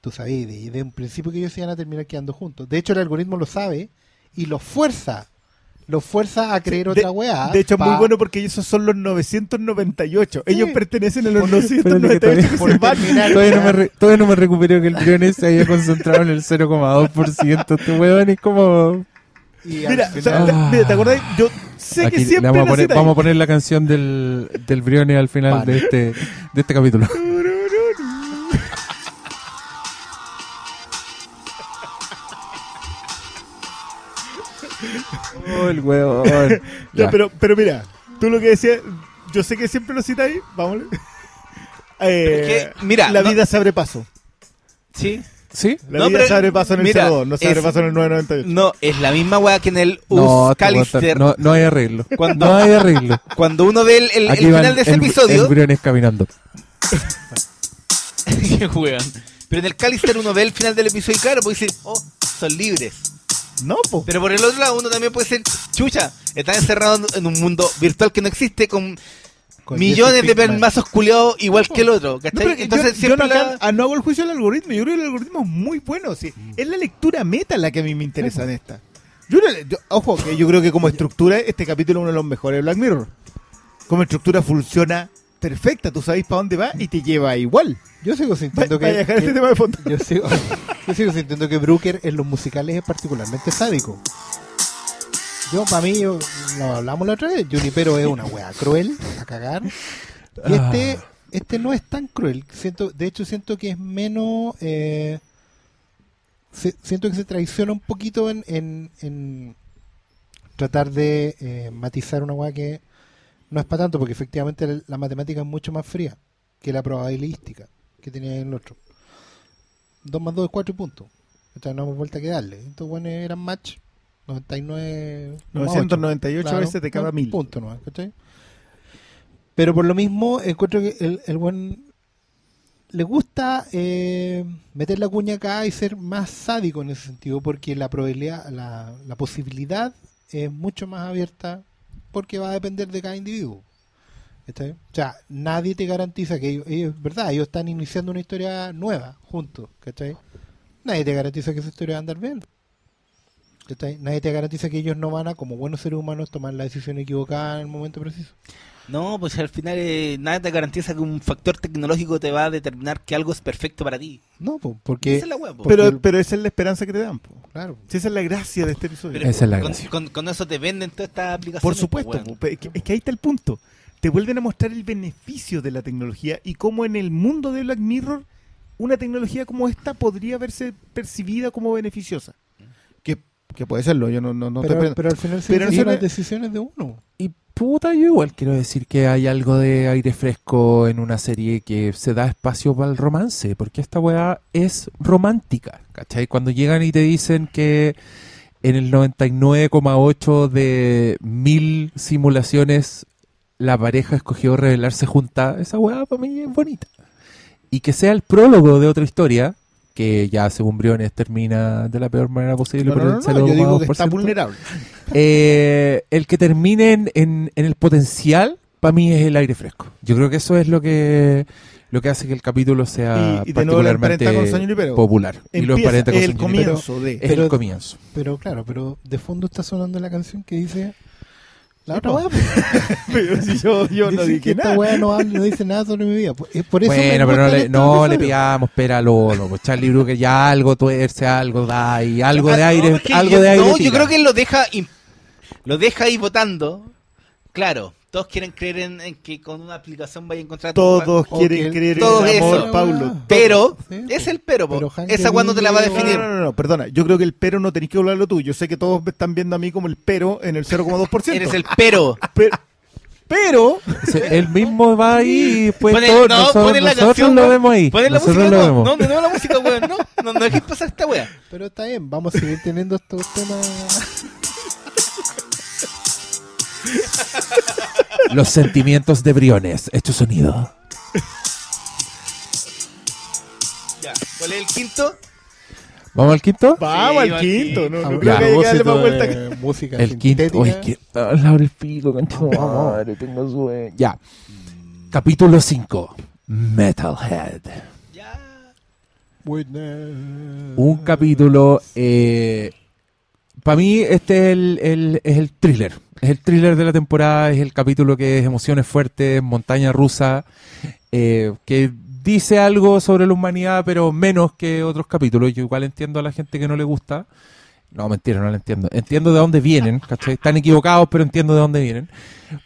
Tú sabes, de, de un principio que ellos se iban a terminar quedando juntos. De hecho, el algoritmo lo sabe y los fuerza, los fuerza a creer de, otra weá. de hecho, es muy pa- bueno porque esos son los 998. Ellos pertenecen a los Espérate que 998 que por terminar- Todavía no, me re- todavía no me recupero que el Briones se haya concentrado en el 0,2%. Este weón es como... y Mira, o sea, mira, ¿te acordás? Yo sé Aquí que siempre vamos, a poner, vamos a poner la canción del, del Briones al final Vale. de, este, de este capítulo. Oh, el weón. Ya, Ya. pero, pero mira, tú lo que decías, yo sé que siempre lo citáis, vamos. Eh, Es que, mira, la no- vida se abre paso. Sí. ¿Sí? La No, vida pero- se abre paso en el mira, 02, no se abre es- paso en el 998. No, es la misma weá que en el No, Callister. no, no hay arreglo. Cuando- No hay arreglo. Cuando uno ve el, el- el final de ese el, episodio. El Briones caminando. Qué weón. Pero en el Callister uno ve el final del episodio y claro, pues dice, oh, son libres. No, po. Pero por el otro lado uno también puede ser, chucha, están encerrados en un mundo virtual que no existe con millones de permazos culiados igual que el otro. No, Entonces yo, siempre yo no, la- acá- no hago el juicio del algoritmo. Yo creo que el algoritmo es muy bueno. Sí. Mm. Es la lectura meta la que a mí me interesa en esta. Yo, yo- ojo, que yo creo que como estructura, este capítulo es uno de los mejores de Black Mirror. Como estructura funciona perfecta. Tú sabes para dónde va y te lleva igual. Yo sigo sintiendo que, dejar que- este tema de fondo. yo sigo, yo sigo sintiendo que Brooker en los musicales es particularmente sádico. Yo, para mí, yo, lo hablamos la otra vez, Junipero es una wea cruel, a cagar. Y este, este no es tan cruel. Siento, de hecho, siento que es menos. eh, se- siento que se traiciona un poquito en, en, en tratar de eh, matizar una wea que no es para tanto, porque efectivamente la, la matemática es mucho más fría que la probabilística que tenía en el otro. 2 más 2 es 4 puntos. Entonces no hemos vuelto a quedarle. Estos buenos eran match 99. 998 Claro, veces de cada mil. Punto nomás, ¿cachai? Pero por lo mismo, encuentro que el, el buen le gusta eh, meter la cuña acá y ser más sádico en ese sentido, porque la probabilidad, la, la posibilidad es mucho más abierta porque va a depender de cada individuo. ¿cachai? O sea, nadie te garantiza que ellos, ellos, verdad, ellos están iniciando una historia nueva juntos, ¿cachai? Nadie te garantiza que esa historia va a andar bien. ¿Cachai? Nadie te garantiza que ellos no van a, como buenos seres humanos, tomar la decisión equivocada en el momento preciso. No, pues al final eh, nada te garantiza que un factor tecnológico te va a determinar que algo es perfecto para ti. No, po, porque... Esa es la hueá, po. Pero, Porque- pero esa es la esperanza que te dan. po. Claro. Si esa es la gracia de este episodio. Pero Esa es la con, gracia. con- con eso te venden todas estas aplicaciones. Por po, supuesto, es que, es que ahí está el punto. Te vuelven a mostrar el beneficio de la tecnología y cómo en el mundo de Black Mirror una tecnología como esta podría verse percibida como beneficiosa. Que, puede serlo, yo no, no, no pero, estoy pero al final pero se eso las no- decisiones de uno. Y puta, yo igual quiero decir que hay algo de aire fresco en una serie que se da espacio para el romance, porque esta weá es romántica, ¿cachai? Cuando llegan y te dicen que en el 99,8 de mil simulaciones la pareja escogió revelarse junta, esa weá para mí es bonita. Y que sea el prólogo de otra historia, que ya según Briones termina de la peor manera posible, No, no, por no, el no, yo digo que 0,2%. está vulnerable. Eh, el que termine en, en- en el potencial, para mí es el aire fresco. Yo creo que eso es lo que lo que hace que el capítulo sea Y- y particularmente con popular. y lo emparenta con el San Junipero. comienzo de... Es Pero- el comienzo. Pero claro, pero de fondo está sonando la canción que dice... La otra weá, po. Pero si yo, yo no que dije esta nada. weá no, dice nada sobre mi vida. Por por eso Bueno, pero no le, no le pidamos pera a Lolo. Pues Charlie Brooker ya algo tuerce, algo da y algo de aire, algo yo, de aire. no, yo creo que él lo deja im- lo deja ahí votando. Claro, todos quieren creer en, en que con una aplicación vaya a encontrar Todos quieren creer todo en el amor, eso. Paulo. Pero Sí, es el pero, po. Pero esa cuando te la va a definir. No, no, no, no, perdona. Yo creo que el pero no tenéis que hablarlo tú. Yo sé que todos me están viendo a mí como el pero en el 0,2%. Eres el pero. Pero, pero Él mismo va ahí y pues Pone- todos no, nosotros, la nosotros canción, lo vemos ahí. Ponen la nosotros música, lo no, vemos. no, nuevo la música, weón, no, no, no dejes pasar esta wea. Pero está bien, vamos a seguir teniendo estos temas. Los sentimientos de Briones. Hecho sonido. Ya, ¿cuál es el quinto? ¿Vamos al quinto? vamos Sí, al quinto. No, no creo que haya que darle más vuelta. que- música El quinto. Oye, que. ah, Laura el pico, concha de madre, tengo sueño. Ya. Capítulo 5. Metalhead. Ya. Witness. Un capítulo. Para mí, este es el, thriller. Es el thriller de la temporada. Es el capítulo que es emociones fuertes, montaña rusa. eh, que dice algo sobre la humanidad, pero menos que otros capítulos. Yo igual entiendo a la gente que no le gusta. No, mentira, no lo entiendo. Entiendo de dónde vienen, ¿cachai? Están equivocados, pero entiendo de dónde vienen.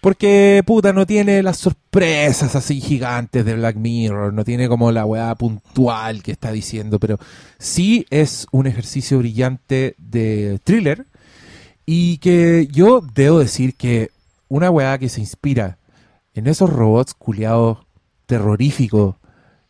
Porque, puta, no tiene las sorpresas así gigantes de Black Mirror, no tiene como la weá puntual que está diciendo, pero sí es un ejercicio brillante de thriller y que yo debo decir que una weá que se inspira en esos robots culiados terroríficos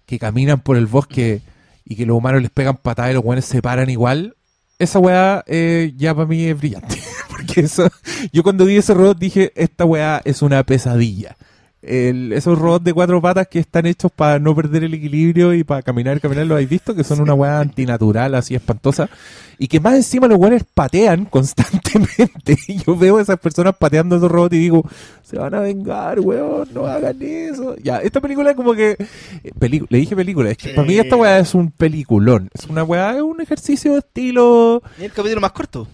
que caminan por el bosque y que los humanos les pegan patadas y los weones se paran igual, esa weá eh, ya para mí es brillante. Porque eso, yo cuando vi ese robot dije, esta weá es una pesadilla. El- esos robots de cuatro patas que están hechos para no perder el equilibrio y para caminar, caminar, ¿lo habéis visto? Que son una weá antinatural, así espantosa. Y que más encima los weones patean constantemente. Y yo veo a esas personas pateando esos robots y digo, se van a vengar, weón, no hagan eso. Ya, esta película como que... eh, le dije película, es que para mí esta weá es un peliculón. Es una weá, es un ejercicio de estilo... Y el capítulo más corto.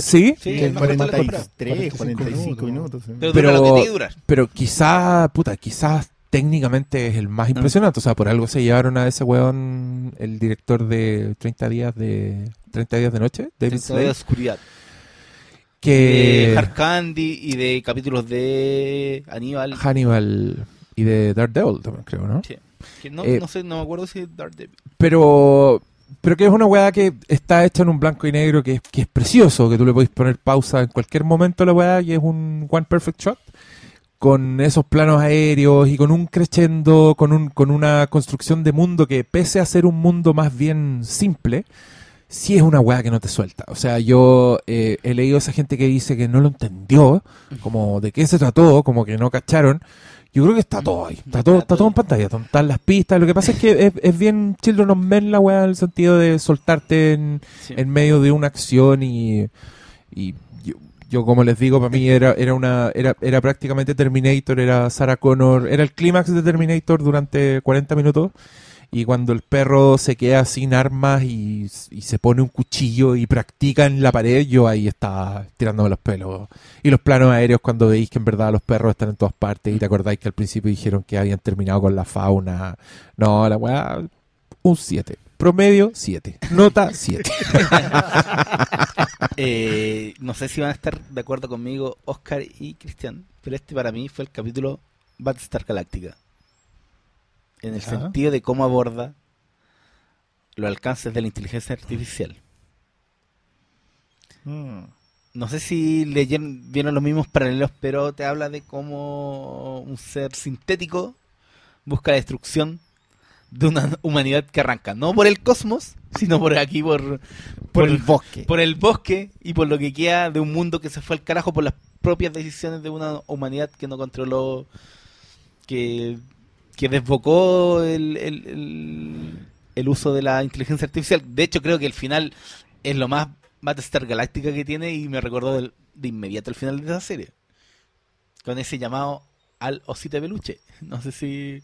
Sí, Sí, el más corto de la temporada. 43, 45 45 minutos. Pero, Pero- dura lo que tiene que durar. pero quizás, puta, quizás técnicamente es el más impresionante. O sea, por algo se llevaron a ese weón el director de 30 días de 30 días de noche, David Dentro de Slade, la oscuridad. que De Hard Candy y de capítulos de Aníbal. Hannibal y de Daredevil también creo, ¿no? Sí. Que no, Eh, no sé, no me acuerdo si es Daredevil. Pero pero que es una weá que está hecha en un blanco y negro que que es precioso, que tú le podés poner pausa en cualquier momento a la weá y es un one perfect shot con esos planos aéreos y con un crescendo, con un con una construcción de mundo que pese a ser un mundo más bien simple, sí es una weá que no te suelta. O sea, yo eh, he leído a esa gente que dice que no lo entendió, como de qué se trató, como que no cacharon. Yo creo que está todo ahí, está todo, está todo en pantalla, están las pistas. Lo que pasa es que es, es bien Children of Men la weá en el sentido de soltarte en, Sí. en medio de una acción y, y yo, yo, como les digo, para mí era, era una era, era prácticamente Terminator, era Sarah Connor, era el clímax de Terminator durante 40 minutos Y cuando el perro se queda sin armas y, se pone un cuchillo y practica en la pared, yo ahí estaba tirándome los pelos. Y los planos aéreos cuando veis que en verdad los perros están en todas partes y te acordáis que al principio dijeron que habían terminado con la fauna. No, la weá, un 7. Promedio 7. Nota 7. Eh, no sé si van a estar de acuerdo conmigo Oscar y Cristian, pero este para mí fue el capítulo Battlestar Galactica. En el sentido de cómo aborda los alcances de la inteligencia artificial. Mm. No sé si leyeron, vieron los mismos paralelos, pero te habla de cómo un ser sintético busca la destrucción de una humanidad que arranca, no por el cosmos, sino por aquí, por, Por el bosque. por el bosque y por lo que queda de un mundo que se fue al carajo por las propias decisiones de una humanidad que no controló, que, que desbocó el, el, el- el uso de la inteligencia artificial. De hecho, creo que el final es lo más Battlestar Galáctica que tiene y me recordó del- de inmediato el final de esa serie. Con ese llamado al osito de peluche. No sé si...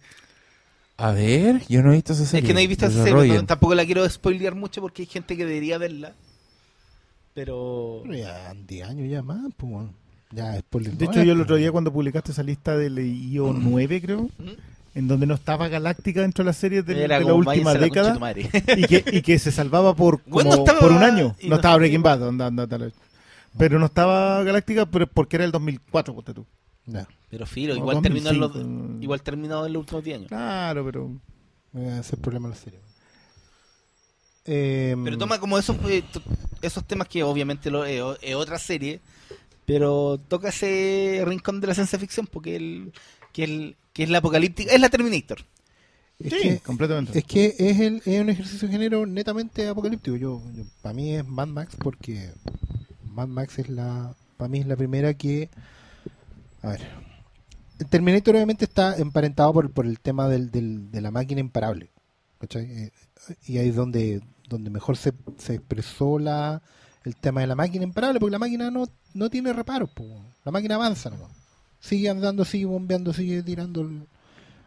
A ver, yo no he visto esa serie. Es que no he visto esa serie, no- tampoco la quiero spoilear mucho porque hay gente que debería verla. Pero... Pero ya 10 años ya más, pues. Ya spoiler De hecho, yo el otro día cuando publicaste esa lista del IO 9, creo, ¿Mm? En donde no estaba Galáctica dentro de las series de, la última "Váyanse a la década tu madre". y que, y que se salvaba por, como, Bueno, estaba- por un año. No no estaba Breaking Bad, onda, onda, tal. pero no estaba Galáctica pero porque era el 2004, ponte tú. Ya, Pero filo, No, igual terminó, en los, 2005. igual terminó en los últimos 10 años. Claro, pero... ese es el problema de la serie. Em, Pero toma como esos, eh, esos temas que obviamente lo, es, o- es otra serie, pero toca ese rincón de la ciencia ficción porque el, que, el, que es la apocalíptica, es la Terminator. es sí, que- completamente. Es que es, el, es un ejercicio de género netamente apocalíptico. Yo, yo- para mí es Mad Max porque Mad Max es la, para mí es la primera que, a ver, el Terminator obviamente está emparentado por, por el tema del, del- de la máquina imparable, ¿cachai? Eh, y ahí es donde, donde mejor se, se expresó la, el tema de la máquina imparable, porque la máquina no, no tiene reparos, po. la máquina avanza nomás. Sigue andando, sigue bombeando, sigue tirando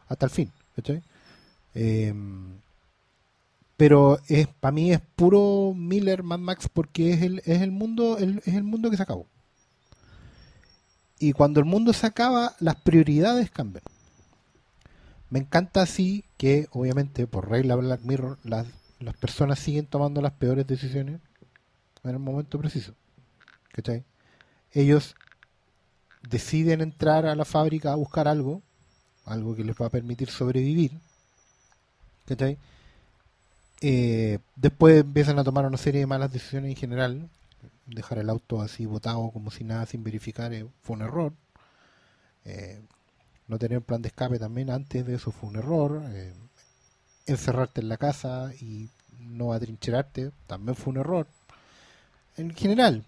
hasta el fin. Eh, pero es para mí es puro Miller Mad Max porque es el, es el mundo el- es el mundo que se acabó y cuando el mundo se acaba las prioridades cambian me encanta así que obviamente por regla Black Mirror las, las personas siguen tomando las peores decisiones en el momento preciso ¿cachai? ellos deciden entrar a la fábrica a buscar algo algo que les va a permitir sobrevivir. Eh, después empiezan a tomar una serie de malas decisiones en general. Dejar el auto así botado como si nada sin verificar eh, fue un error. Eh, no tener plan de escape también antes de eso fue un error. Encerrarte en la casa y no atrincherarte también fue un error. En general.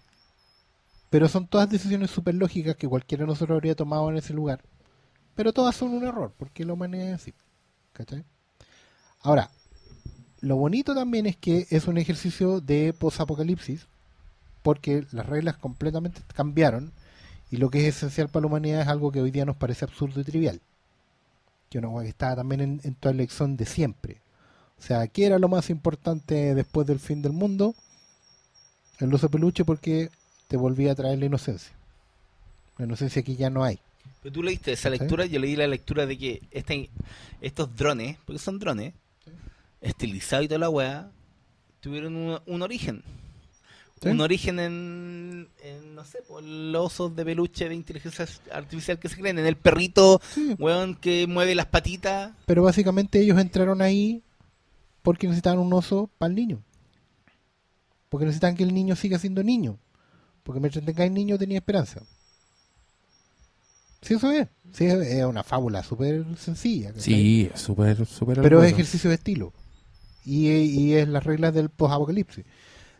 Pero son todas decisiones súper lógicas que cualquiera de nosotros habría tomado en ese lugar. Pero todas son un error, porque la humanidad es así. ¿Cachai? Ahora, lo bonito también es que es un ejercicio de posapocalipsis, porque las reglas completamente cambiaron y lo que es esencial para la humanidad es algo que hoy día nos parece absurdo y trivial. Que una que estaba también en, toda elección de siempre. O sea, ¿qué era lo más importante después del fin del mundo? El oso peluche porque te volvía a traer la inocencia. La inocencia que ya no hay. Pero tú leíste esa ¿Sí? lectura, yo leí la lectura de que este, estos drones, porque son drones, estilizados y toda la weá, tuvieron un, un origen. ¿Sí? Un origen en, en, no sé, por los osos de peluche de inteligencia artificial que se creen, en el perrito, Sí. weón, que mueve las patitas. Pero básicamente ellos entraron ahí porque necesitaban un oso para el niño. Porque necesitan que el niño siga siendo niño. Porque mientras tengáis niño tenía esperanza. Sí, eso es. Sí, es una fábula súper sencilla. Sí, súper, súper. Pero es ejercicio de estilo. Y, y es las reglas del post-apocalipsis.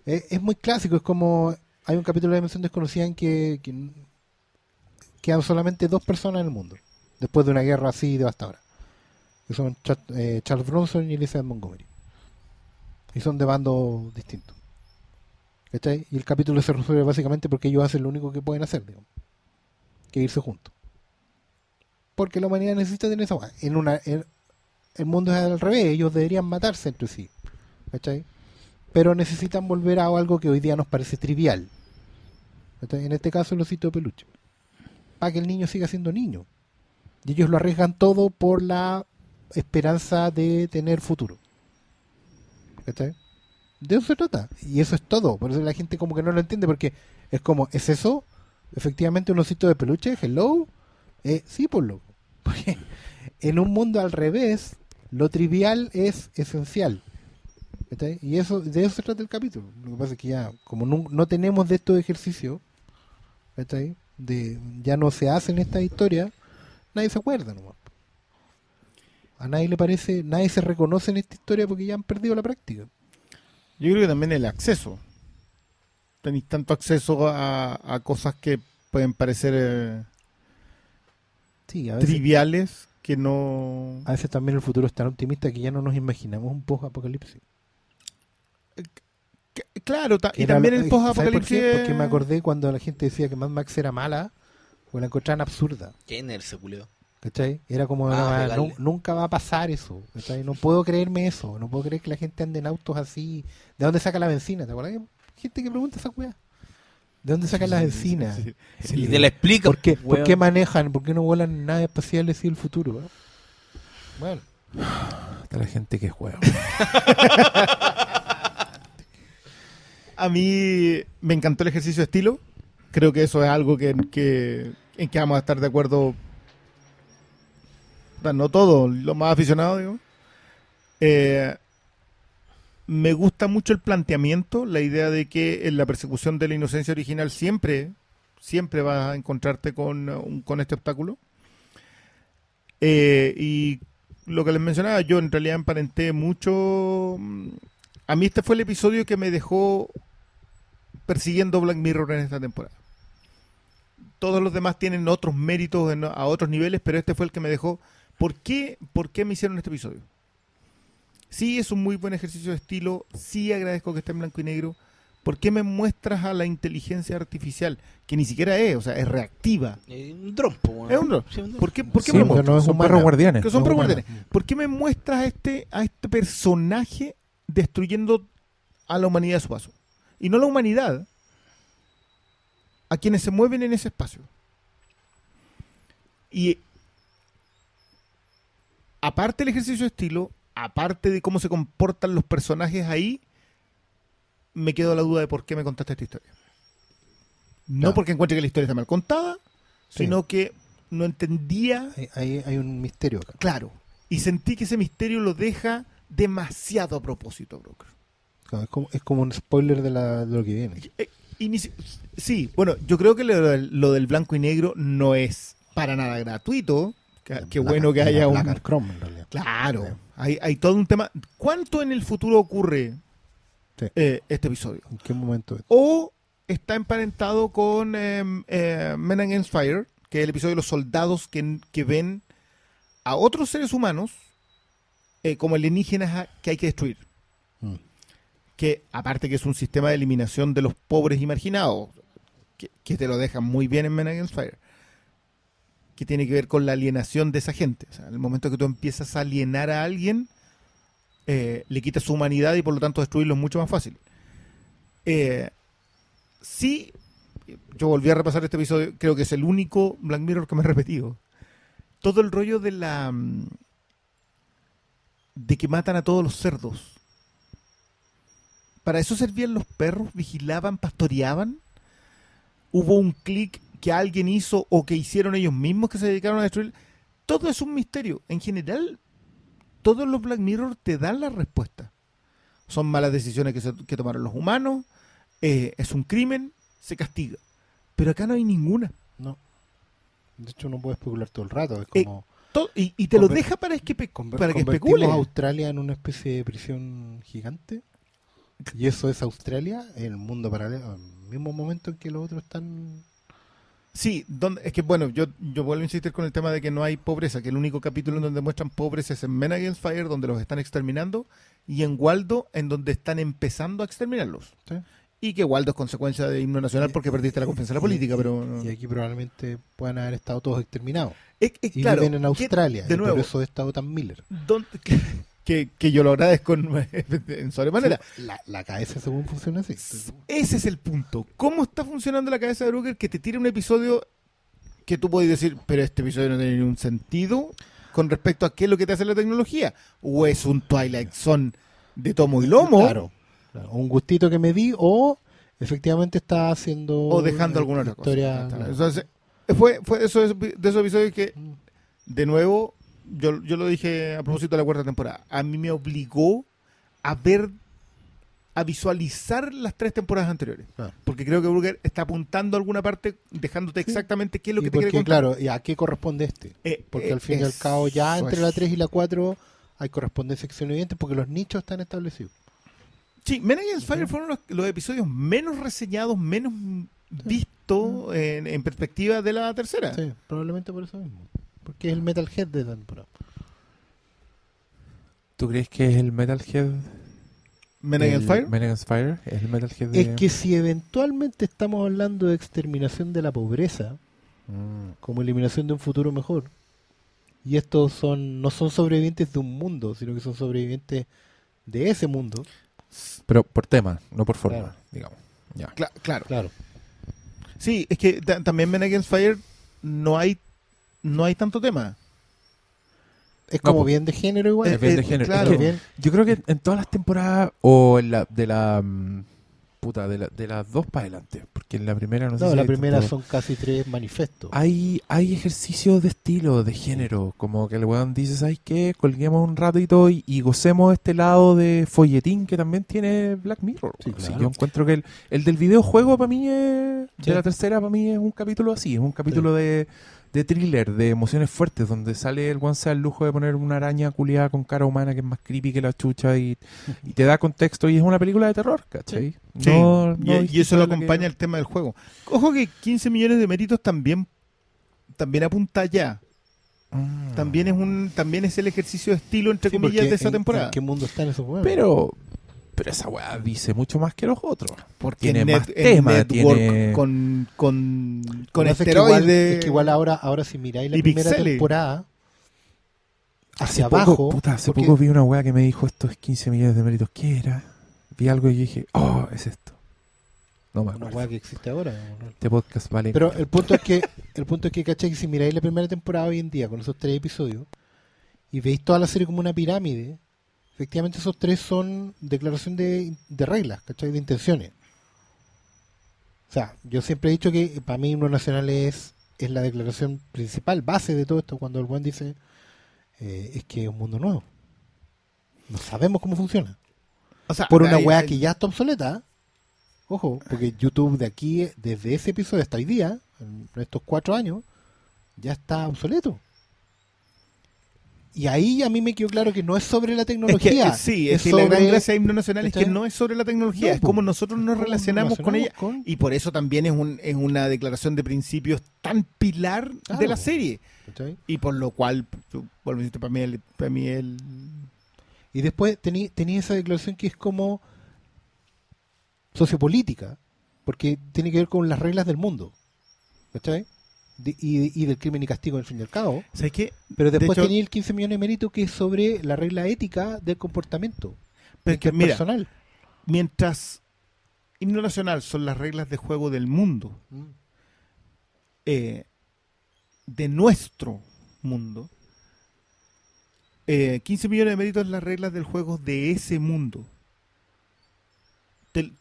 Es, es muy clásico, es como. Hay un capítulo de Dimensión Desconocida en que, que quedan solamente dos personas en el mundo. Después de una guerra así devastadora. Que son eh, Charles Bronson y Elizabeth Montgomery. Y son de bandos distintos. ¿Cachai? Y el capítulo se resuelve básicamente porque ellos hacen lo único que pueden hacer, digamos. Que irse juntos. Porque la humanidad necesita tener esa. En una, el mundo es al revés, ellos deberían matarse entre sí. ¿Cachai? Pero necesitan volver a algo que hoy día nos parece trivial. En este caso el osito de peluche. Para que el niño siga siendo niño. Y ellos lo arriesgan todo por la esperanza de tener futuro. ¿Cachai? De eso se trata. Y eso es todo. Por eso la gente como que no lo entiende porque es como, ¿es eso? Efectivamente un osito de peluche, hello. Eh, sí, por loco. Porque en un mundo al revés, lo trivial es esencial. ¿Cachai? Y eso, de eso se trata el capítulo. Lo que pasa es que ya, como no, no tenemos de estos ejercicios, ¿cachai? De, ya no se hacen estas historias, nadie se acuerda nomás. A nadie le parece, nadie se reconoce en esta historia porque ya han perdido la práctica. Yo creo que también el acceso. Tenéis tanto acceso a, a cosas que pueden parecer eh, Sí, a veces, triviales que no... a veces también el futuro es tan optimista que ya no nos imaginamos un post-apocalipsis. que- Claro, ta- y también el ¿sabes por post-apocalipsis... Porque me acordé cuando la gente decía que Mad Max era mala, o la encontraban absurda. ¿Quién es ese culeo? ¿Cachai? Era como, Ah, no, nunca va a pasar eso. ¿cachai? No puedo creerme eso. No puedo creer que la gente ande en autos así. ¿De dónde saca la benzina? ¿Te acuerdas? Gente que pregunta esa weá. ¿De dónde sacan las bencinas? Y te la explica. ¿Por qué, ¿Por weón. qué manejan? ¿Por qué no vuelan naves espaciales y el futuro? eh? Bueno, Hasta la gente que juega. A mí me encantó el ejercicio de estilo. Creo que eso es algo que, que- en que vamos a estar de acuerdo. No todos, los más aficionados, digo. Eh, me gusta mucho el planteamiento, la idea de que en la persecución de la inocencia original siempre, siempre vas a encontrarte con, con este obstáculo. Eh, y lo que les mencionaba, yo en realidad emparenté mucho. mm, A mí este fue el episodio que me dejó persiguiendo Black Mirror en esta temporada. Todos los demás tienen otros méritos a otros niveles, pero este fue el que me dejó. ¿Por qué, ¿Por qué me hicieron este episodio? Sí, es un muy buen ejercicio de estilo. Sí, agradezco que esté en blanco y negro. ¿Por qué me muestras a la inteligencia artificial? Que ni siquiera es, o sea, es reactiva. Eh, un trompo. Es un dron. Sí. ¿Por qué, por qué Sí, me muestras? no Son perro perros guardianes. Que son no guardianes. ¿Por qué me muestras a este, a este personaje destruyendo a la humanidad a su paso? Y no la humanidad, a quienes se mueven en ese espacio. Y aparte del ejercicio de estilo, aparte de cómo se comportan los personajes ahí, me quedo la duda de por qué me contaste esta historia. No Claro. porque encuentre que la historia está mal contada, Sí. sino que no entendía hay, hay, hay un misterio acá. Claro. Y sentí que ese misterio lo deja demasiado a propósito, Broker. Claro, Es como, es como un spoiler de, la, de lo que viene. Eh, si- sí, bueno, yo creo que lo lo del blanco y negro no es para nada gratuito. Qué, qué Black- bueno que haya un... Black and Chrome, en realidad. Claro, hay, hay todo un tema. ¿Cuánto en el futuro ocurre Sí. eh, este episodio? ¿En qué momento? es? O está emparentado con eh, eh, Men Against Fire, que es el episodio de los soldados que, que ven a otros seres humanos eh, como alienígenas que hay que destruir. Mm. Que aparte que es un sistema de eliminación de los pobres y marginados, que, que te lo dejan muy bien en Men Against Fire, que tiene que ver con la alienación de esa gente. O en el momento que tú empiezas a alienar a alguien, eh, le quitas su humanidad y por lo tanto destruirlo es mucho más fácil. Eh, sí, yo volví a repasar este episodio, creo que es el único Black Mirror que me he repetido. Todo el rollo de la... mm, de que matan a todos los cerdos. Para eso servían los perros, vigilaban, pastoreaban. Hubo un clic que alguien hizo o que hicieron ellos mismos que se dedicaron a destruir. Todo es un misterio. En general, todos los Black Mirror te dan la respuesta. Son malas decisiones que, se- que tomaron los humanos, eh, es un crimen, se castiga. Pero acá no hay ninguna. No. De hecho, uno puede especular todo el rato. Es Eh, como. Y, y te lo deja para, conver- para que convertimos especule. a Australia en una especie de prisión gigante. Y eso es Australia, el mundo paralelo, al mismo momento en que los otros están. Sí, donde, es que bueno, yo, yo vuelvo a insistir con el tema de que no hay pobreza, que el único capítulo en donde muestran pobreza es en Men Against Fire, donde los están exterminando, y en Waldo, en donde están empezando a exterminarlos. ¿sí? Y que Waldo es consecuencia de himno nacional porque perdiste la confianza en la política, pero... no. Y aquí probablemente puedan haber estado todos exterminados. Es- es Y claro, viven en Australia. de y nuevo, por eso he estado tan Miller. ¿dónde- que, que, que yo lo agradezco en, en sobremanera. La, la cabeza según funciona así. Ese es el punto. ¿Cómo está funcionando la cabeza de Brooker que te tira un episodio que tú puedes decir, pero este episodio no tiene ningún sentido con respecto a qué es lo que te hace la tecnología? ¿O es un Twilight Zone de tomo y lomo? Claro, claro. Un gustito que me di o efectivamente está haciendo... O dejando alguna otra historia. Entonces, fue, fue de, esos, de esos episodios que, de nuevo, yo, yo lo dije a propósito de la cuarta temporada, a mí me obligó a ver, a visualizar las tres temporadas anteriores. Claro. Porque creo que Burger está apuntando a alguna parte, dejándote exactamente qué es lo que te quiere contar. claro, ¿y a qué corresponde este? Eh, Porque eh, al fin y al cabo ya entre es. la 3 y la 4 hay correspondencia evidente porque los nichos están establecidos. Sí, Men Against Fire fueron los, los episodios menos reseñados, menos vistos en, en perspectiva de la tercera. Sí, probablemente por eso mismo. Porque es el Metalhead de la temporada. ¿Tú crees que es el Metalhead? Men Against Fire. Men Against Fire es el Metalhead de... Es que si eventualmente estamos hablando de exterminación de la pobreza, Mm. como eliminación de un futuro mejor, y estos son no son sobrevivientes de un mundo, sino que son sobrevivientes de ese mundo, Pero por tema, no por forma, Claro. digamos. Ya. Cla- claro. claro. Sí, es que ta- también Men Against Fire no hay no hay tanto tema. Es como pues, bien de género igual. Es bien de eh, género. claro. Es que Bien. yo creo que en todas las temporadas, o en la, de la... mm, Puta, de, la- de las dos para adelante. Porque en la primera no sé No, si la primera tanto- son casi tres manifestos. Hay, hay ejercicios de estilo, de género, como que el weón dice, ¿sabes qué? Colguemos un ratito y, y gocemos este lado de folletín que también tiene Black Mirror. Sí, claro. yo encuentro que el, el del videojuego para mí es, Sí. de la tercera para mí es un capítulo así, es un capítulo de, de thriller, de emociones fuertes, donde sale el da el lujo de poner una araña culiada con cara humana que es más creepy que la chucha y, y te da contexto y es una película de terror, ¿cachai? Sí, No- y, no y distinto eso lo la que- acompaña el tema del juego. Ojo que 15 millones de méritos también también apunta allá. Mm. También es un también es el ejercicio de estilo entre Sí, comillas de esa en- temporada. ¿En qué mundo están esos huevos? Pero, pero esa weá dice mucho más que los otros. Porque tiene en más tema, network tiene- con con con pasa es que igual- esteroides. es que igual ahora, ahora si miráis la y primera pixeles. temporada, hacia poco, abajo. puta, hace porque- poco vi una weá que me dijo esto es 15 millones de méritos. ¿Qué era? Vi algo y yo dije, oh, es esto. No me una acuerdo. hueá que existe ahora. ¿no? Este podcast vale. Pero el punto es que, el punto es que, ¿cachai? Que si miráis la primera temporada hoy en día con esos tres episodios y veis toda la serie como una pirámide, efectivamente esos tres son declaración de, de reglas, ¿cachai? De intenciones. O sea, yo siempre he dicho que para mí uno nacional es, es la declaración principal, base de todo esto, cuando el buen dice eh, es que es un mundo nuevo. No sabemos cómo funciona. O sea, Por una weá que ya está obsoleta. Ojo, porque YouTube de aquí, desde ese episodio hasta hoy día, en estos cuatro años, ya está obsoleto. Y ahí a mí me quedó claro que no es sobre la Es que, tecnología. eh, sí, es, que la gran gracia de Himno Nacional es que no es sobre la tecnología, No, es como nosotros nos ¿Cómo relacionamos con ella. con- Y por eso también es, un, es una declaración de principios tan pilar de la serie. ¿cachai? Y por lo cual, decirte, para mí, el, para mí el, Y después tenía tenía esa declaración que es como sociopolítica, porque tiene que ver con las reglas del mundo. ¿Cachai? De- y, y del crimen y castigo, al fin y al cabo. ¿Sabes qué? Pero De después hecho- tenía el 15 millones de mérito que es sobre la regla ética del comportamiento Pero es que, mira, mientras Himno Nacional son las reglas de juego del mundo, eh, de nuestro mundo, eh, 15 millones de méritos es las reglas del juego de ese mundo. Te,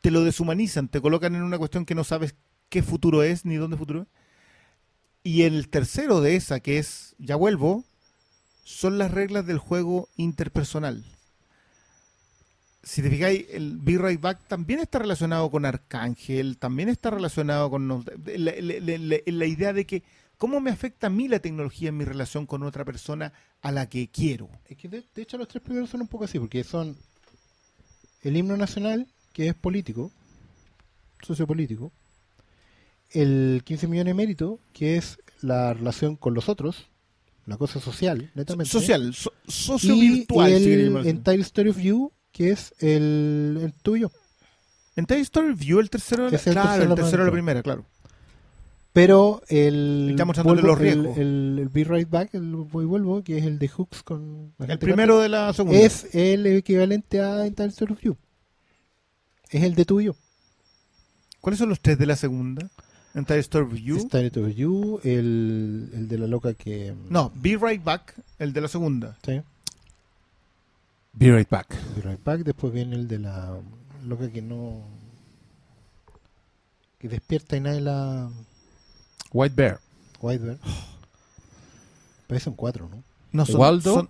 te lo deshumanizan, te colocan en una cuestión que no sabes qué futuro es ni dónde futuro es. Y el tercero de esa, que es Ya vuelvo, son las reglas del juego interpersonal. Si te fijáis, el Be Right Back también está relacionado con Arcángel, también está relacionado con la- la idea de que cómo me afecta a mí la tecnología en mi relación con otra persona a la que quiero. Es que de, de hecho los tres primeros son un poco así, porque son el himno nacional, que es político, sociopolítico, el 15 millones de mérito, que es la relación con los otros, la cosa social, netamente. Social, so- y socio-virtual. si queréis el así. Entire Story of You, que es el, el tuyo. En Toy Story View, el tercero, Es el claro, tercero el tercero de la primera, claro. Pero el. Vuelvo- los el, riesgos. el, el Be Right Back, el Voy Vuelvo, que es el de Hooks con. El primero de la segunda. Es el equivalente a Toy Story View. Es el de tuyo. ¿Cuáles son los tres de la segunda? En Toy Story View. Está el de You, el, el de la loca que. No, Be Right Back, el de la segunda. Sí. Be right back. Be Right Back, después viene el de la loca que no. que despierta y nadie la. White Bear. White Bear. Pero son cuatro, ¿no? No, son, Waldo. son-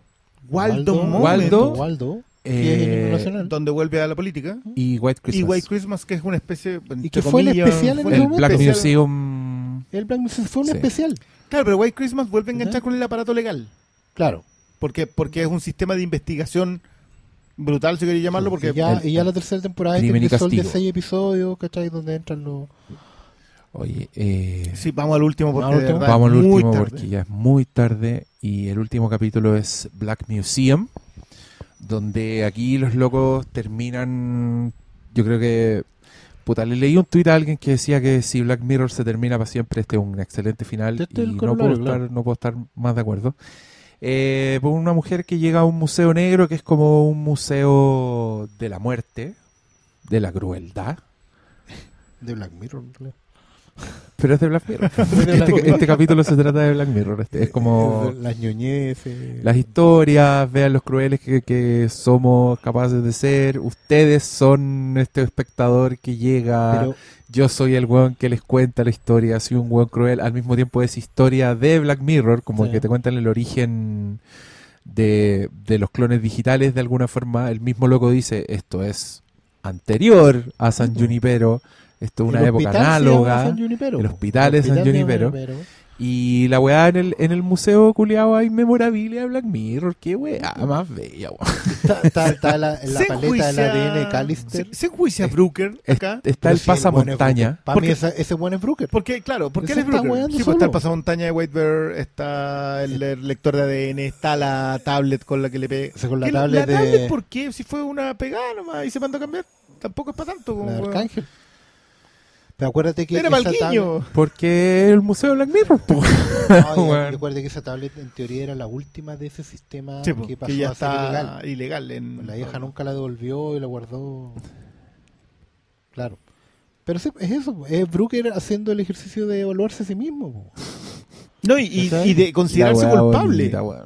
Waldo, Waldo, Waldo. Waldo, es el Eh, nacional. donde vuelve a la política. y White Christmas. Y White Christmas, que es una especie. entre que fue el especial en El momento. Black especial. Museum. El Black Museum fue un Sí. especial. Claro, pero White Christmas vuelve a enganchar con el aparato legal. Claro. Porque, porque es un sistema de investigación brutal, si queréis llamarlo, porque y, ya, el- y ya la tercera temporada este y empezó el de seis episodios, ¿cachai? Donde entran los... Oye, eh, Sí, vamos al último porque Vamos al de último. verdad vamos al es último porque ya es muy tarde y el último capítulo es Black Museum, donde aquí los locos terminan, yo creo que, puta, le leí un tuit a alguien que decía que si Black Mirror se termina para siempre, este es un excelente final Este es y no puedo, estar, no puedo estar más de acuerdo. Eh, por una mujer que llega a un museo negro que es como un museo de la muerte, de la crueldad. De Black Mirror. en realidad. Pero es de Black Mirror. este, este capítulo se trata de Black Mirror. Este, es como Las ñoñeces. las historias, vean los crueles que, que somos capaces de ser. Ustedes son este espectador que llega. Pero Yo soy el weón que les cuenta la historia. Soy un weón cruel. Al mismo tiempo es historia de Black Mirror, como Sí. que te cuentan el origen de, de los clones digitales de alguna forma. El mismo loco dice, esto es anterior a San Junipero. Esto es una el época análoga. San el hospital es San Junipero. Y la weá en el, en el museo culiado hay memorabilia de Black Mirror. Qué weá más bella, weón. Está, está- está la, la paleta enjuicia- del ADN de Callister. Se, se enjuicia Brooker acá. Está el pasamontaña. Para Porque- mí ese, ese buen es Brooker. Porque, claro, porque él Ese es está Brooker. Sí, pues está el pasamontaña de White Bear, está el, el lector de ADN, está la tablet con la que le pega. O sea, con la ¿Qué- tablet de- tablet por qué? Si fue una pegada nomás y se mandó a cambiar. Tampoco es para tanto. Como, La de. Arcángel. Pero acuérdate que. Era esa Malguiño. Porque el museo de Black Mirror, po. No, acuérdate que esa tablet en teoría era la última de ese sistema Sí, pues, que pasó que ya a ser está ilegal. ilegal. en, La vieja nunca la devolvió y la guardó. Claro. Pero sí, es eso, es Brooker haciendo el ejercicio de evaluarse a sí mismo. po. No, y, y- ¿Cachai? y de considerarse culpable. bonita.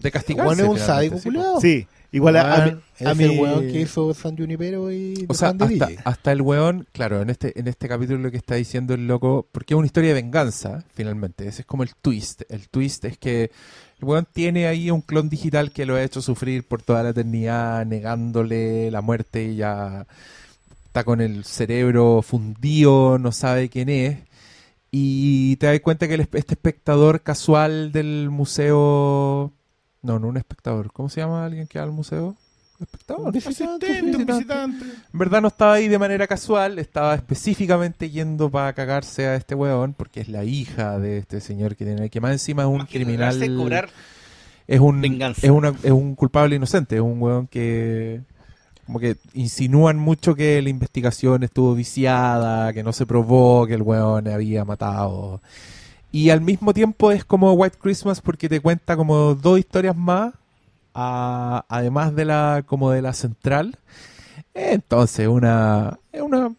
De castigarse. Juan es un sádico. Sí, igual a, a es mí- el weón que hizo San Junipero y O sea, hasta, el weón, claro, en este, en este capítulo lo que está diciendo el loco, porque es una historia de venganza, finalmente. Ese es como el twist. El twist es que el weón tiene ahí un clon digital que lo ha hecho sufrir por toda la eternidad, negándole la muerte y ya está con el cerebro fundido, no sabe quién es. Y te das cuenta que el este espectador casual del museo. No, no un espectador. ¿Cómo se llama alguien que va al museo? Espectador. Un visitante, Asistente, un visitante. visitante. En verdad no estaba ahí de manera casual, estaba específicamente yendo para cagarse a este weón, porque es la hija de este señor que tiene, que más encima es un criminal. cobrar es un venganza. es una, es un culpable inocente, es un weón que como que insinúan mucho que la investigación estuvo viciada, que no se probó que el weón había matado. Y al mismo tiempo es como White Christmas porque te cuenta como dos historias más, a- además de la como de la central. Entonces, una es una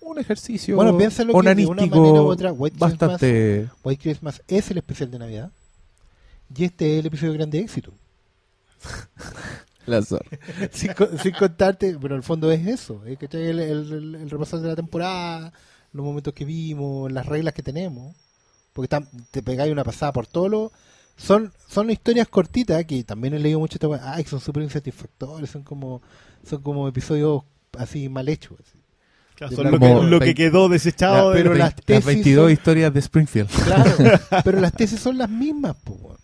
un ejercicio Bueno, piénsalo que de una manera u otra, White Christmas- White Christmas es el especial de Navidad. Y este es el episodio de grande éxito. la sin, co- sin contarte, pero en el fondo es eso. Es que el, el, el, el repasar de la temporada, los momentos que vimos, las reglas que tenemos. Porque te pegáis una pasada por todo lo. Son, son historias cortitas que también he leído mucho esta Ay, son súper insatisfactorios, son como, son como episodios así mal hechos. así. Claro, son lo, que, lo quedó desechado. La- de- pero Las las 20 tesis 22 son- historias de Springfield. Claro, pero las tesis son las mismas, po.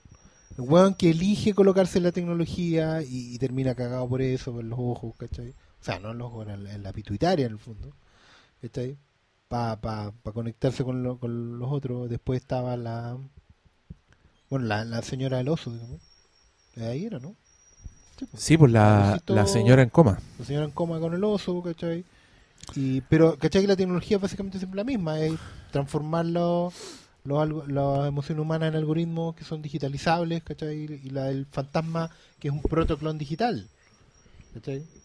El weón que elige colocarse la tecnología y, y termina cagado por eso, en los ojos, ¿cachai? O sea, no en los ojos, en la, en la pituitaria en el fondo, ¿cachai? Para pa, pa conectarse con, lo- con los otros. Después estaba la. Bueno, la, la señora del oso, digamos. De ahí era, ¿no? Sí. Sí, pues la, Osito- la señora en coma. La señora en coma con el oso, ¿cachai? Y, pero, ¿cachai? Que la tecnología es básicamente siempre la misma, es transformar los, los algo- las emociones humanas en algoritmos que son digitalizables, ¿cachai? Y la del fantasma, que es un protoclon digital.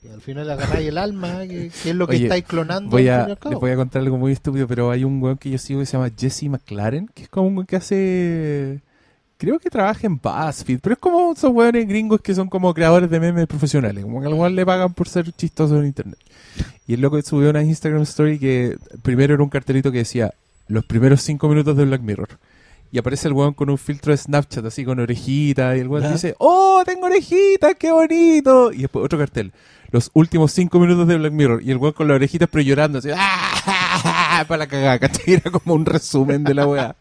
Y al final agarráis el alma, que, que es lo que Oye, estáis clonando. Voy a, les voy a contar algo muy estúpido, pero hay un weón que yo sigo que se llama Jesse McLaren, que es como un weón que hace... Creo que trabaja en BuzzFeed, pero es como esos weones gringos que son como creadores de memes profesionales, como que al weón le pagan por ser chistoso en internet. Y el loco subió una Instagram story que primero era un cartelito que decía los primeros cinco minutos de Black Mirror. Y aparece el weón con un filtro de Snapchat así con orejitas y el weón ¿Ya? dice, ¡Oh, tengo orejitas! ¡Qué bonito! Y después otro cartel, los últimos cinco minutos de Black Mirror y el weón con las orejitas pero llorando así, ¡ah! Para la cagada, ¿cachai? Era como un resumen de la weá.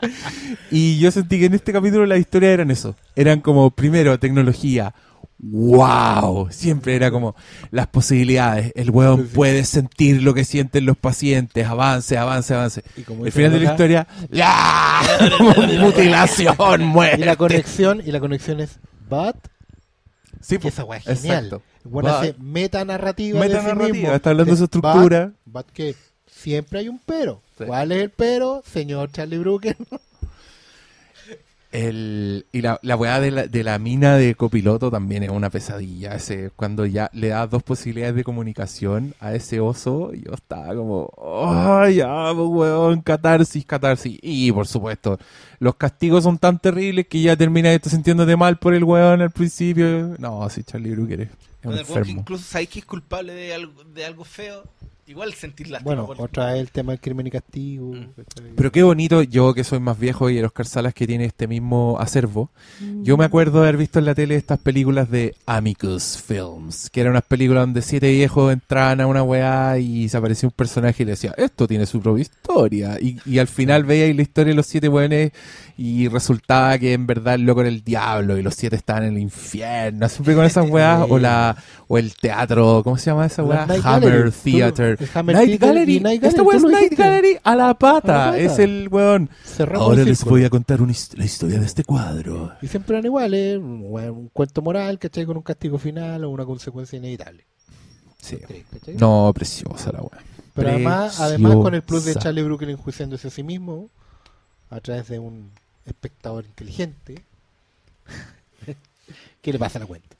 Y yo sentí que en este capítulo las historias eran eso. Eran como, primero, tecnología. ¡Wow! Siempre era como las posibilidades. El weón puede sentir lo que sienten los pacientes. Avance, avance, avance. Y como El final de la historia, ¡ya! Mutilación, muerte. Y la conexión, y la conexión es but, Sí, esa weá es genial. Exacto. Bueno, hace metanarrativa. de sí Metanarrativa, mismo. está hablando de su estructura. But, que siempre hay un pero. Sí. ¿Cuál es el pero, señor Charlie Brooker? El, y la, la weá de la, de la mina de copiloto también es una pesadilla. Ese, cuando ya le das dos posibilidades de comunicación a ese oso, yo estaba como, ¡ay, ya, pues, weón! Catarsis, catarsis. Y por supuesto, los castigos son tan terribles que ya terminas sintiéndote mal por el weón al principio. No, si Charlie Brooker es, un enfermo. incluso sabéis que es culpable de algo, de algo feo, igual sentir lástima. Bueno, por- otra vez el tema del crimen y castigo. Mm. Pero qué bonito, yo que soy más viejo y el Oscar Salas que tiene este mismo acervo. Yo me acuerdo de haber visto en la tele estas películas de Amicus Films, que eran unas películas donde siete viejos entraban a una weá y se aparecía un personaje y le decía, esto tiene su propia historia. Y, y al final veía ahí la historia de los siete weones y resultaba que en verdad el loco era el diablo y los siete estaban en el infierno. Siempre con esas weas, o la o el teatro, ¿cómo se llama esa weá? Hammer Gallery. Theater. Night Theater Gallery. Night Esta Gallery, weá es Night dijiste. Gallery a la pata. A la Es el weón. Cerramos Ahora el les voy a contar una la historia de este cuadro. Y siempre eran iguales, un, un cuento moral, ¿cachai? Con un castigo final o una consecuencia inevitable. Sí. ¿cachai? No, preciosa la weá. Pero además, además con el plus de. Charlie Brooker enjuiciándose a sí mismo, a través de un espectador inteligente, ¿qué le pasa a la cuenta?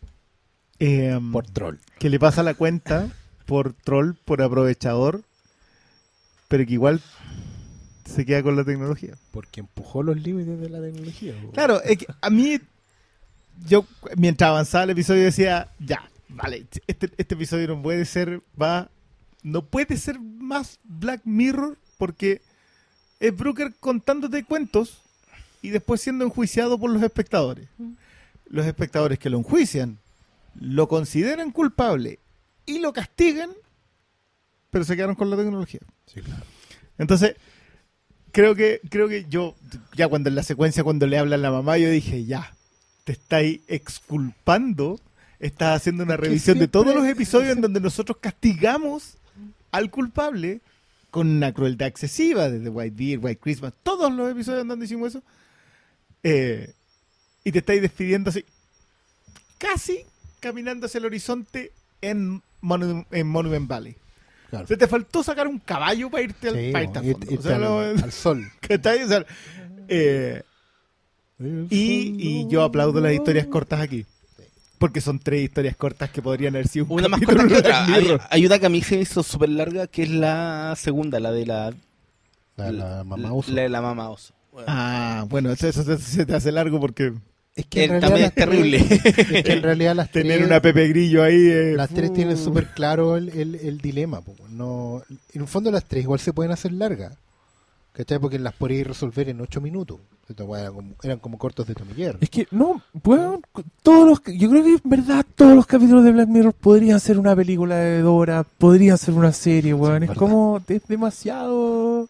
Eh, Por troll. que le pasa la cuenta por troll, por aprovechador, pero que igual se queda con la tecnología. Porque empujó los límites de la tecnología. Claro, es que a mí, yo mientras avanzaba el episodio decía, ya, vale, este, este episodio no puede ser, va, no puede ser más Black Mirror porque es Brooker contándote cuentos y después siendo enjuiciado por los espectadores. Los espectadores que lo enjuician, lo consideran culpable y lo castigan, pero se quedaron con la tecnología. Entonces, creo que, creo que yo, ya cuando en la secuencia, cuando le habla a la mamá, yo dije, ya, te estáis exculpando, estás haciendo una revisión de todos los episodios en donde nosotros castigamos al culpable con una crueldad excesiva, desde White Beard, White Christmas, todos los episodios en donde hicimos eso, eh, y te estáis despidiendo así, casi caminando hacia el horizonte en, Monu- en Monument Valley. Claro. O sea, te faltó sacar un caballo para irte al, Sí, para irte al ir- fondo. irte O sea, al, lo- al sol. O sea, eh, y, y yo aplaudo las historias cortas aquí. Porque son tres historias cortas que podrían haber sido un Una más corta que de otra. Hay, Mirror. hay una que a mí se me hizo súper larga, que es la segunda, la de la, La, la mamá oso. la de la mamá oso. Bueno, Ah, bueno, eso, eso se- se te hace largo porque Es que en realidad también las es terrible. tres- es que en realidad las tener tres, una Pepe Grillo ahí. eh, las tres uh, tienen súper claro el, el- el dilema. po. No, en el fondo las tres igual se pueden hacer largas. ¿Cachai? Porque las podéis resolver en ocho minutos. Eran como, eran como cortos de tomillero. Es que, no, weón, todos los, yo creo que en verdad todos los capítulos de Black Mirror podrían ser una película de Dora, podrían ser una serie, weón. es como, es demasiado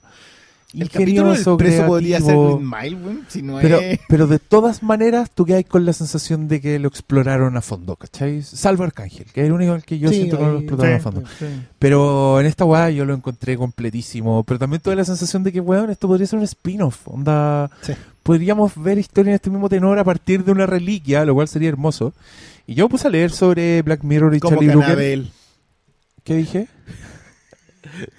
El capítulo del ingenioso, preso podría ser creativo. Green Mile, weón, si no Pero, es... pero de todas maneras, tú quedas con la sensación de que lo exploraron a fondo, ¿cachai? Salvo Arcángel, que es el único al que yo Sí, siento que no lo explotaron a Sí, fondo. sí. Pero en esta weá yo lo encontré completísimo. Pero también tuve la sensación de que, weón, esto podría ser un spin-off. Onda. Sí. Podríamos ver historia en este mismo tenor a partir de una reliquia, lo cual sería hermoso. Y yo me puse a leer sobre Black Mirror y Como Charlie Brooker. ¿Qué dije?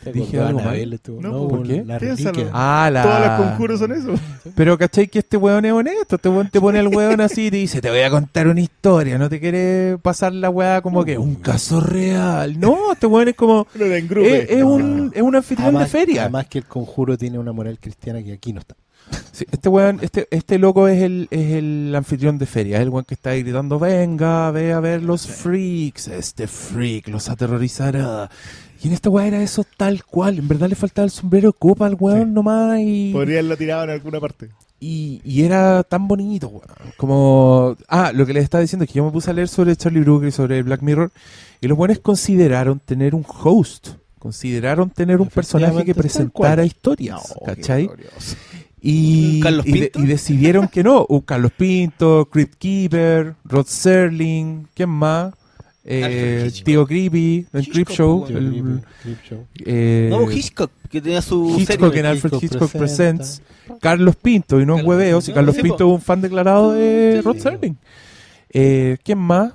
Se Dije algo Anabel, No, no, ¿por qué? la reliquia. Ah, la... Todas las conjuros son eso. Pero ¿cachai que este weón es honesto? Este weón te pone el weón así y te dice, te voy a contar una historia, no te quiere pasar la weá como que un caso real. No, este weón es como... Es, es un, es un anfitrión Además, de feria. además que el conjuro tiene una moral cristiana que aquí no está. Sí, este weón, este, este loco es el, es el anfitrión de feria, es el weón que está ahí gritando, venga, ve a ver los freaks, este freak los aterrorizará. Y en esta weá era eso tal cual, en verdad le faltaba el sombrero de copa al weón Sí. nomás y, Podría haberlo tirado en alguna parte. y, y era tan bonito, weón. Como, ah, lo que les estaba diciendo es que yo me puse a leer sobre Charlie Brooker y sobre Black Mirror y los buenos consideraron tener un host, consideraron tener un personaje que presentara historias, ¿cachai? glorioso. Y, ¿Un Carlos y de- Pinto? y decidieron que no. Un Carlos Pinto, Crypt Keeper, Rod Serling, ¿quién más? Eh. Tío Creepy, el Creep Show. el- eh, No, Hitchcock, que tenía su Hitchcock serie. en Alfred Hitchcock Hitchcock presenta. Presents. Carlos Pinto, y no Carlos hueveos. Y Pinto. Carlos Pinto es un fan declarado de Rod. Serling. Eh, ¿Quién más?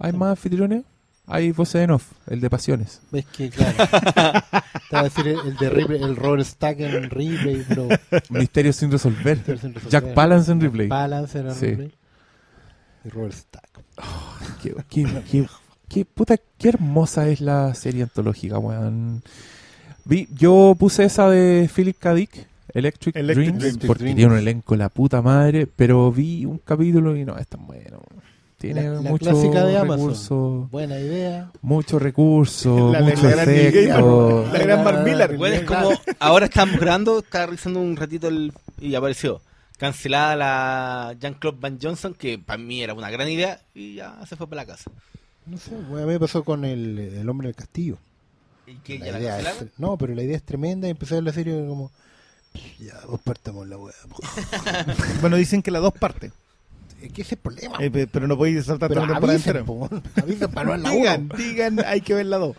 ¿Hay más anfitriones? Hay voces en off, el de Pasiones. Ves que, claro. Te va a decir el, el de Ripley, el Robert Stack en Ripley, pero. Misterios sin resolver. sin resolver. Jack Palance en Ripley. Balance era Sí. Ripley. Y Robert Stack. Qué, qué, qué- qué puta, qué hermosa es la serie antológica, weón. Vi, yo puse esa de Philip K. Dick, Electric, Electric Dreams, Dreams. porque Dreams. tiene un elenco la puta madre, pero vi un capítulo y no es tan bueno. Tiene La- la mucho clásica de Amazon. recurso, Buena idea. mucho recurso, La- la mucho. Gaiman. La gran Mark Millar. Bueno, es como, ahora estábamos grabando, estaba revisando un ratito el, y apareció cancelada la Jean-Claude Van Johnson, que para mí era una gran idea, y ya se fue para la casa. No sé, bueno, a mí me pasó con el, el hombre del castillo. ¿Y que La ya la idea es- cancelaron? no, pero la idea es tremenda y empecé a ver la serie como. Ya, vos partamos la weá. Bueno, dicen que las dos partes. Es que ese es el problema. Eh, pe- pero no podéis saltar pero toda la temporada avisen, para no la Digan, digan, hay que ver la dos.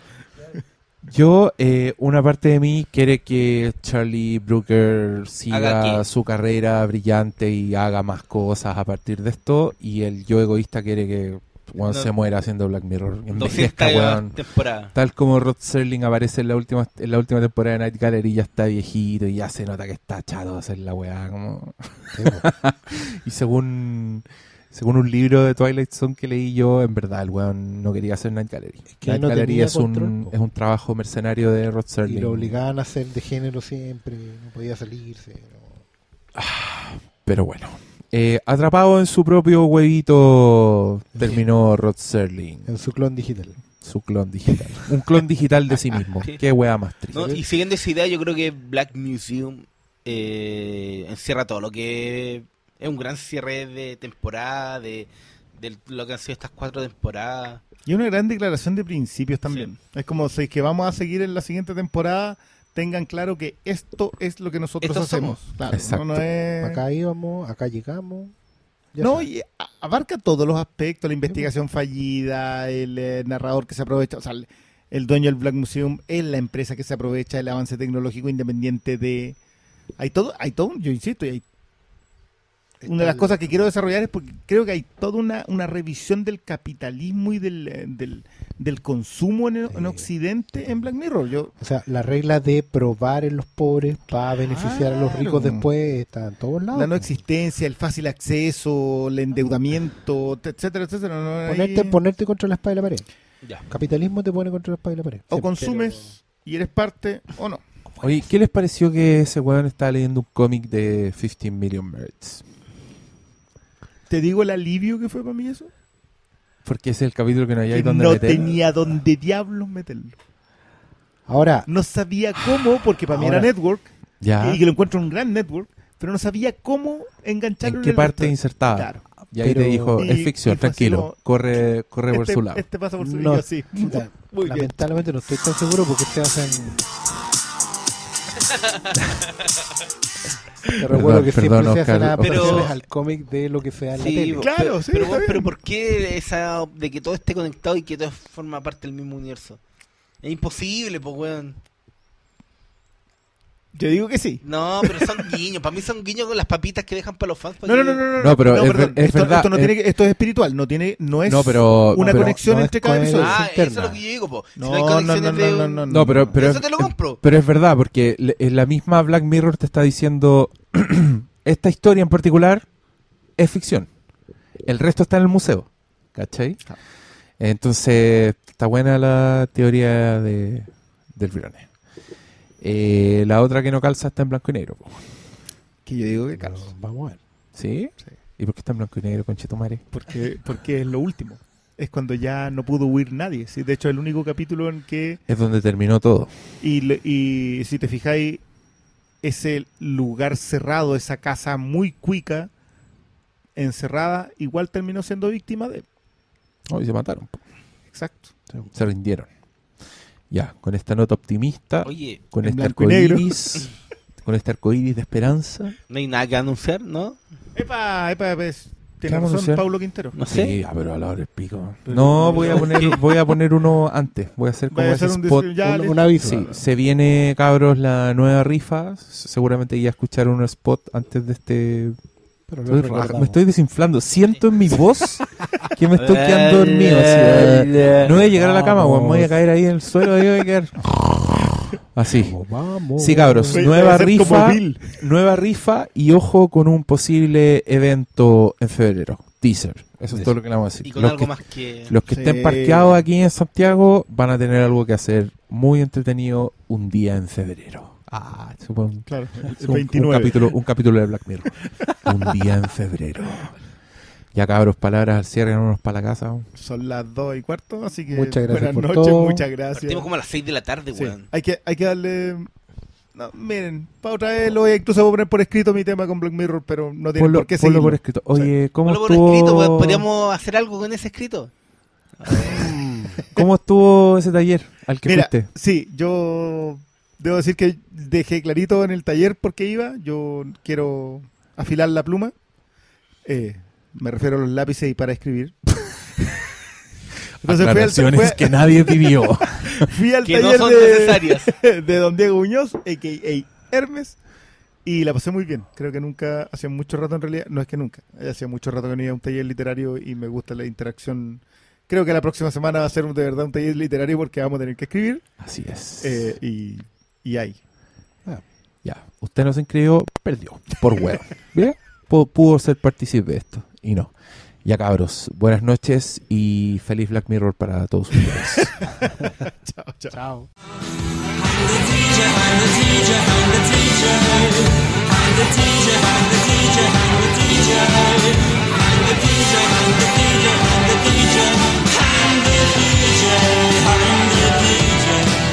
Yo, eh, una parte de mí quiere que Charlie Brooker ¿Haga siga su carrera brillante y haga más cosas a partir de esto. Y el yo egoísta quiere que weón, No. se muera haciendo Black Mirror. 200 Envejezca, weón. Tal como Rod Serling aparece en la última en la última temporada de Night Gallery, ya está viejito y ya se nota que está chato de hacer la weá. Como... Y según según un libro de Twilight Zone que leí yo, en verdad el weón no quería hacer Night Gallery. que Night no Gallery es un, po. es un trabajo mercenario de Rod Y Serling. lo obligaban a ser de género siempre, no podía salirse. no. Pero bueno. Eh, atrapado en su propio huevito, terminó Rod Serling, En su clon digital. su clon digital. Un clon digital de sí mismo. Qué wea más triste. ¿no? Y siguiendo esa idea, yo creo que Black Museum eh, encierra todo lo que es un gran cierre de temporada, de, de lo que han sido estas cuatro temporadas. Y una gran declaración de principios también. Es como si es que vamos a seguir en la siguiente temporada, tengan claro que esto es lo que nosotros Estos hacemos. somos. Claro, Exacto. no, no es... Acá íbamos, acá llegamos. ya No, y abarca todos los aspectos, la investigación fallida, el eh, narrador que se aprovecha, o sea, el, el dueño del Black Museum es la empresa que se aprovecha del avance tecnológico independiente de... Hay todo, hay todo, yo insisto, y hay una de las cosas que quiero desarrollar es porque creo que hay toda una, una revisión del capitalismo y del, eh, del, del consumo en. Occidente en Black Mirror. Yo, O sea, la regla de probar en los pobres para beneficiar a los ricos después está en todos lados. la no existencia, el fácil acceso, el endeudamiento, etcétera, etcétera. no hay- Ponerte, ponerte contra la espada y la pared. Ya. Capitalismo te pone contra la espada y la pared. o Sí, consumes y eres parte o no. Oye, ¿qué les pareció que ese weón estaba leyendo un cómic de 15 Million Birds? ¿Te digo el alivio que fue para mí eso? Porque ese es el capítulo que no hay Que donde no meter. tenía dónde diablos meterlo. Ahora, No sabía cómo, porque para mí era Ahora. network, Ya. y que lo encuentro un gran network, pero no sabía cómo engancharlo ¿En en qué el parte resto. insertaba? Claro. Y ahí Pero- te dijo, Y- es ficción, tranquilo, corre, corre por este, su lado. este pasa por su No, y yo así. puta, Muy bien. lamentablemente no estoy tan seguro porque se hacen. Te recuerdo que perdón, siempre se hacen Oscar. adaptaciones al cómic de lo que se da en la Sí, tele. Claro, pero, sí, pero, está bien. pero ¿por qué esa de que todo esté conectado y que todo forma parte del mismo universo? Es imposible, pues, weón. Yo digo que sí. No, pero son guiños. Para mí son guiños con las papitas que dejan para los fans. No, no, no, no, no. No, pero es ver- perdón. es esto, verdad, Esto, no es- tiene que- esto es espiritual, no tiene, no es No, pero- una pero conexión no entre cada episodio. Ah, eso interna. es lo que yo digo, po. Si No, no hay no, no, conexiones no, de no, un- no, no. No, pero, pero, Eso es, te lo compro. pero es verdad, porque le- la misma Black Mirror te está diciendo, esta historia en particular es ficción. El resto está en el museo. ¿Cachai? Entonces, está buena la teoría de, del Briones. Eh, la otra que no calza está en blanco y negro. po. Que yo digo que calza. vamos a ver. ¿Sí? Sí. ¿Y por qué está en blanco y negro, Conchetumare? Porque, porque es lo último. Es cuando ya no pudo huir nadie. Sí, de hecho, el único capítulo en que. Es donde terminó todo. Y, y si te fijáis, ese lugar cerrado, esa casa muy cuica, encerrada, igual terminó siendo víctima de. Oh, y se mataron. po. Exacto. Se rindieron. Ya, con esta nota optimista, Oye, con este arcoíris, con este arcoíris de esperanza. no hay nada que anunciar, ¿no? Epa, epa, pues, tiene razón? Paulo Quintero. No sé. Sí, ah, pero a la hora del pico. Pero- No, voy a poner, voy a poner uno antes. Voy a hacer como a ese hacer spot. Un, un aviso. Sí, se viene, cabros, la nueva rifa. Seguramente ya escucharon un spot antes de este. Pero lo Estoy recordamos. raja- me estoy desinflando. Siento en mi voz que me estoy quedando dormido. así, eh. no voy a llegar a la cama, weón, me voy a caer ahí en el suelo. Ahí voy a quedar. Así. Vamos, vamos. Sí, cabros. Nueva rifa. Nueva rifa y ojo con un posible evento en febrero. Teaser. Eso es todo lo que le vamos a decir. Y con Los algo que- más que... Los que Sí. estén parqueados aquí en Santiago van a tener algo que hacer muy entretenido un día en febrero. Ah. Claro, Es un, un 29. capítulo, un capítulo de Black Mirror. un día en febrero. Ya cabros, palabras al cierre, vámonos para la casa. Son las dos y cuarto, así que Muchas gracias buenas por noches, todo. muchas gracias. Partimos como a las 6 de la tarde, Sí, weón. hay, que, hay que darle... no, miren, para otra vez lo voy a incluso voy a poner por escrito mi tema con Black Mirror, pero no tiene por qué ponlo seguirlo. por escrito. Oye, ¿cómo Ponlo por estuvo, escrito, weón. Podríamos hacer algo con ese escrito. ¿Cómo estuvo ese taller al que Mira, fuiste? sí, yo debo decir que dejé clarito en el taller por qué iba. Yo quiero afilar la pluma. Eh, me refiero a los lápices y para escribir. Entonces fui al, Aclaraciones fui a- que nadie pidió. fui al Que no taller son de, necesarias. de Don Diego Muñoz, a.k.a. Hermes, y la pasé muy bien. Creo que nunca, hacía mucho rato en realidad, no es que nunca, hacía mucho rato que no iba a un taller literario y me gusta la interacción. Creo que la próxima semana va a ser de verdad un taller literario porque vamos a tener que escribir Así es. eh, y, y ahí. Ya. Usted no se inscribió, perdió. Por huevo. ¿Ve? Pudo, ser partícipe de esto. Y no. Ya cabros, buenas noches y feliz Black Mirror para todos ustedes. chao, chao. chao. I'm the I'm the